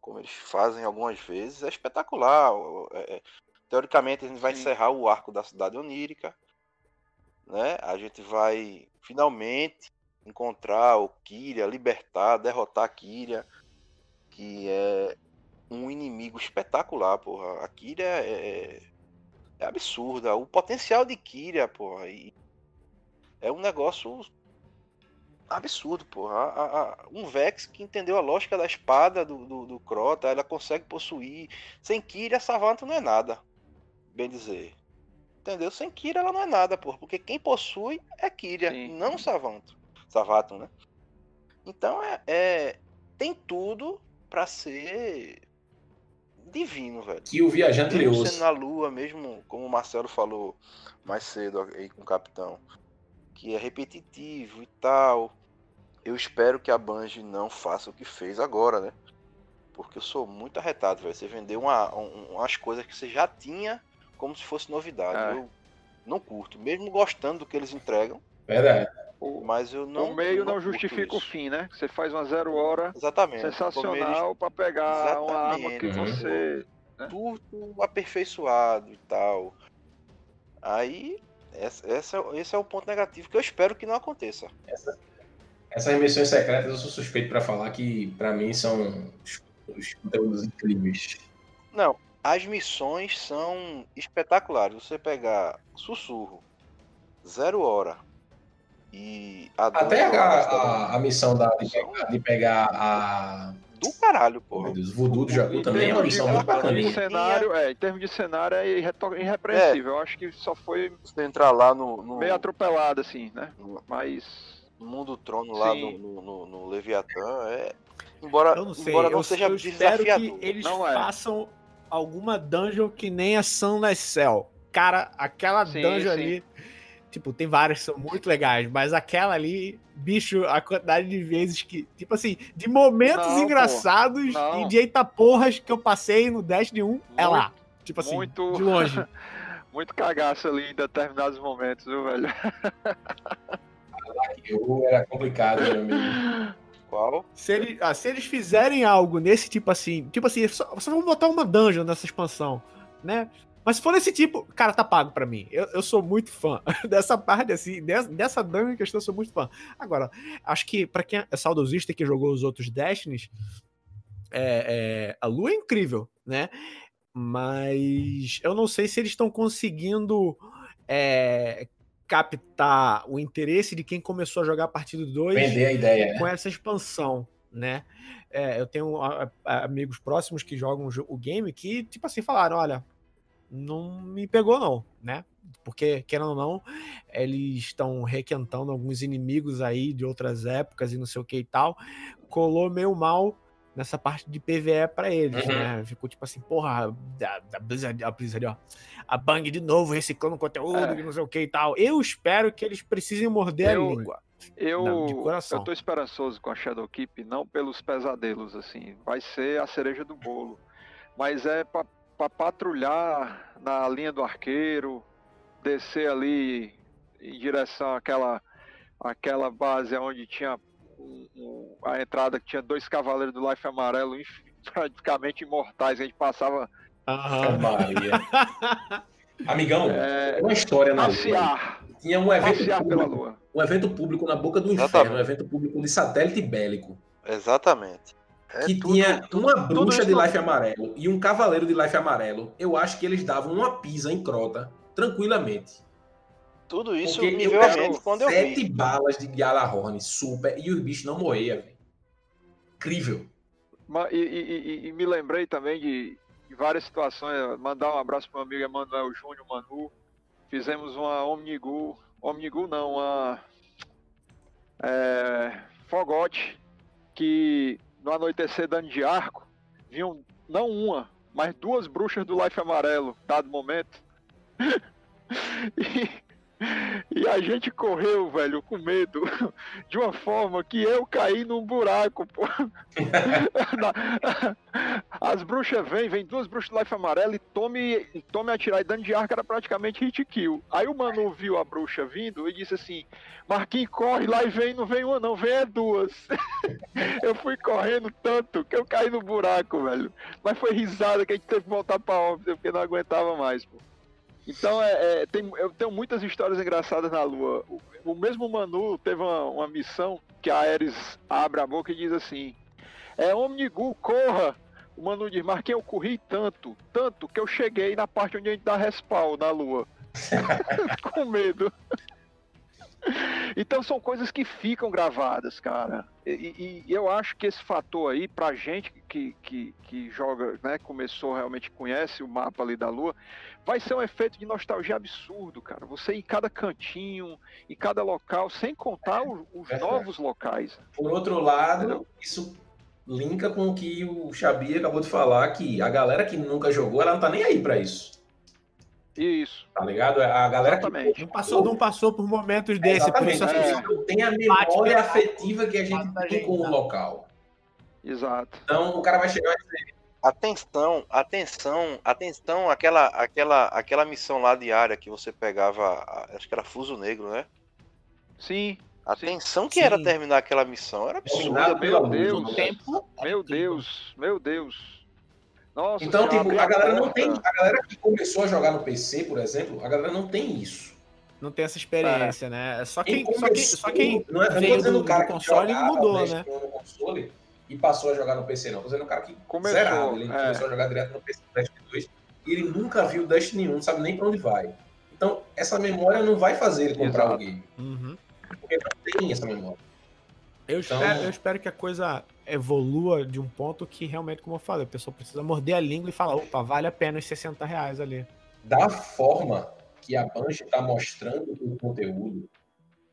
Como eles fazem algumas vezes, é espetacular. É- é- teoricamente a gente vai Sim. encerrar o arco da cidade onírica, né? A gente vai finalmente encontrar o Kyria, libertar, derrotar a Kyria, que é um inimigo espetacular, porra. A Kyria é, é absurda. O potencial de Kyria, porra, é um negócio absurdo, porra. A- a- um Vex que entendeu a lógica da espada do, do, do Crota, ela consegue possuir. Sem Kyria, Savanto não é nada, bem dizer. Entendeu? Sem Kyria ela não é nada, porra. Porque quem possui é Kyria, Sim. não Savanto. Savaton, né? Então é, é- tem tudo pra ser divino, velho. Que o viajante Mesmo Leoso. sendo na lua, mesmo como o Marcelo falou mais cedo aí com o capitão, que é repetitivo e tal. Eu espero que a Bungie não faça o que fez agora, né? Porque eu sou muito arretado, velho. Você vendeu uma, um- umas coisas que você já tinha como se fosse novidade. É. Eu não curto, mesmo gostando do que eles entregam, Verdade. O, mas eu não. o meio não, curto justifica o fim, né? Você faz uma zero hora Exatamente. Sensacional pra pegar uma arma que Exatamente. você. eles tudo aperfeiçoado e tal. Aí, essa, essa, esse é o ponto negativo que eu espero que não aconteça. Essas missões secretas eu sou suspeito pra falar que pra mim são os- os conteúdos incríveis. Não, as missões são espetaculares. Você pegar Sussurro, Zero Hora e a Até a, a, a missão da, de, pegar, de pegar a. do caralho, Oh, meu. Deus, Voodoo do Jacu também é uma missão muito em bacaninha. cenário, é, em termos de cenário é irrepreensível. Eu acho que só foi Você entrar lá no, no, meio atropelado, assim, né? no Mas. mundo trono lá no, Sim. no, no- no Leviatã é. Embora, Eu não sei, embora não eu, seja eu espero desafiador. que eles Não é. façam alguma dungeon que nem a Sunless Cell. Cara, aquela Sim, dungeon sim. ali, tipo, tem várias que são muito legais, mas aquela ali, bicho, a quantidade de vezes que, tipo assim, de momentos Não, pô. engraçados Não. e de eita porras que eu passei no Destiny 1, é Muito- lá. Tipo assim, muito- de longe. Muito cagaço ali em determinados momentos, viu, velho? Eu era complicado, meu amigo. Qual? Se, ele- ah, se eles fizerem algo nesse tipo assim, tipo assim, só, só vão botar uma dungeon nessa expansão, né? Mas se for desse tipo, cara, tá pago pra mim. Eu, eu sou muito fã dessa parte, assim, dessa, dessa dungeon em questão, eu sou muito fã. Agora, acho que pra quem é saudosista que jogou os outros Destinies, é, é, a lua é incrível, né? Mas eu não sei se eles estão conseguindo é, captar o interesse de quem começou a jogar a partir do 2 Vender a ideia, né? com essa expansão, né? É, eu tenho a- a- amigos próximos que jogam o jo- o game que, tipo assim, falaram: olha, não me pegou, não, né? Porque, querendo ou não, eles estão requentando alguns inimigos aí de outras épocas e não sei o que e tal. Colou meio mal nessa parte de PVE pra eles, Uhum. né? Ficou tipo assim, porra, da Blizzard, a Blizzard, ó. a Bang de novo reciclando conteúdo, É. não sei o que e tal. Eu espero que eles precisem morder Eu- a língua. Eu, Não, de coração. eu tô esperançoso com a Shadowkeep, não pelos pesadelos, assim. Vai ser a cereja do bolo. Mas é pra, pra patrulhar na linha do arqueiro, descer ali em direção àquela, àquela base onde tinha um- um- a entrada que tinha dois cavaleiros do Life Amarelo praticamente imortais. A gente passava Maria. Amigão, é, tem uma história na lua. passear, Tinha um evento, público, lua. um evento público na boca do Exatamente. inferno, um evento público de satélite bélico. Exatamente. É que tudo- tinha tudo- uma tudo bruxa isso de não- life amarelo e um cavaleiro de life amarelo. Eu acho que eles davam uma pisa em crota tranquilamente. Tudo isso Porque me eu veio à quero mente quando eu sete balas de Galahorn super e os bichos não morriam, velho. Incrível. Ma- E, e- e- e me lembrei também de, de várias situações. Mandar um abraço para meu amigo Emanuel Júnior Manu. Fizemos uma Omnigul. Omnigul não, uma. É, Fogote. Que no anoitecer dando de arco, vinham não uma, mas duas bruxas do Life Amarelo, dado momento. e, e a gente correu, velho, com medo, de uma forma que eu caí num buraco, pô. As bruxas vêm, vem duas bruxas Life Amarelo e tome, tome atirar e dano de arco era praticamente hit kill. Aí o Manu viu a bruxa vindo e disse assim: Marquinhos, corre lá e vem, não vem uma, não, vem é duas. eu fui correndo tanto que eu caí no buraco, velho. Mas foi risada que a gente teve que voltar pra óbvio, porque não aguentava mais, pô. Então, é, é, tem, eu tenho muitas histórias engraçadas na Lua. O, o mesmo Manu teve uma, uma missão que a Ares abre a boca e diz assim: É Omnigul, corra! O Manu diz: Marquinhos, eu corri tanto, tanto que eu cheguei na parte onde a gente dá respawn na Lua. Com medo. Então são coisas que ficam gravadas, cara. E, e- eu acho que esse fator aí, pra gente que, que, que joga, né, começou realmente, conhece o mapa ali da Lua, vai ser um efeito de nostalgia absurdo, cara. Você ir em cada cantinho, em cada local, sem contar o- os Verdade. novos locais. Por outro lado, Entendeu? isso linka com o que o Xabi acabou de falar, que a galera que nunca jogou, ela não tá nem aí pra isso. Isso. Tá ligado? A galera Exatamente. que Não passou, não passou por momentos desse, por Exatamente. isso é. Não tem a memória afetiva que a gente Bate tem gente, com o né? local. Exato. Então o cara vai chegar Atenção, atenção, atenção, aquela, aquela, aquela missão lá diária que você pegava, acho que era Fuso Negro, né? Sim. Atenção que Sim. era terminar aquela missão, era pela meu Deus. tempo. Meu Deus, meu Deus. Nossa, Então, tipo, a galera não tem. A galera que começou a jogar no PC, por exemplo, a galera não tem isso. Não tem essa experiência, né? É Só quem, só quem, começou- só quem não é, eu não tô veio dizendo do, o cara do que console jogava mudou, né? no console e passou a jogar no PC, não. Tô dizendo o cara que Começou, zerado. Ele é. começou a jogar direto no PC no Destiny 2 e ele nunca viu Destiny 1, não sabe nem pra onde vai. Então, essa memória não vai fazer ele comprar Exato. o game. Uhum. Porque não tem essa memória. Eu, Então- espero, eu espero que a coisa evolua de um ponto que realmente, como eu falei, a pessoa precisa morder a língua e falar, opa, vale a pena os 60 reais ali. da forma que a Bungie está mostrando o conteúdo,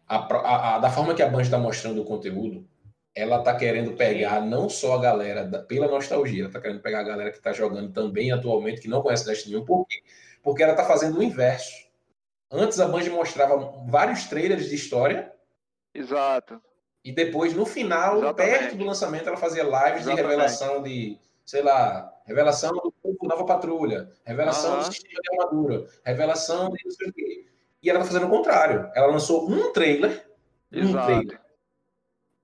a a- a- da forma que a Bungie está mostrando o conteúdo, ela está querendo pegar não só a galera da- pela nostalgia, ela está querendo pegar a galera que está jogando também atualmente, que não conhece Destiny 1. Por quê? Porque ela está fazendo o inverso. Antes a Bungie mostrava vários trailers de história Exato. E depois, no final, Exatamente. perto do lançamento, ela fazia lives de Exatamente. revelação de, sei lá, revelação do Nova Patrulha, revelação Aham. do sistema de armadura, revelação de não sei o quê. E ela tá fazendo o contrário. Ela lançou um trailer, um Exato. trailer.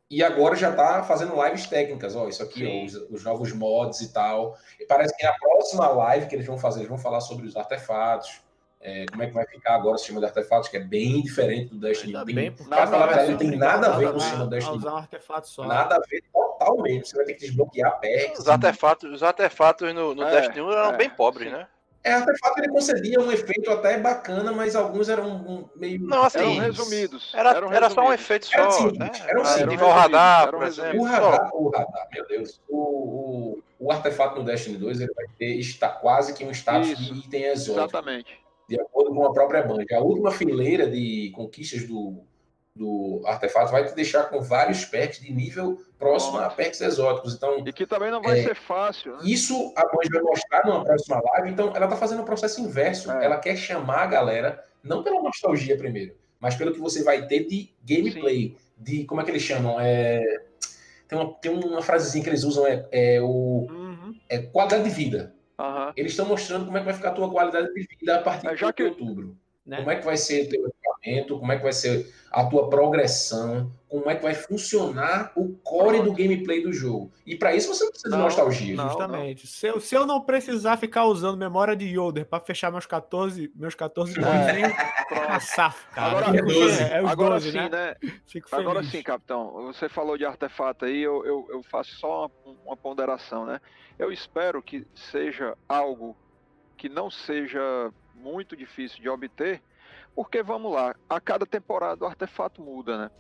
E agora já tá fazendo lives técnicas. Ó, isso aqui, ó, os, os novos mods e tal. E parece que na próxima live que eles vão fazer, eles vão falar sobre os artefatos. É, como é que vai ficar agora o sistema de artefatos, que é bem diferente do Destiny. Ainda Não tem bem, porque pra falar a verdade, não tem nada a ver com o sistema do a Destiny. usar um artefato só. Nada a ver total mesmo. Você vai ter que desbloquear perks. Os artefatos, os artefatos no, no É, Destiny 1 eram é, bem pobres, sim. né? É, artefato ele concedia um efeito até bacana, mas alguns eram um, meio. Não, assim, Eram resumidos. Era, eram era só um resumidos. efeito Era só, simples, né? era um Ah, simples. Ativar o radar, por resumidos. exemplo. O só. radar, o radar, meu Deus. O, o, o artefato no Destiny 2 ele vai ter está, quase que um status Isso. de item exótico, Exatamente. De acordo com a própria Band. A última fileira de conquistas do, do artefato vai te deixar com vários perks de nível próximo a perks exóticos. Então, E que também não vai É, ser fácil, né? isso a Bungie vai mostrar numa próxima live. Então, ela tá fazendo o processo inverso. É. Ela quer chamar a galera, não pela nostalgia primeiro, mas pelo que você vai ter de gameplay. De, como é que eles chamam? É, tem, uma, tem uma frasezinha que eles usam, é, é o Uhum. é qualidade de vida. Aham. Eles estão mostrando como é que vai ficar a tua qualidade de vida a partir É, já de que- outubro. Né? Como é que vai ser teu como é que vai ser a tua progressão, como é que vai funcionar o core do gameplay do jogo. E para isso você não precisa de Não, nostalgia. não. Justamente. Se, eu, se eu não precisar ficar usando memória de Yoder pra fechar meus 14, meus 14 bonzinhos, tá safo, cara. Agora- Fico É 12. fe- É os Agora 12, sim, né? né? Fico feliz. Agora sim, capitão. Você falou de artefato aí, eu, eu, eu faço só uma, uma ponderação, né? Eu espero que seja algo que não seja muito difícil de obter, porque vamos lá, a cada temporada o artefato muda, né?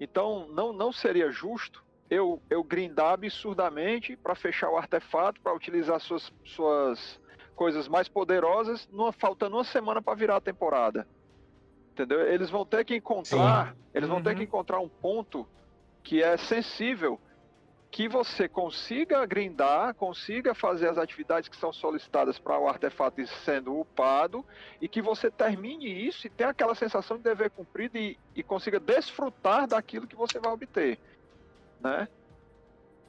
Então não, não seria justo eu, eu grindar absurdamente para fechar o artefato, para utilizar suas, suas coisas mais poderosas, numa, faltando uma semana para virar a temporada. Entendeu? Eles vão ter que encontrar, eles vão ter Uhum. que encontrar um ponto que é sensível, que você consiga grindar, consiga fazer as atividades que são solicitadas para o artefato sendo upado e que você termine isso e tenha aquela sensação de dever cumprido e, e consiga desfrutar daquilo que você vai obter, né?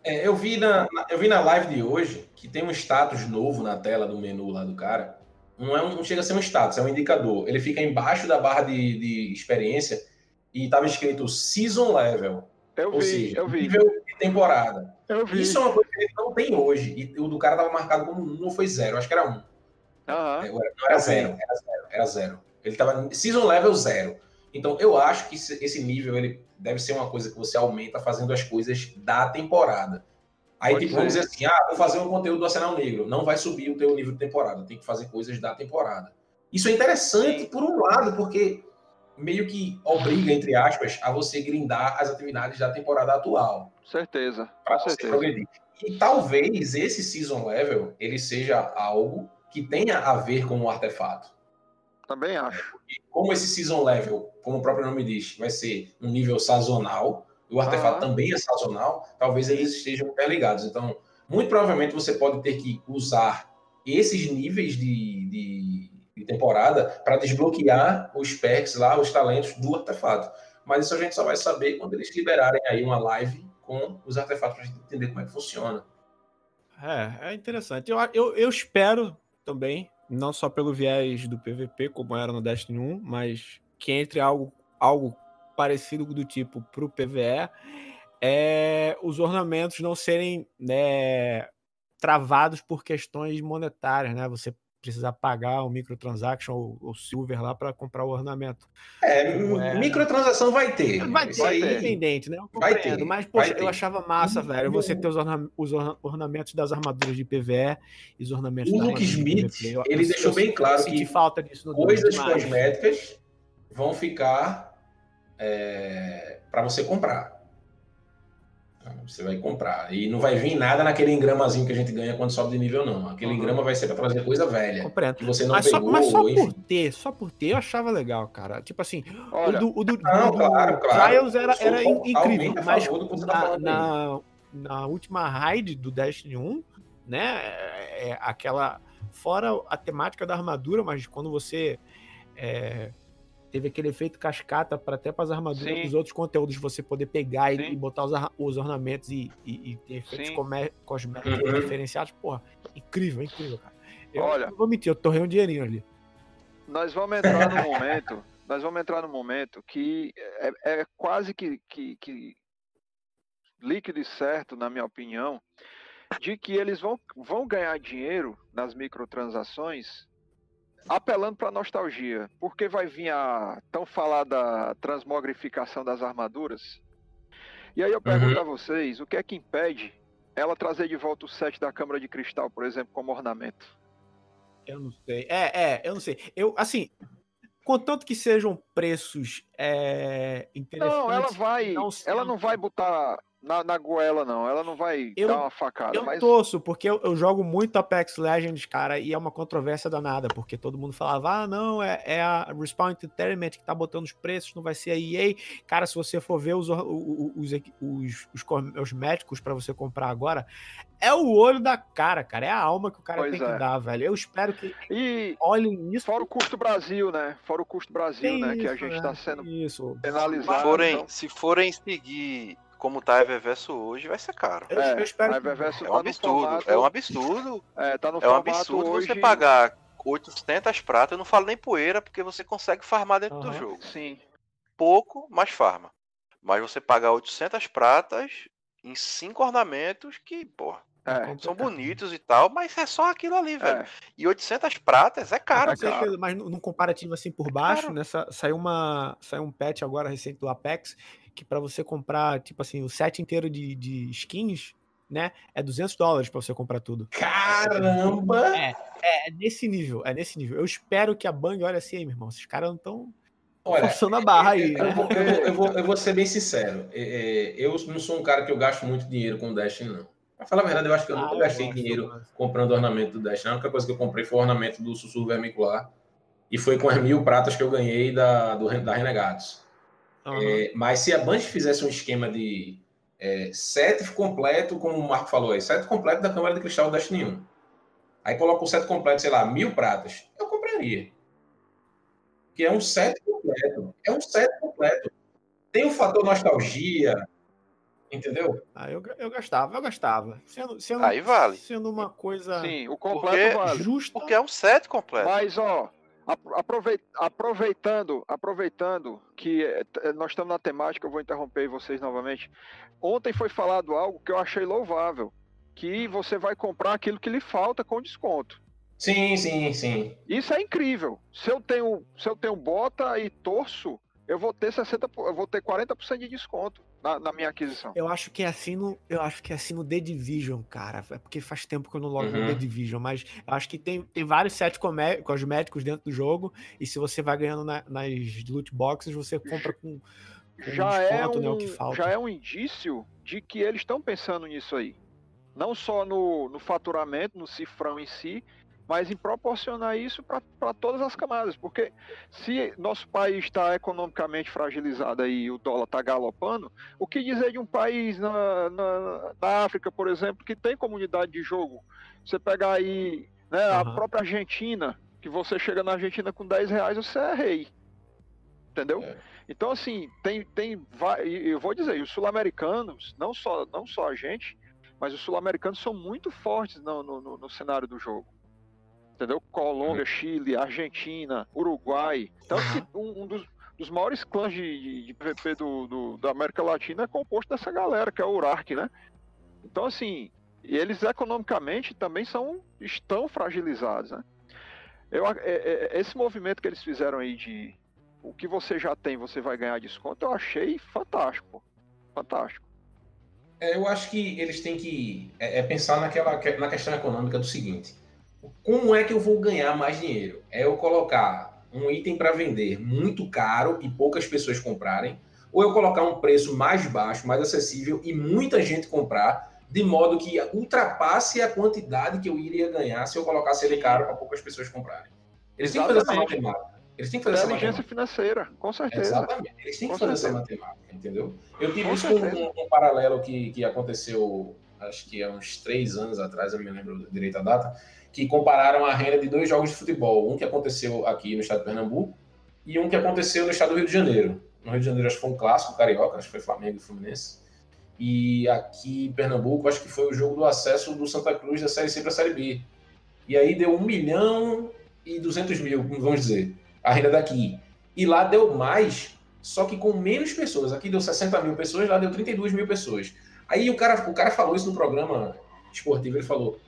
É, eu, vi na, na- eu vi na live de hoje que tem um status novo na tela do menu lá do cara. Não, é um, não chega a ser um status, é um indicador. Ele fica embaixo da barra de, de experiência e estava escrito Season Level, Eu ou vi, seja, eu vi, nível de temporada. eu vi. Isso é uma coisa que ele não tem hoje. E o do cara estava marcado como um ou foi zero, acho que era um. Aham. É, Não era zero, era zero, era zero. Ele tava season level zero. Então eu acho que esse nível ele deve ser uma coisa que você aumenta fazendo as coisas da temporada. Aí Pode tipo, vamos dizer assim, ah, vou fazer um conteúdo do Arsenal Negro, não vai subir o teu nível de temporada, tem que fazer coisas da temporada. Isso é interessante Sim. por um lado, porque meio que obriga entre aspas a você grindar as atividades da temporada atual Certeza, para com você certeza. progredir. E talvez esse season level ele seja algo que tenha a ver com o artefato. Também acho. E como esse season level, como o próprio nome diz, vai ser um nível sazonal, e o artefato Aham. também é sazonal, talvez eles estejam interligados. Então, muito provavelmente você pode ter que usar esses níveis de, de, de temporada para desbloquear os perks lá, os talentos do artefato. Mas isso a gente só vai saber quando eles liberarem aí uma live com os artefatos para entender como é que funciona. É, é interessante. Eu, eu, eu espero também, não só pelo viés do PVP, como era no Destiny 1, mas que entre algo, algo parecido do tipo pro PVE, é os ornamentos não serem né, travados por questões monetárias, né? Você precisar pagar o microtransaction ou, ou silver lá para comprar o ornamento. É, Como é, né? microtransação vai ter. Vai ter, aí- independente, né? Eu vai compreendo, ter, mas, vai poxa, ter. eu achava massa, E- velho, você ter os, orna- os orna- ornamentos das armaduras de PVE e os ornamentos O Luke de Smith, ele eu- deixou eu bem claro que falta disso coisas demais. cosméticas vão ficar para você comprar. Você vai comprar. E não vai vir nada naquele engramazinho que a gente ganha quando sobe de nível, não. Aquele Uhum. engrama vai ser para trazer coisa velha. Compreendo. Que você não Mas só, pegou, mas só enfim. por ter, só por ter, eu achava legal, cara. Tipo assim, Olha, o do, o do, Não, do claro, claro. Trials era, era incrível, mas favor do que você tá na, na, na última raid do Destiny 1, né, é, é aquela, fora a temática da armadura, mas quando você é, teve aquele efeito cascata para até para as armaduras Sim. dos outros conteúdos você poder pegar e, e botar os, os ornamentos e, e- e ter efeitos cosméticos Uhum. diferenciados, porra, incrível, incrível, cara. Eu Olha. não vou mentir, eu torrei um dinheirinho ali. nós vamos entrar no momento, nós vamos entrar no momento que é, é quase que, que, que líquido e certo, na minha opinião, de que eles vão, vão ganhar dinheiro nas microtransações apelando para nostalgia, porque vai vir a tão falada transmogrificação das armaduras. E aí eu pergunto a vocês, o que é que impede ela trazer de volta o set da câmara de cristal, por exemplo, como ornamento? Eu não sei. É, é, eu não sei. Eu, assim, contanto que sejam preços é, interessantes. Não, ela vai, não ela não vai botar na, na goela, não. Ela não vai Eu- dar uma facada. Eu mas torço, porque eu, eu jogo muito Apex Legends, cara, e é uma controvérsia danada, porque todo mundo falava, ah, não, é, é a Respawn Entertainment que tá botando os preços, não vai ser a EA. Cara, se você for ver os, os, os, os cosméticos pra você comprar agora, é o olho da cara, cara, é a alma que o cara Pois tem é. que dar, velho. Eu espero que E olhem isso. fora o custo Brasil, né? Fora o custo Brasil, Tem né? Que a isso, gente né? tá sendo Isso. Se penalizado. forem, então. se forem seguir como tá a Eververso hoje, vai ser caro. É, eu espero a que- Eververso É tá um absurdo, formato- é um absurdo. É, tá no É um absurdo hoje... você pagar 800 pratas, eu não falo nem poeira, porque você consegue farmar dentro do Aham. jogo. Sim. Pouco, mas farma. Mas você pagar 800 pratas em cinco ornamentos que, pô, É. são bonitos e tal, mas é só aquilo ali, velho. É, E 800 pratas é caro, É cara. certeza, mas num comparativo assim por baixo, caro. nessa saiu uma saiu um patch agora recente do Apex que pra você comprar tipo assim o set inteiro de, de skins, né, é 200 dólares pra você comprar tudo. Caramba! É, é nesse nível, é nesse nível. Eu espero que a Bang olhe assim, aí, meu irmão, esses caras não estão Olha, forçando a barra aí, eu, né? vou, eu, vou, eu, vou, eu vou ser bem sincero. É, é, eu não sou um cara que eu gasto muito dinheiro com o Destiny, não. Pra falar a verdade, eu acho que eu Ah, nunca gastei dinheiro comprando ornamento do Destiny. A única coisa que eu comprei foi o ornamento do Sussurro Vermicular. E foi com as mil pratas que eu ganhei da, do, da Renegados. Aham. É, mas se a Band fizesse um esquema de é, set completo, como o Marco falou aí, set completo da Câmara de Cristal do Destiny 1. Aí coloca o set completo, sei lá, mil pratas. Eu compraria. Que é um set completo. É um set completo. Tem o fator nostalgia, entendeu? Ah, eu, eu gastava, eu gastava. Sendo, sendo, Aí vale. sendo uma coisa sim, o Porque- completo vale. justa. Porque é um set completo. Mas, ó, apro- aprovei- aproveitando, aproveitando que eh, t- nós estamos na temática, eu vou interromper vocês novamente. Ontem foi falado algo que eu achei louvável, que você vai comprar aquilo que lhe falta com desconto. Sim, sim, sim. Isso é incrível. Se eu tenho, se eu tenho bota e torço, eu vou ter 60, po- eu vou ter 40% de desconto na, na minha aquisição. Eu acho que é assim no, eu acho que é assim no The Division, cara. É porque faz tempo que eu não logo no Uhum. The Division, mas eu acho que tem, tem vários sets cosméticos dentro do jogo e se você vai ganhando na- nas loot boxes, você compra com, com já é, desconto, né, o um, que falta. já é um indício de que eles estão pensando nisso aí. Não só no, no faturamento, no cifrão em si, mas em proporcionar isso para todas as camadas. Porque se nosso país está economicamente fragilizado e o dólar está galopando, o que dizer de um país na, na, na África, por exemplo, que tem comunidade de jogo? Você pegar aí né, a Aham. própria Argentina, que você chega na Argentina com 10 reais, você é rei. Entendeu? É. Então, assim, tem, tem, eu vou dizer, os sul-americanos, não só, não só a gente, mas os sul-americanos são muito fortes no, no- no cenário do jogo. Entendeu? Colômbia, Chile, Argentina, Uruguai. Tanto que um, um dos, dos maiores clãs de, de, de PVP do, do- da América Latina é composto dessa galera, que é o Urark, né? Então, assim, eles economicamente também são, estão fragilizados, né? Eu, é- é- esse movimento que eles fizeram aí de o que você já tem, você vai ganhar desconto, eu achei fantástico. Fantástico. É, eu acho que eles têm que é, é pensar naquela, na questão econômica do seguinte: como é que eu vou ganhar mais dinheiro? É eu colocar um item para vender muito caro e poucas pessoas comprarem, ou eu colocar um preço mais baixo, mais acessível e muita gente comprar, de modo que ultrapasse a quantidade que eu iria ganhar se eu colocasse ele caro para poucas pessoas comprarem. Eles têm que fazer essa Exatamente. matemática. Eles têm que fazer essa Inteligência matemática. financeira, com certeza. Exatamente. Eles têm que Com fazer certeza. essa matemática, entendeu? Eu tive Com isso um, um paralelo que, que aconteceu, acho que há uns três anos atrás, eu me lembro direito a data, que compararam a renda de dois jogos de futebol. Um que aconteceu aqui no estado de Pernambuco e um que aconteceu no estado do Rio de Janeiro. No Rio de Janeiro, acho que foi um clássico carioca, acho que foi Flamengo e Fluminense. E aqui em Pernambuco, acho que foi o jogo do acesso do Santa Cruz da Série C para a Série B. E aí deu 1 milhão e 200 mil, vamos dizer, a renda daqui. E lá deu mais, só que com menos pessoas. Aqui deu 60 mil pessoas, lá deu 32 mil pessoas. Aí o cara, o cara falou isso no programa esportivo, ele falou,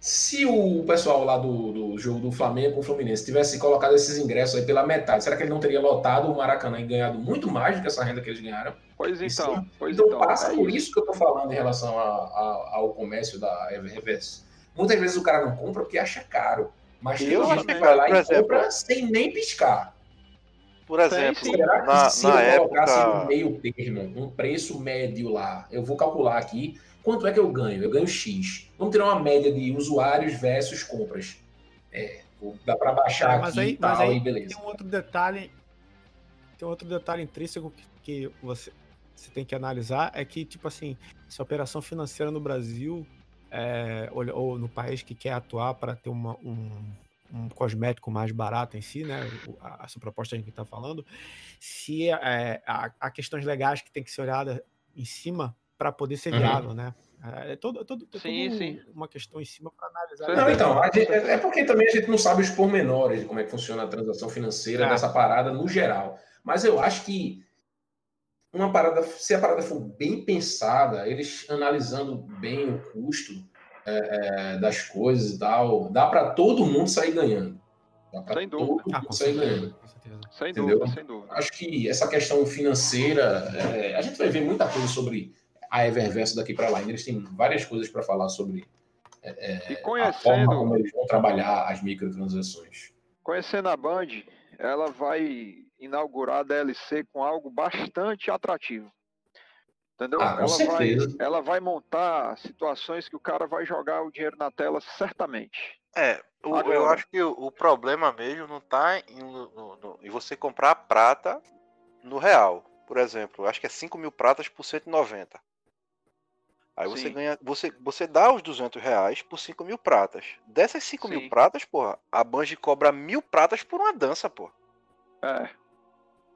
se o pessoal lá do, do jogo do Flamengo com o Fluminense tivesse colocado esses ingressos aí pela metade, será que ele não teria lotado o Maracanã e ganhado muito mais do que essa renda que eles ganharam? Pois Isso. então, pois então, então. passa é por isso. que eu tô falando em relação a- a- ao comércio da Eververse. Muitas vezes o cara não compra porque acha caro. Mas tem Eu gente acho que vai lá e exemplo, compra sem nem piscar. Por exemplo, sim. Será que na, se na eu colocasse um época. meio termo, um preço médio lá, eu vou calcular aqui, quanto é que eu ganho? Eu ganho X. Vamos tirar uma média de usuários versus compras. É, dá para baixar É, mas aqui aí- e tal, mas aí beleza. Tem um outro detalhe. Tem um outro detalhe intrínseco que, que você, você tem que analisar é que, tipo assim, se a operação financeira no Brasil é, ou, ou no país que quer atuar para ter uma- um, um cosmético mais barato em si, né? A, essa proposta que a gente está falando, se é, há, há questões legais que tem que ser olhada em cima para poder ser Uhum. viável, né? É, todo, todo, é Sim, todo sim. uma questão em cima para analisar. Não, então, a gente- é é porque também a gente não sabe os pormenores de como é que funciona a transação financeira É. dessa parada no geral. Mas eu acho que uma parada, se a parada for bem pensada, eles analisando bem o custo é, é, das coisas e tal, dá para todo mundo sair ganhando. Dá pra Sem dúvida. todo Ah, mundo com sair ganhando. com certeza. Sem Entendeu? dúvida, sem dúvida. Acho que essa questão financeira, é, a gente vai ver muita coisa sobre a Eververso daqui para lá. Eles têm várias coisas para falar sobre E a forma conhecendo, como eles vão trabalhar as microtransações. conhecendo a Band, ela vai inaugurar a DLC com algo bastante atrativo. Entendeu? Ah, com ela, vai, certeza. ela vai montar situações que o cara vai jogar o dinheiro na tela certamente. É, o- eu Agora- acho que o, o problema mesmo não tá em, no- no- em você comprar prata no real. Por exemplo, eu acho que é 5 mil pratas por 190. Aí você Sim. ganha. Você, você dá os 200 reais por 5 mil pratas. Dessas 5 Sim. mil pratas, porra, a Bungie cobra mil pratas por uma dança, porra. É,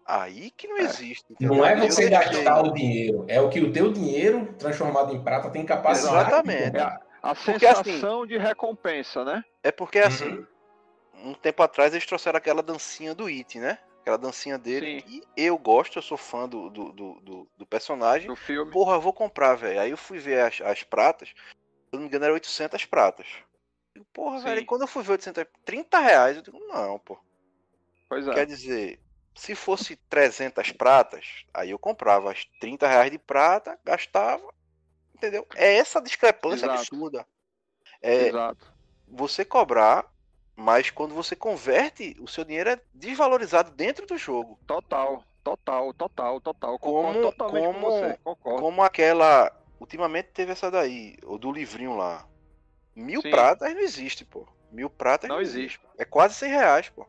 Aí que não É. existe. Não é você gastar o dinheiro, é o que o teu dinheiro transformado em prata tem capacidade. Exatamente. de comprar. a Porque, assim, sensação de recompensa, né? É porque assim, Uhum. um tempo atrás eles trouxeram aquela dancinha do It, né? Aquela dancinha dele. Sim. E eu gosto, eu sou fã do, do, do, do- personagem. Do filme. Porra, eu vou comprar, velho. Aí eu fui ver as, as pratas. Se eu não me engano, era 800 pratas. Eu, Porra, Sim. velho. E quando eu fui ver 800, 30 reais, eu digo, não, pô. Pois é. Quer dizer, se fosse 300 pratas, aí eu comprava as 30 reais de prata, gastava. Entendeu? É essa discrepância Exato. absurda. É, Exato. você cobrar, mas quando você converte, o seu dinheiro é desvalorizado dentro do jogo. Total, total, total, total. Concordo Como- totalmente como- com você. Concordo. Como aquela. Ultimamente teve essa daí, o do livrinho lá. Mil Sim. pratas não existe, pô. Mil pratas Não existe. É quase 100 reais, pô.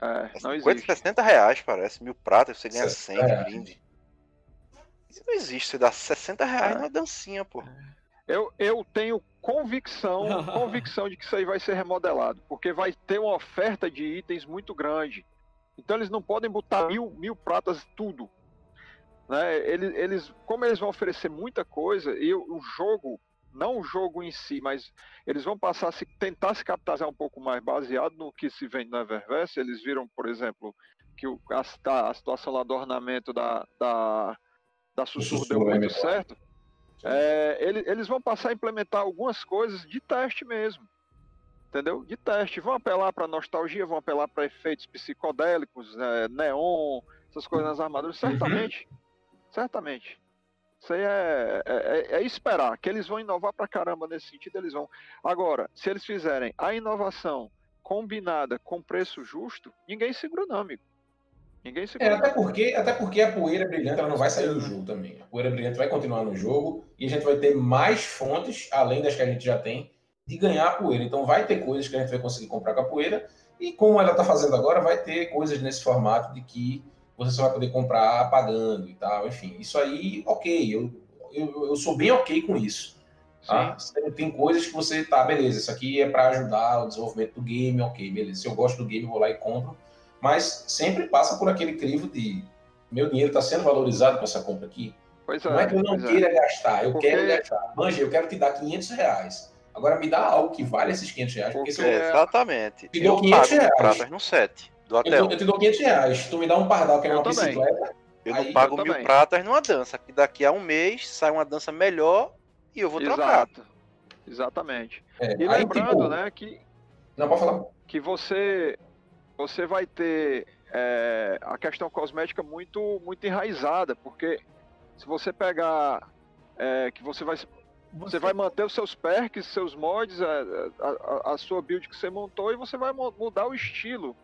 É, É não 50, existe. 60 reais, parece. Mil pratas, você ganha 100 de reais. brinde. Isso não existe. Você dá 60 reais É. numa dancinha, pô. Eu, eu tenho convicção, convicção de que isso aí vai ser remodelado, porque vai ter uma oferta de itens muito grande. Então eles não podem botar mil, mil pratas tudo. Né? Eles, eles, como eles vão oferecer muita coisa, e o, jogo, não o jogo em si, mas eles vão passar a se, tentar se capitalizar um pouco mais baseado no que se vende na Eververse. Eles viram, por exemplo, que o, a, a situação lá do ornamento da, da, da Sussurro deu muito certo. É, ele- eles vão passar a implementar algumas coisas de teste mesmo. Entendeu? De teste. Vão apelar para nostalgia, vão apelar para efeitos psicodélicos, é, neon, essas coisas nas armaduras. Certamente. Certamente. Isso aí é, é- é- é esperar. Que eles vão inovar pra caramba nesse sentido, eles vão. Agora, se eles fizerem a inovação combinada com preço justo, ninguém segura, não, amigo. Ninguém É, segura. até porque, até porque a poeira brilhante ela não vai sair do jogo também. A poeira brilhante vai continuar no jogo e a gente vai ter mais fontes, além das que a gente já tem, de ganhar a poeira. Então vai ter coisas que a gente vai conseguir comprar com a poeira e como ela está fazendo agora, vai ter coisas nesse formato de que você só vai poder comprar pagando e tal. Enfim, isso aí, ok. Eu, eu, eu sou bem ok com isso. Tá? Tem- coisas que você, tá, beleza, isso aqui é para ajudar o desenvolvimento do game, ok, beleza. Se eu gosto do game, eu vou lá e compro. Mas sempre passa por aquele crivo de meu dinheiro está sendo valorizado com essa compra aqui. Pois é. Não é que eu não pois é. queira gastar, eu Porque- quero gastar. Manja, eu quero te dar 500 reais. Agora me dá algo que vale esses 500 reais. Porque eu, Porque- É, exatamente. Te dou Eu 500 pago de reais. pratas no set do eu, hotel. te- eu te dou 500 reais, tu me dá um pardal que é Eu uma também. bicicleta, Eu Aí, não pago eu mil também. pratas numa dança, que daqui a um mês sai uma dança melhor e eu vou trocar. Exato. Exatamente. é, E aí, lembrando, tipo, né, que, Não, pode falar. que você você vai ter é, a questão cosmética muito muito enraizada, porque se você pegar é, que você vai você vai manter os seus perks, seus mods, a, a, a- a sua build que você montou e você vai mu- mudar o estilo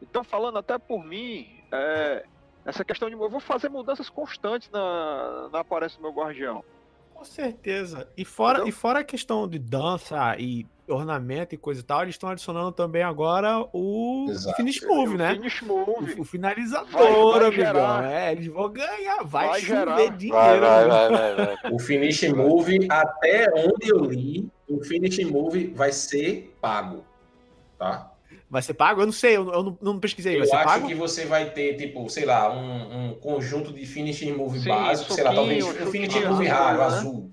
Então, falando até por mim, é, essa questão de. Eu vou fazer mudanças constantes na, na aparência do meu guardião. Com certeza. E fora, Então- e fora a questão de dança e ornamento e coisa e tal, eles estão adicionando também agora o Exato. finish move, O né? Finish O, move. o finalizador, Vai- vai amigão. gerar. É, eles vão ganhar, vai, Vai chover gerar. dinheiro. Vai, vai, amigo. vai, vai, vai. O finish move, até onde eu li, o finish move vai ser pago. Tá? Vai ser pago? Eu não sei, eu, eu não, não pesquisei. Vai Eu ser acho pago? que você vai ter, tipo, sei lá, um, um conjunto de finishing move Sim, básico, sei lá, talvez um finishing chute move azul, raro, né? azul.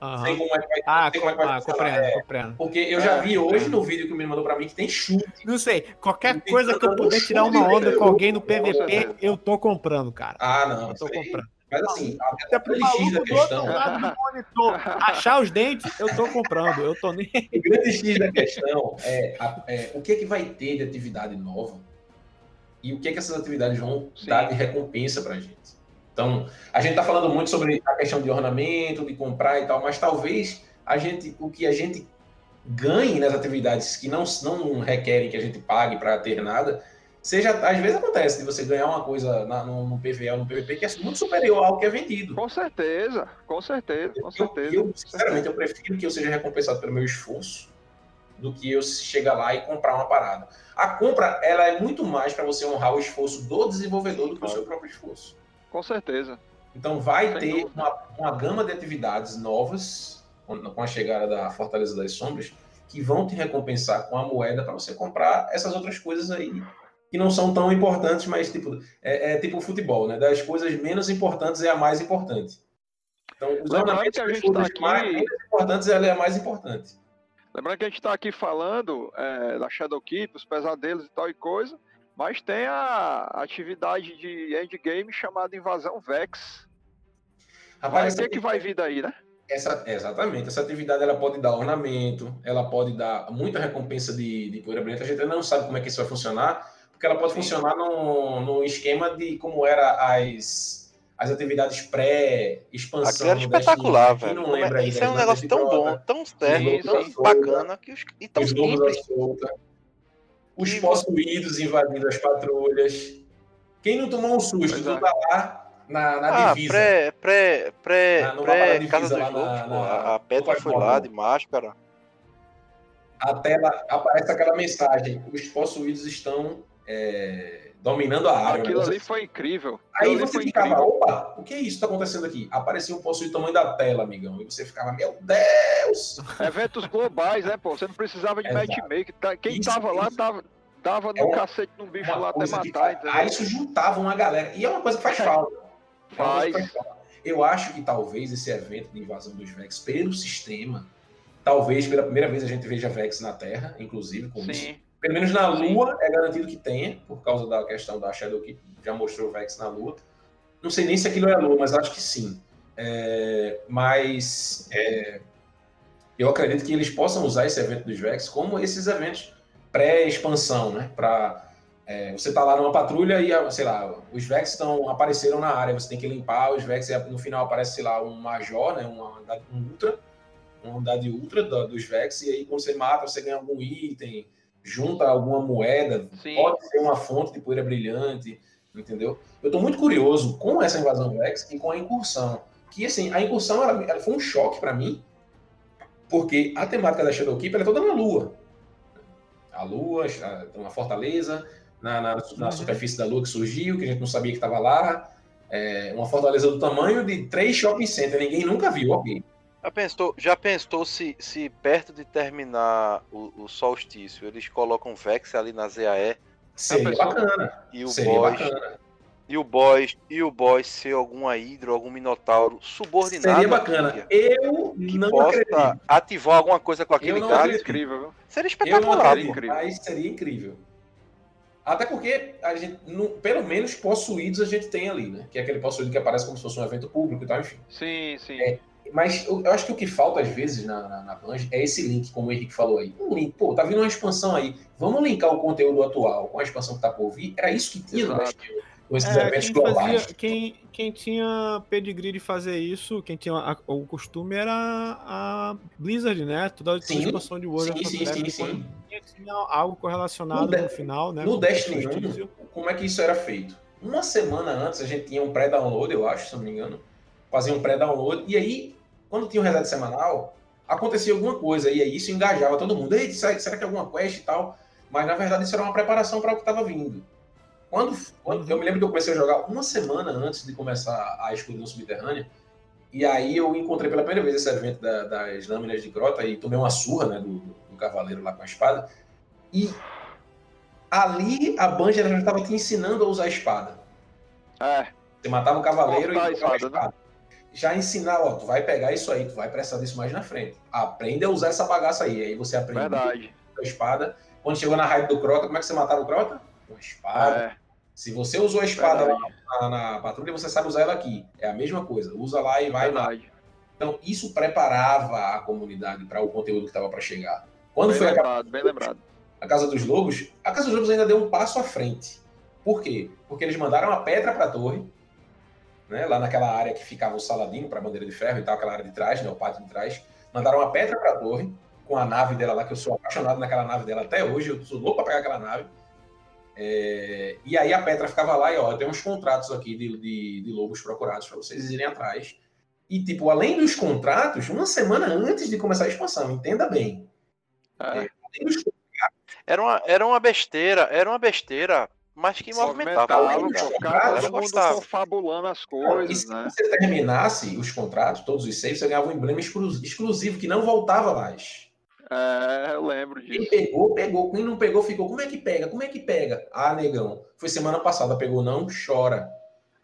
Aham. Sei como é que vai, Ah, sei co- como é que vai ah, compreendo, É, compreendo. Porque eu já É, vi hoje no vídeo que o menino mandou pra mim que tem chute. Não sei, qualquer coisa que eu puder tirar uma onda com alguém no PVP, eu tô comprando, cara. Ah, não. Eu tô aí- comprando. Mas assim, Até grande X da questão, monitor achar os dentes, eu tô comprando. Eu tô nem. o grande X da questão é, é o que é que vai ter de atividade nova e o que é que essas atividades vão Sim. dar de recompensa pra gente. Então, a gente tá falando muito sobre a questão de ornamento, de comprar e tal, mas talvez a gente, o que a gente ganhe nas atividades que não, não requerem que a gente pague para ter nada, seja, às vezes acontece de você ganhar uma coisa na, no, no PVA ou no PVP que é muito superior ao que é vendido. Com certeza, com certeza, com Eu, certeza. eu, sinceramente, eu prefiro que eu seja recompensado pelo meu esforço do que eu chegar lá e comprar uma parada. A compra, ela é muito mais para você honrar o esforço do desenvolvedor do que o seu próprio esforço. Com certeza. Então vai Sem ter uma, uma gama de atividades novas com a chegada da Fortaleza das Sombras que vão te recompensar com a moeda para você comprar essas outras coisas aí que não são tão importantes, mas tipo é, é tipo futebol, né? Das coisas menos importantes é a mais importante. Então, que a gente tá aqui- mais importantes, ela é a mais importante. Lembrando que a gente está aqui falando é, da Shadowkeep, os pesadelos e tal e coisa, mas tem a atividade de endgame chamada Invasão Vex. Vai Rapaz, ver que vai vir daí, né? Essa, exatamente. Essa atividade ela pode dar ornamento, ela pode dar muita recompensa de, de poeira brilhante. A gente ainda não sabe como é que isso vai funcionar, porque ela pode Sim. funcionar no, no esquema de como era as, as atividades pré-expansão. Aquilo era espetacular, Destiny. Velho. não lembra aí Isso das é um negócio tão bom, tão sério, tão bacana que os, e tão os simples. Os possuídos invadindo as patrulhas. Quem não tomou um susto, Pois tu é. tá lá na, na Ah, divisa. pré, pré, pré, no pré divisa Casa dos lá na- na- A, a no Petra Pai foi lá de máscara. a tela aparece aquela mensagem: os possuídos estão é, dominando a área. Aquilo negócio ali foi incrível. Aí Aquilo você ficava, incrível. opa, o que é isso que está acontecendo aqui? Apareceu um possuído tamanho da tela, amigão. E você ficava, meu Deus! Eventos globais, né, pô? Você não precisava de Exato. matchmaking. Tá- Quem Isso, tava lá isso. tava, dava no É uma- cacete no bicho lá até que matar, entendeu? Aí isso juntava uma galera. E é uma coisa que faz falta. É que Faz. falta. Eu acho que talvez esse evento de invasão dos Vex, pelo sistema, talvez pela primeira vez a gente veja Vex na Terra, inclusive, com isso. Pelo menos na. Lua é garantido que tenha, por causa da questão da Shadow que já mostrou o Vex na Lua. Não sei nem se aquilo é a Lua, mas acho que sim. É, mas é, eu acredito que eles possam usar esse evento dos Vex como esses eventos pré-expansão, né? Pra, é, você tá lá numa patrulha e, sei lá, os Vex estão, apareceram na área, você tem que limpar os Vex e no final aparece, sei lá, um Major, né? Uma, um Ultra, uma unidade Ultra dos Vex, e aí quando você mata, você ganha algum item, junta alguma moeda, sim. pode ser uma fonte de poeira brilhante, entendeu? Eu tô muito curioso com essa invasão Vex e com a incursão. Que assim, a incursão ela, ela foi um choque para mim, porque a temática da Shadowkeep ela é toda na Lua. A Lua, a- uma fortaleza na, na, na Uhum. superfície da Lua que surgiu, que a gente não sabia que estava lá. É, uma fortaleza do tamanho de três shopping centers, ninguém nunca viu, ok. Já pensou, já pensou se, se perto de terminar o, o solstício eles colocam Vex ali na ZAE Seria bacana. e o Seria boss bacana. e o boss e o boss ser alguma hidro, algum minotauro subordinado Seria bacana. Eu que não possa acredito. ativar alguma coisa com aquele cara. Incrível, viu? Seria Eu espetacular, pô. incrível. mas seria incrível. Até porque a gente, não- pelo menos possuídos a gente tem ali, né? Que é aquele possuído que aparece como se fosse um evento público e tal, enfim. Sim, sim. É. Mas eu, eu acho que o que falta às vezes na, na, na Bungie é esse link, como o Henrique falou aí. Um link, pô, tá vindo uma expansão aí. Vamos linkar o conteúdo atual com a expansão que tá por vir. Era isso que tinha no Exato. Com esses É, eventos quem, globais. fazia, quem, quem tinha pedigree de fazer isso, quem tinha a- o costume era a Blizzard, né? Toda a Sim, expansão de World sim, of sim, Warcraft, sim, quando tinha, tinha algo correlacionado No no, final, né? No Destiny solstício. 1, como é que isso era feito? Uma semana antes a gente tinha um pré-download, eu acho, se não me engano. Fazia um pré-download, e aí, quando tinha um reset semanal, acontecia alguma coisa, e aí isso engajava todo mundo. Ei, será, será que é alguma quest e tal? Mas na verdade isso era uma preparação para o que estava vindo. Quando, quando- eu me lembro que eu comecei a jogar uma semana antes de começar a escuridão subterrânea, e aí eu encontrei pela primeira vez esse evento da- das lâminas de grota e tomei uma surra né, do, do cavaleiro lá com a espada. E ali a ela já estava te ensinando a usar a espada. É, Você matava o cavaleiro Cortar a e trocava a espada, espada. Já ensinar, ó, tu vai pegar isso aí, tu vai precisar disso mais na frente. Aprende a usar essa bagaça aí. Aí você aprende verdade. a espada. Quando chegou na raid do Crota, como é que você matava o Crota? Com a espada. É, Se você usou a espada lá verdade. na, na patrulha, você sabe usar ela aqui. É a mesma coisa. Usa lá e vai lá. verdade. Então, isso preparava a comunidade para o conteúdo que estava para chegar. Quando Bem foi a lembrado, bem lembrado. a Casa dos Lobos, a Casa dos Lobos ainda deu um passo à frente. Por quê? Porque eles mandaram a pedra para a torre, né, lá naquela área que ficava o Saladino para a bandeira de ferro e tal, aquela área de trás, né, o pátio de trás. Mandaram a pedra para a torre, com a nave dela lá, que eu sou apaixonado naquela nave dela até hoje, eu sou louco para pegar aquela nave. É, e aí a Petra ficava lá e ó, tem uns contratos aqui de, de, de lobos procurados para vocês irem atrás. E tipo, além dos contratos, uma semana antes de começar a expansão, entenda bem. É, Além dos Era uma, era uma besteira, era uma besteira, mas que movimentava. Movimentava, todo mundo confabulando as Não, e coisas, se né? você terminasse os contratos, todos os saves, você ganhava um emblema exclu- exclusivo que não voltava mais. É, eu lembro Quem disso. pegou, pegou. Quem não pegou, ficou. Como é que pega? Como é que pega? Ah, negão. Foi semana passada, pegou não, chora.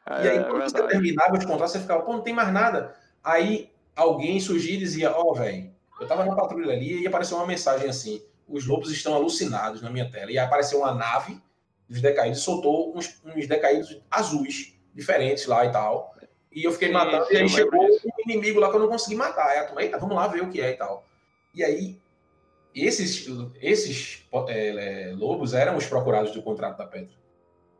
e aí, É, quando você verdade. terminava os contratos, você ficava, pô, não tem mais nada. Aí alguém surgia e dizia, ó, velho, eu tava na patrulha ali e apareceu uma mensagem assim: os lobos estão alucinados na minha tela. E aí apareceu uma nave dos decaídos soltou uns, uns decaídos azuis diferentes lá e tal. E eu fiquei Sim, matando, e aí chegou disso. um inimigo lá que eu não consegui matar. Aí a turma, eita, vamos lá ver o que é e tal. E aí, esses, esses é, é, lobos eram os procurados do contrato da Petra.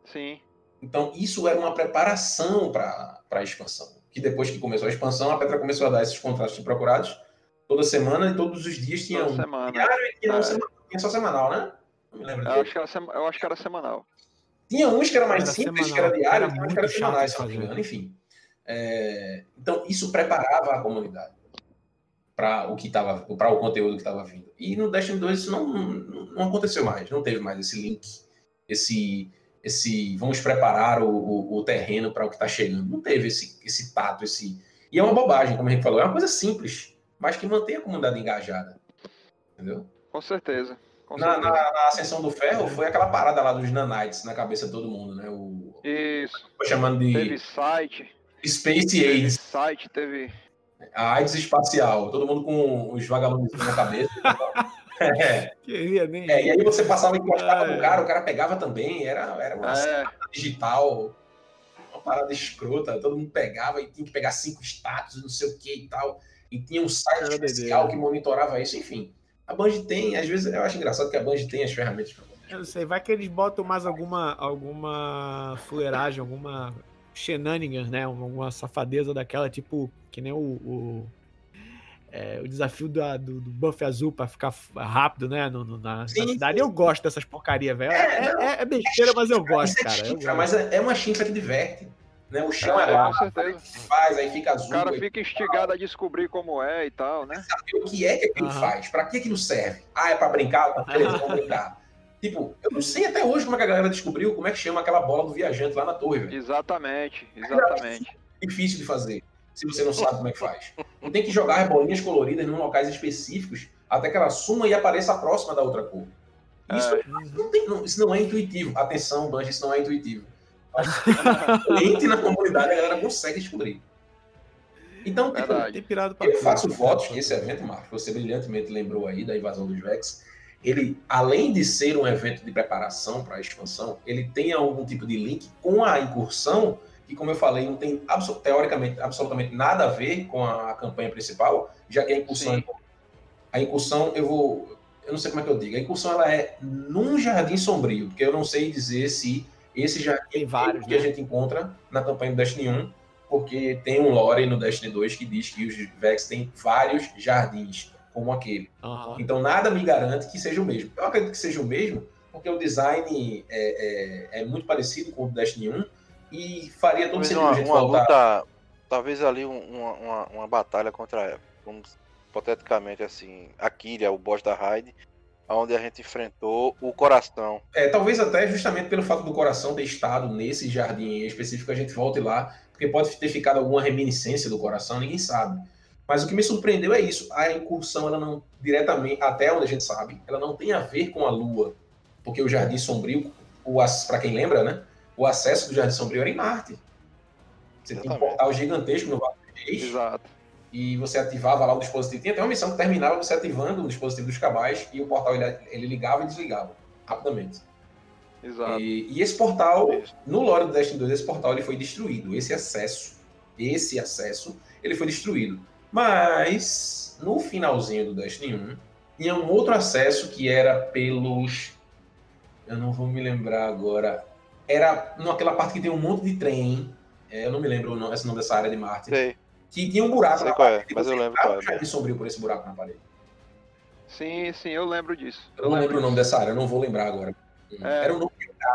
Sim, Então, isso era uma preparação para a expansão. Que depois que começou a expansão, a Petra começou a dar esses contratos de procurados toda semana e todos os dias tinha toda um semana. diário e tinha, um É. semanal, tinha só semanal, né? Não me lembro. Eu acho, que era sema- eu acho que era semanal. Tinha uns que era mais Era simples, semanal, que era diário, tinha uns que era semanais, se não me engano, enfim. É, então, isso preparava a comunidade para o que estava, para o conteúdo que estava vindo. E no Destiny 2 isso não, não, não aconteceu mais, não teve mais esse link, esse, esse vamos preparar o, o, o terreno para o que está chegando. Não teve esse, esse tato, esse. E é uma bobagem, como a gente falou, é uma coisa simples, mas que mantém a comunidade engajada. Entendeu? Com certeza. Na, na, na Ascensão do Ferro foi aquela parada lá dos nanites na cabeça de todo mundo, né? O, Isso. foi chamando de Teve site, Space teve AIDS, site, teve. a AIDS espacial, todo mundo com os vagabundos na cabeça. é, Queria nem. é, e aí você passava e encostava É. no cara, o cara pegava também, era, era uma É, digital, uma parada escrota, todo mundo pegava e tinha que pegar cinco status, não sei o que e tal, e tinha um site especial que monitorava isso, enfim. A Band tem, às vezes eu acho engraçado que a Band tem as ferramentas para Eu não sei, vai que eles botam mais alguma, alguma fuleiragem, alguma shenanigans, né? Alguma safadeza daquela, tipo, que nem o, o, é, o desafio da- do, do buff azul pra ficar rápido, né? no- no- na, na Sim, cidade. sim. Eu gosto dessas porcaria, velho. É, É, é- é besteira, mas eu gosto, é cara. Eu gosto. mas é é uma chifra que diverte. Né? O chão é, É, lá, faz, aí fica azul. o cara fica instigado a descobrir como é e tal, né? saber o que é que aquilo Aham. faz, pra que aquilo serve. Ah, é pra brincar? Tá, beleza, vamos brincar. Tipo, eu não sei até hoje como é que a galera descobriu como é que chama aquela bola do viajante lá na torre, velho. Exatamente, exatamente. Difícil de fazer, se você não sabe como é que faz. Não tem que jogar as bolinhas coloridas em locais específicos até que ela suma e apareça a próxima da outra cor. Isso, É. não, tem- não- isso não é intuitivo. Atenção, Banjo, isso não é intuitivo. Entre na comunidade, a galera consegue descobrir. Então, tipo, Eu faço votos que esse evento, Marcos, você brilhantemente lembrou aí da invasão dos Vex, ele, além de ser um evento de preparação para a expansão, ele tem algum tipo de link com a incursão, que, como eu falei, não tem teoricamente absolutamente nada a ver com a campanha principal, já que a incursão, Sim. a incursão, eu vou, eu não sei como é que eu digo, a incursão ela é num jardim sombrio, porque eu não sei dizer se esse já Tem vários, que né? a gente encontra na campanha do Destiny 1, porque tem um lore no Destiny 2 que diz que os Vex têm vários jardins, como aquele. Aham. Então nada me garante que seja o mesmo. Eu acredito que seja o mesmo, porque o design é, é- é muito parecido com o do Destiny 1 e faria todo sentido uma, a gente uma voltar. luta. Talvez ali um- uma, uma, uma batalha contra. Vamos, hipoteticamente assim. A Kyria, o boss da raid. Onde a gente enfrentou o coração. É, talvez até justamente pelo fato do coração ter estado nesse jardim em específico, a gente volte lá, porque pode ter ficado alguma reminiscência do coração, ninguém sabe. Mas o que me surpreendeu é isso, a incursão, ela não, diretamente, até onde a gente sabe, ela não tem a ver com a Lua, porque o Jardim Sombrio, para quem lembra, né, o acesso do Jardim Sombrio era em Marte. Você tinha um Exatamente. portal gigantesco no Vale Exato. E você ativava lá o dispositivo. Tinha até uma missão que terminava você ativando o dispositivo dos cabais e o portal ele, ele ligava e desligava rapidamente. Exato. E, e esse portal, no lore do Destiny 2, esse portal ele foi destruído. Esse acesso, esse acesso, ele foi destruído. Mas no finalzinho do Destiny 1, tinha um outro acesso que era pelos. Eu não vou me lembrar agora. Era naquela parte que tem um monte de trem. É, eu não me lembro o nome, esse nome dessa área de Marte. Sei, Que tinha um buraco sei na qual é, parede. mas eu lembro qual é. Jardim sombrio por esse buraco na parede. Sim, sim, eu lembro disso. Eu não lembro o nome dessa área, eu não vou lembrar agora. É. Era o nome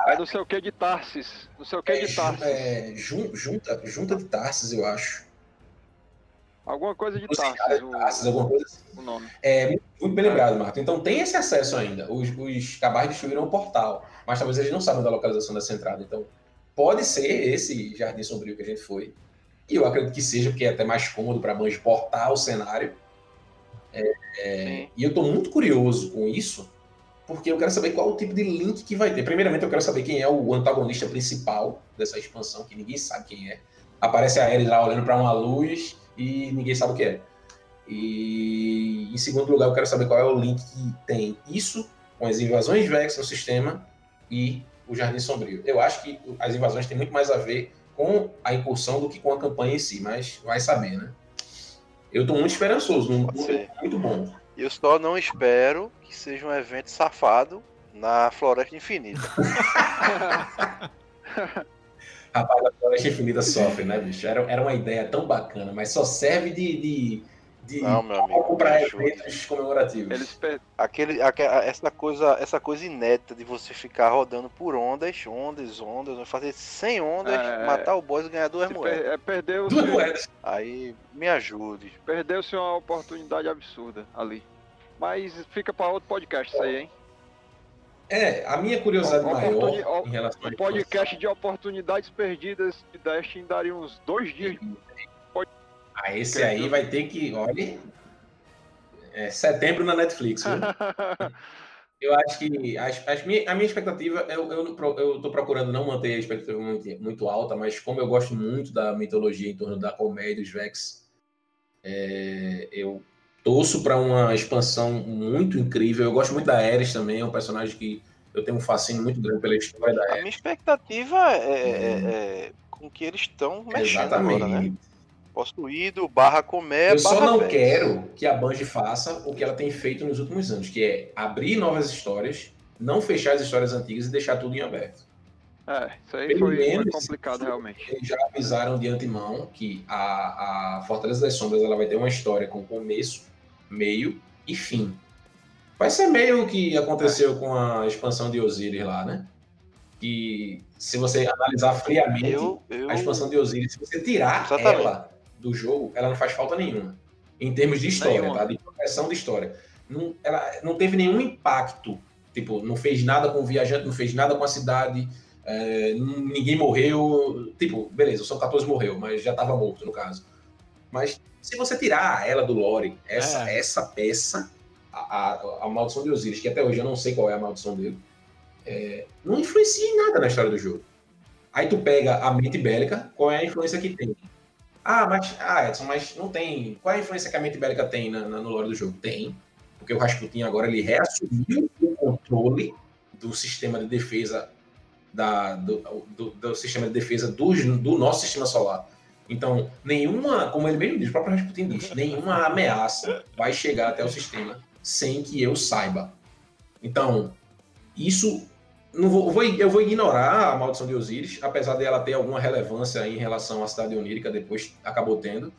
É não sei o que de Tarsis. Não sei o que é, de Tarsis. é, jun- junta, junta de Tarsis, eu acho. Alguma coisa de Tarsis, de Tarsis, alguma o, coisa assim. o nome. É, muito- muito bem lembrado, Marco. Então tem esse acesso ainda. Os, os cabais destruíram o portal, mas talvez eles não saibam da localização dessa entrada. Então pode ser esse Jardim Sombrio que a gente foi. E eu acredito que seja, porque é até mais cômodo para a Bungie portar o cenário. É, é, e eu estou muito curioso com isso, porque eu quero saber qual o tipo de link que vai ter. Primeiramente, eu quero saber quem é o antagonista principal dessa expansão, que ninguém sabe quem é. Aparece a Ares lá olhando para uma luz e ninguém sabe o que é. E em segundo lugar, eu quero saber qual é o link que tem isso com as invasões Vex no sistema e o Jardim Sombrio. Eu acho que as invasões têm muito mais a ver com a incursão do que com a campanha em si, mas vai saber, né? Eu tô muito esperançoso, um muito bom. Eu só não espero que seja um evento safado na Floresta Infinita. Rapaz, a Floresta Infinita sofre, né, bicho? Era, era uma ideia tão bacana, mas só serve de, de, de Não, meu amigo. para eventos comemorativos. Eles. Aquele, aque- essa, coisa, essa coisa inédita de você ficar rodando por ondas, ondas, ondas, fazer 100 ondas, É. matar o boss e ganhar duas moedas. per- é, perdeu-se Duas moedas. Aí me ajude. perdeu-se uma oportunidade absurda ali. Mas fica para outro podcast isso aí, hein? É, a minha curiosidade Oportuni- maior em relação a Um podcast de oportunidades perdidas de Destiny daria uns dois dias. Ah, esse aí vai ter que, olha, é setembro na Netflix. Eu acho que as, as minha, a minha expectativa, eu, eu, eu tô procurando não manter a expectativa muito, muito alta, mas como eu gosto muito da mitologia em torno da comédia dos Vex, é, eu torço para uma expansão muito incrível. Eu gosto muito da Ares também, é um personagem que eu tenho um fascínio muito grande pela história da A Ares. minha expectativa é, é- é com que eles estão mexendo Exatamente. agora, né? Possuído, barra comer, eu só barra não Vex. quero que a Bungie faça o que ela tem feito nos últimos anos, que é abrir novas histórias, não fechar as histórias antigas e deixar tudo em aberto. É, isso aí Pelo foi, foi menos complicado realmente. Eles já avisaram de antemão que a, a Fortaleza das Sombras ela vai ter uma história com começo, meio e fim. Vai ser meio o que aconteceu com a expansão de Osiris lá, né? Que se você analisar friamente Eu, eu, a expansão de Osiris, se você tirar Exatamente. ela do jogo, ela não faz falta nenhuma. Em termos de história, Nenhuma. tá? De progressão de história. Não, ela não teve nenhum impacto. Tipo, não fez nada com o viajante, não fez nada com a cidade, é, ninguém morreu. Tipo, beleza, o São 14 morreu, mas já estava morto, no caso. Mas se você tirar ela do lore, essa, É. essa peça, a, a, a maldição de Osiris, que até hoje eu não sei qual é a maldição dele, é, não influencia em nada na história do jogo. Aí tu pega a mente bélica, qual é a influência que tem? Ah, mas, ah, Edson, mas não tem. Qual é a influência que a mente bélica tem na, na- no lore do jogo? Tem. Porque o Rasputin agora ele reassumiu o controle do sistema de defesa da, do, do- do sistema de defesa dos- do nosso sistema solar. Então, nenhuma, como ele mesmo diz, o próprio Rasputin diz, nenhuma ameaça vai chegar até o sistema sem que eu saiba. Então, isso não vou, vou, eu vou ignorar a maldição de Osíris, apesar de ela ter alguma relevância em relação à cidade onírica, depois acabou tendo,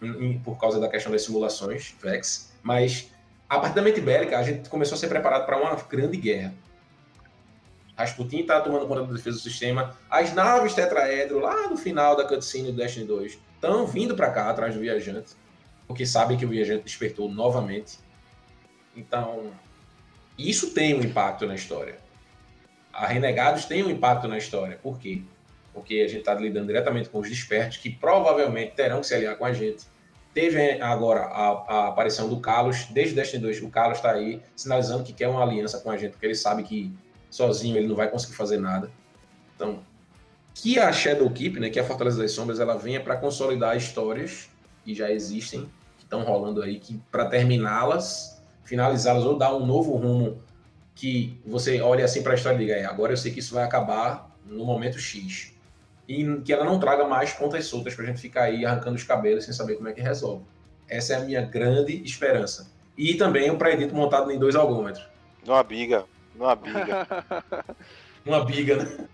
em- por causa da questão das simulações, Vex. Mas a partir da mente bélica, a gente começou a ser preparado para uma grande guerra. Rasputin está tomando conta da defesa do sistema. As naves tetraedro, lá no final da cutscene do Destiny 2, estão vindo para cá atrás do viajante, porque sabem que o viajante despertou novamente. Então, isso tem um impacto na história. A Renegados tem um impacto na história. Por quê? Porque a gente está lidando diretamente com os despertos, que provavelmente terão que se aliar com a gente. Teve agora a, a aparição do Carlos, desde Destiny 2, o Carlos está aí sinalizando que quer uma aliança com a gente, porque ele sabe que sozinho ele não vai conseguir fazer nada. Então, que a Shadowkeep, né, que é a Fortaleza das Sombras, ela venha para consolidar histórias que já existem, que estão rolando aí, que para terminá-las, finalizá-las ou dar um novo rumo que você olha assim para a história e diga, é, agora eu sei que isso vai acabar no momento X. E que ela não traga mais pontas soltas para a gente ficar aí arrancando os cabelos sem saber como é que resolve. Essa é a minha grande esperança. E também o pré-edito montado em dois algômetros. Numa biga. Numa biga. Uma biga, né?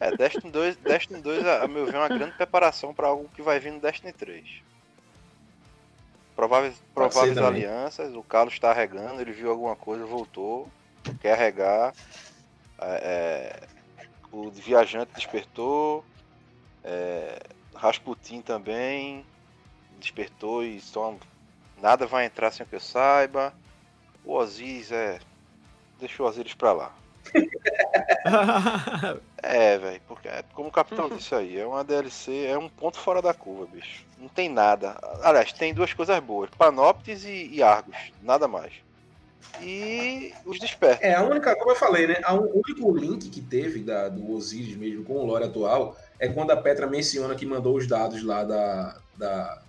É, Destiny 2, Destiny 2 a, a meu ver, é uma grande preparação para algo que vai vir no Destiny 3. Prováveis, ser prováveis também. alianças, o Carlos está regando, ele viu alguma coisa, voltou, quer regar. É, é, o viajante despertou. É, Rasputin também despertou e só nada vai entrar sem que eu saiba. O Osiris é. Deixa o Osiris pra lá. É, velho, porque é, como o capitão disse aí, é uma DLC, é um ponto fora da curva, bicho. Não tem nada. Aliás, tem duas coisas boas: Panoptes e, e Argos, nada mais. E os despertos. É, a única, como eu falei, né? a- O único link que teve da, do Osiris mesmo com o lore atual é quando a Petra menciona que mandou os dados lá da, da,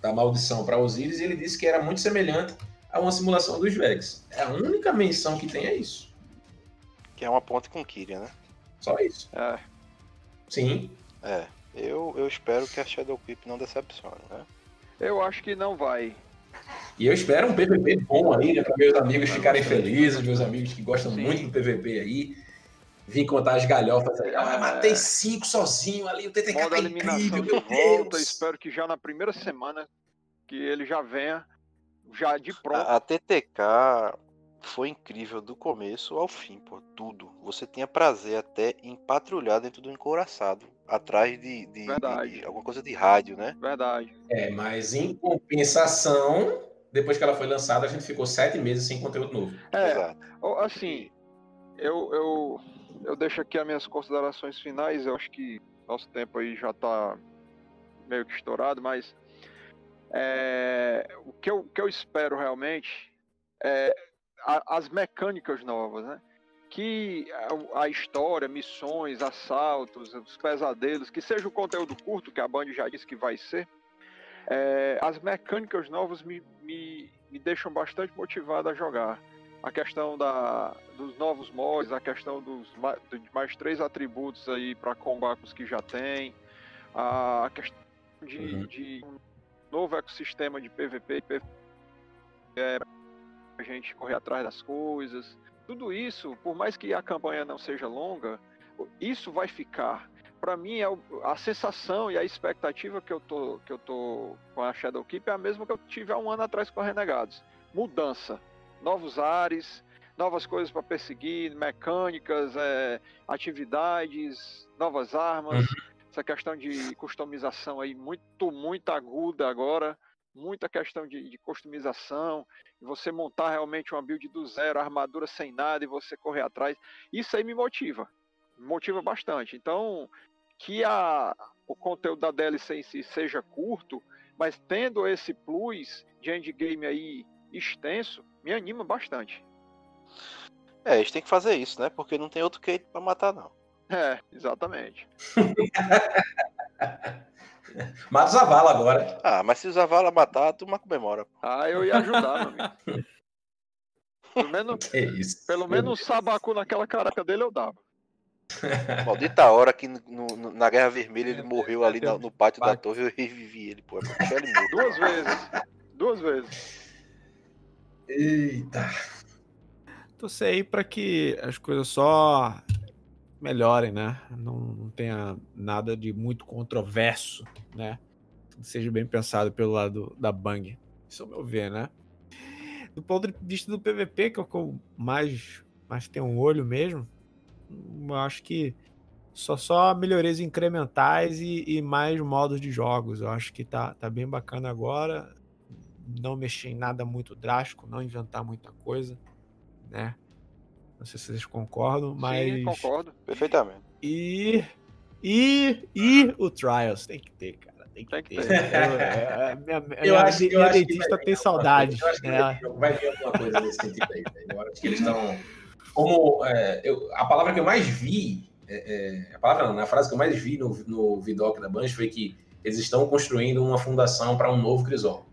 da maldição para Osiris e ele disse que era muito semelhante a uma simulação dos Vex. É a única menção que tem é isso. Que é uma ponte com Kyria, né? Só isso. É, Sim. É. Eu, eu espero que a Shadow Keep não decepcione, né? eu acho que não vai. E eu espero um PVP bom aí, né? Para meus amigos ficarem felizes, meus amigos que gostam Sim. muito do PVP aí. Vim contar as galhofas aí. Ah, É. matei cinco sozinho ali, o TTK Modo tá eliminação incrível, de meu volta. Deus. Espero que já na primeira semana que ele já venha, já de pronto. A, a TTK foi incrível do começo ao fim, pô. Tudo. Você tinha prazer até em patrulhar dentro do encouraçado. Atrás de, de- de- Verdade. de alguma coisa de rádio, né? Verdade. É, mas em compensação, depois que ela foi lançada, a gente ficou sete meses sem conteúdo novo. É, Exato. assim, eu, eu, eu deixo aqui as minhas considerações finais. Eu acho que nosso tempo aí já tá meio que estourado, mas é, o, que eu, o que eu espero realmente é a- as mecânicas novas, né? Que a, a história, missões, assaltos, os pesadelos, que seja o conteúdo curto, que a Band já disse que vai ser, é, as mecânicas novas me, me, me deixam bastante motivado a jogar a questão da, dos novos mods, a questão dos de mais três atributos aí para combar com os que já tem, a questão de, Uhum. de um novo ecossistema de PVP e PVP é, a gente correr atrás das coisas. Tudo isso, por mais que a campanha não seja longa, isso vai ficar. Para mim, é a sensação e a expectativa que eu tô, que eu tô com a Shadowkeep é a mesma que eu tive há um ano atrás com a Renegados. Mudança novos ares, novas coisas para perseguir, mecânicas, é, atividades, novas armas. Essa questão de customização aí muito, muito aguda agora. Muita questão de, de customização. e Você montar realmente uma build do zero, armadura sem nada e você correr atrás. Isso aí me motiva. Me motiva bastante. Então, que a, o conteúdo da DLC em si seja curto, mas tendo esse plus de endgame aí extenso, me anima bastante. É, eles têm que fazer isso, né? Porque não tem outro Kate pra matar, não. É, exatamente. Mata o Zavala agora. Ah, mas se o Zavala matar, a turma comemora. Ah, eu ia ajudar, meu amigo. Pelo menos, Que isso. pelo menos um sabacu naquela caraca dele eu dava. Maldita hora que no- no- na Guerra Vermelha ele morreu ali na- no pátio da torre e eu revivi ele, pô. É ele morto. Duas vezes. Duas vezes. Eita. torcer aí para que as coisas só melhorem, né? Não, não tenha nada de muito controverso, né? Seja bem pensado pelo lado da Bang. Isso é o meu ver, né? Do ponto de vista do PVP, que é que eu mais, mais tenho um olho mesmo, eu acho que só só melhorias incrementais e, e, mais modos de jogos. Eu acho que tá, tá bem bacana agora. Não mexer em nada muito drástico, não inventar muita coisa, né? Não sei se vocês concordam, mas. Sim, concordo. Perfeitamente. E. E. E o Trials tem que ter, cara. Tem que, tem que ter. ter. É, minha, eu minha, acho, minha eu acho dentista tem saudade. Eu acho que né? vai vir alguma coisa nesse sentido aí. Eu acho que eles estão. Como é, eu, a palavra que eu mais vi é, é, a palavra não, né? a frase que eu mais vi no, no Vidoc da Banjo foi que eles estão construindo uma fundação para um novo Crisol.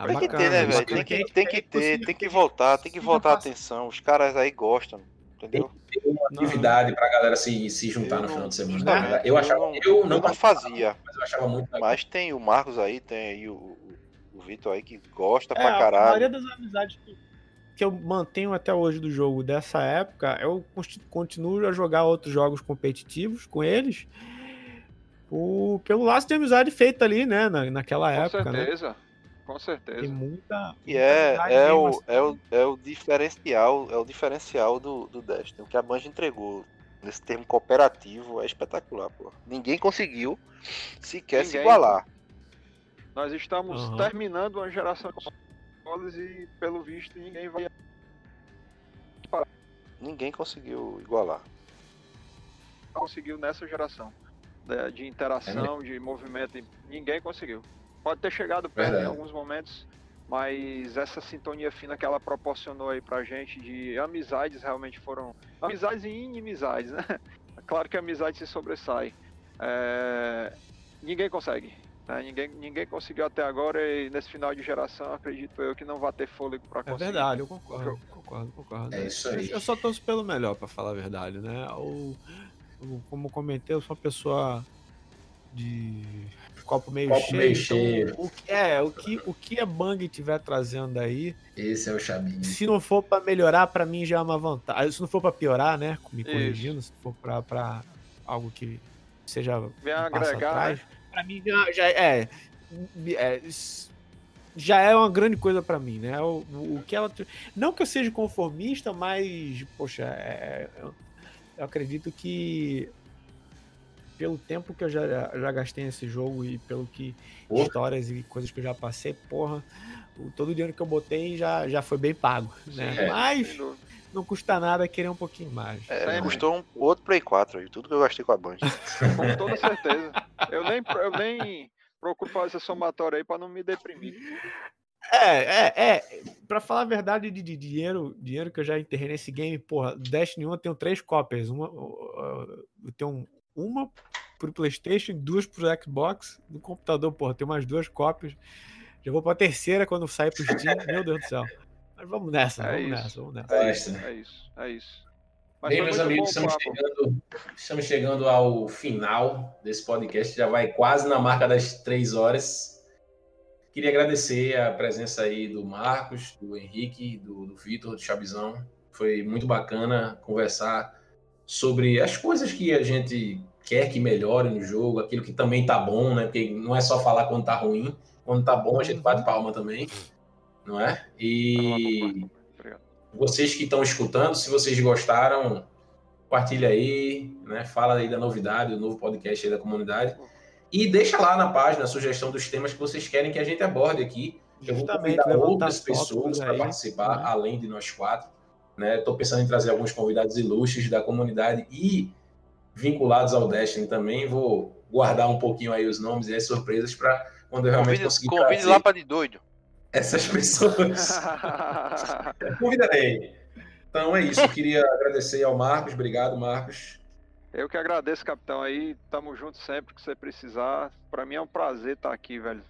Ah, tem que ter, né, velho? Tem que, tem que ter, tem que voltar, tem que voltar a atenção. Os caras aí gostam, entendeu? Tem uma atividade para a galera se, se juntar eu no final de semana. Não, eu, achava, eu, eu não, eu não fazia. Mas eu achava muito legal. Mas tem o Marcos aí, tem aí o, o Vitor aí que gosta é, pra caralho. A maioria das amizades que que eu mantenho até hoje do jogo dessa época, eu continuo a jogar outros jogos competitivos com eles. O, pelo laço de amizade feito ali, né? Na, naquela com época. Com né? certeza. Né? Com certeza. Tem muita. E é, é, o, assim. é, o, é o diferencial, é o diferencial do, do Destiny. O que a Bungie entregou nesse termo cooperativo é espetacular, pô. Ninguém conseguiu sequer Ninguém. se igualar. Nós estamos uhum. terminando uma geração e pelo visto ninguém vai ninguém conseguiu igualar conseguiu nessa geração de, de interação é. de movimento ninguém conseguiu pode ter chegado perto Verdade. em alguns momentos mas essa sintonia fina que ela proporcionou aí pra gente de amizades realmente foram amizades e inimizades né claro que a amizade se sobressai é... ninguém consegue né? Ninguém, ninguém conseguiu até agora e nesse final de geração acredito eu que não vai ter fôlego para conseguir. É verdade, eu concordo, concordo, concordo. É isso aí. Eu só torço pelo melhor, para falar a verdade, né? Ou, como comentei, eu sou uma pessoa de copo meio copo cheio. Meio então, cheio. O, é, o que, o que a Bang estiver trazendo aí. Esse é o chaminho. Se não for para melhorar, para mim já é uma vantagem. Se não for para piorar, né? Me corrigindo, Isso. se for para algo que seja. Vem um agregar. Atrás, né? para mim já, já é, é, já é uma grande coisa para mim, né? O, o, que ela não que eu seja conformista, mas poxa, é, eu, eu, acredito que pelo tempo que eu já, já gastei nesse jogo e pelo que porra. histórias e coisas que eu já passei, porra, o, todo o dinheiro que eu botei já, já foi bem pago, né? É, mas não custa nada querer um pouquinho mais. É, custou um outro Play 4 aí, tudo que eu gastei com a Band. com toda certeza. Eu nem, eu nem procuro fazer essa somatória aí para não me deprimir. É, é, é. Pra falar a verdade de, de, dinheiro, dinheiro que eu já enterrei nesse game, porra, Destiny 1 eu tenho três cópias. Uma, eu tenho uma pro Playstation, duas pro Xbox. No computador, porra, tenho mais duas cópias. Já vou pra terceira quando sair pro Steam. Meu Deus do céu. Mas vamos nessa, é vamos isso. nessa, vamos nessa. É isso, é isso. É isso. Mas Bem, meus amigos, estamos chegando, estamos chegando ao final desse podcast, já vai quase na marca das três horas. Queria agradecer a presença aí do Marcos, do Henrique, do, do Vitor, do Chabizão. Foi muito bacana conversar sobre as coisas que a gente quer que melhore no jogo, aquilo que também tá bom, né? Porque não é só falar quando tá ruim, quando tá bom a gente bate palma também não é? E vocês que estão escutando, se vocês gostaram, compartilha aí, né? Fala aí da novidade, do novo podcast aí da comunidade. E deixa lá na página a sugestão dos temas que vocês querem que a gente aborde aqui. Eu vou convidar outras pessoas para participar, né? além de nós quatro. Estou né? pensando em trazer alguns convidados ilustres da comunidade e vinculados ao Destiny também. Vou guardar um pouquinho aí os nomes e as surpresas para quando eu realmente convide, conseguir convide lá para de doido essas pessoas. Convidarei. Então é isso. Eu queria agradecer ao Marcos. Obrigado, Marcos. Eu que agradeço, capitão. Aí, tamo junto sempre que você precisar. Para mim é um prazer estar aqui, velho.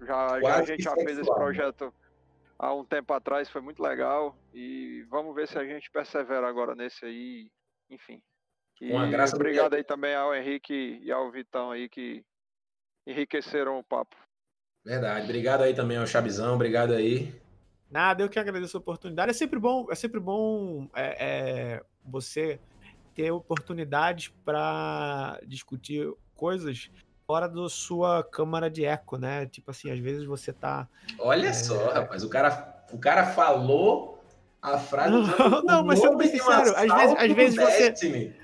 Já, já a gente já fez esse projeto há um tempo atrás, foi muito legal. E vamos ver se a gente persevera agora nesse aí. Enfim. E Uma graça obrigado aí também ao Henrique e ao Vitão aí que enriqueceram o papo. Verdade. Obrigado aí também ao Chabizão, obrigado aí. Nada, eu que agradeço a oportunidade. É sempre bom, é sempre bom é, é, você ter oportunidades para discutir coisas fora da sua câmara de eco, né? Tipo assim, às vezes você tá. Olha É. só, rapaz, o cara, o cara falou a frase. Não, não, mas sendo bem sincero, às vezes- às vezes você- Destiny.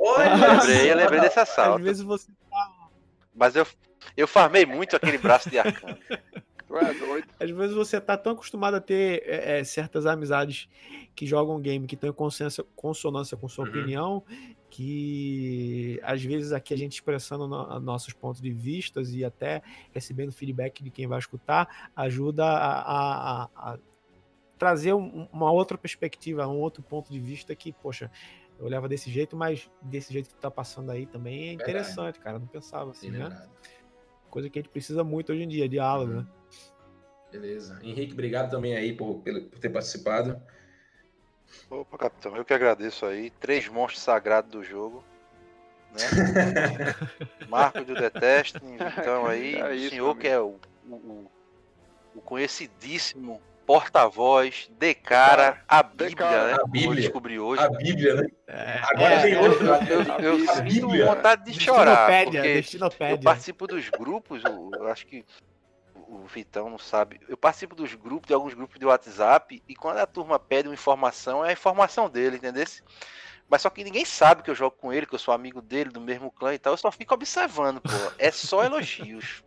Olha Lembrei, eu lembrei desse Às assalto. vezes você Mas eu, eu farmei muito aquele braço de arcano. É. Às vezes você tá tão acostumado a ter é, é, certas amizades que jogam game, que estão em consonância, consonância com sua Uhum. opinião, que às vezes aqui a gente expressando no- nossos pontos de vistas e até recebendo feedback de quem vai escutar, ajuda a, a- a- trazer um- uma outra perspectiva, um outro ponto de vista que, poxa, eu olhava desse jeito, mas desse jeito que tu tá passando aí também é Verdade. interessante, cara. Não pensava assim, Bem né? lembrado. Coisa que a gente precisa muito hoje em dia, diálogo, né? Beleza. Henrique, obrigado também aí por, por ter participado. Opa, capitão, eu que agradeço aí. Três monstros sagrados do jogo. Né? Marco do Detesting, então aí, É o isso, senhor meu que é o, o, o- o conhecidíssimo porta-voz, de cara, a Bíblia, cara, né? a eu Bíblia. descobri hoje. A Bíblia, né? É, Agora é, tem Eu, outro. eu, né? eu, sinto Bíblia. vontade de chorar, Destinopédia, porque eu participo dos grupos, eu, eu acho que o Vitão não sabe. Eu participo dos grupos, de alguns grupos de WhatsApp, e quando a turma pede uma informação, é a informação dele, entendeu? Mas só que ninguém sabe que eu jogo com ele, que eu sou amigo dele, do mesmo clã e tal. Eu só fico observando, pô. É só elogios.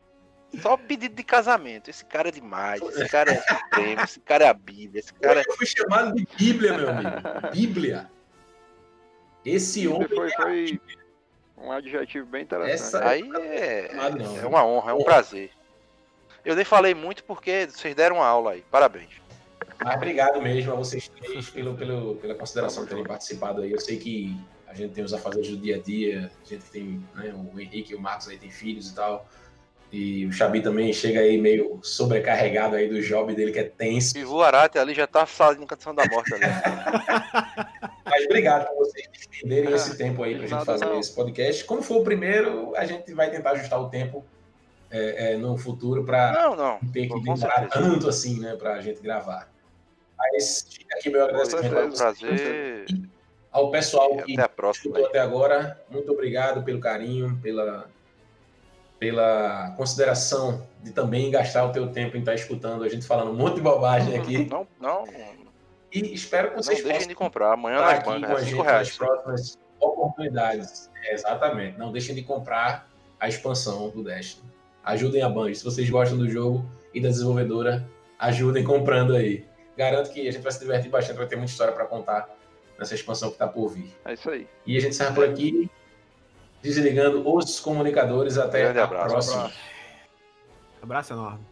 Só pedido de casamento. Esse cara é demais, esse cara é supremo, esse cara é a Bíblia, esse cara é. Eu fui chamado de Bíblia, meu amigo. Bíblia. Esse homem. Foi, foi um adjetivo bem interessante. Essa- Aí é, Ah, não. é uma honra, é um prazer. Eu nem falei muito porque vocês deram uma aula aí. Parabéns. Mas obrigado mesmo a vocês três pelo, pelo, pela consideração de terem participado aí. Eu sei que a gente tem os afazeres do dia a dia, a gente tem, né, o Henrique e o Marcos aí tem filhos e tal. E o Xabi também chega aí meio sobrecarregado aí do job dele que é tenso. E o Arate ali já tá fazendo canção da morte ali. Mas obrigado por vocês estenderem esse tempo aí pra gente fazer não. esse podcast. Como for o primeiro, a gente vai tentar ajustar o tempo é, é, no futuro para Não, não. ter que demorar tanto assim, né, pra gente gravar. Mas fica aqui meu agradecimento a vocês, Prazer. ao pessoal que até até agora. Muito obrigado pelo carinho, pela, pela consideração de também gastar o teu tempo em estar escutando a gente falando um monte de bobagem aqui. Não, não, E espero que não vocês deixem possam de comprar. Amanhã estar nas aqui com a bancas, é gente 5 nas reais. próximas oportunidades. É, exatamente. Não deixem de comprar a expansão do Destiny. Ajudem a Band. Se vocês gostam do jogo e da desenvolvedora, ajudem comprando aí. Garanto que a gente vai se divertir bastante, vai ter muita história para contar nessa expansão que está por vir. É isso aí. E a gente sai por aqui, desligando os comunicadores. Até Grande a abraço. próxima. Abraço enorme.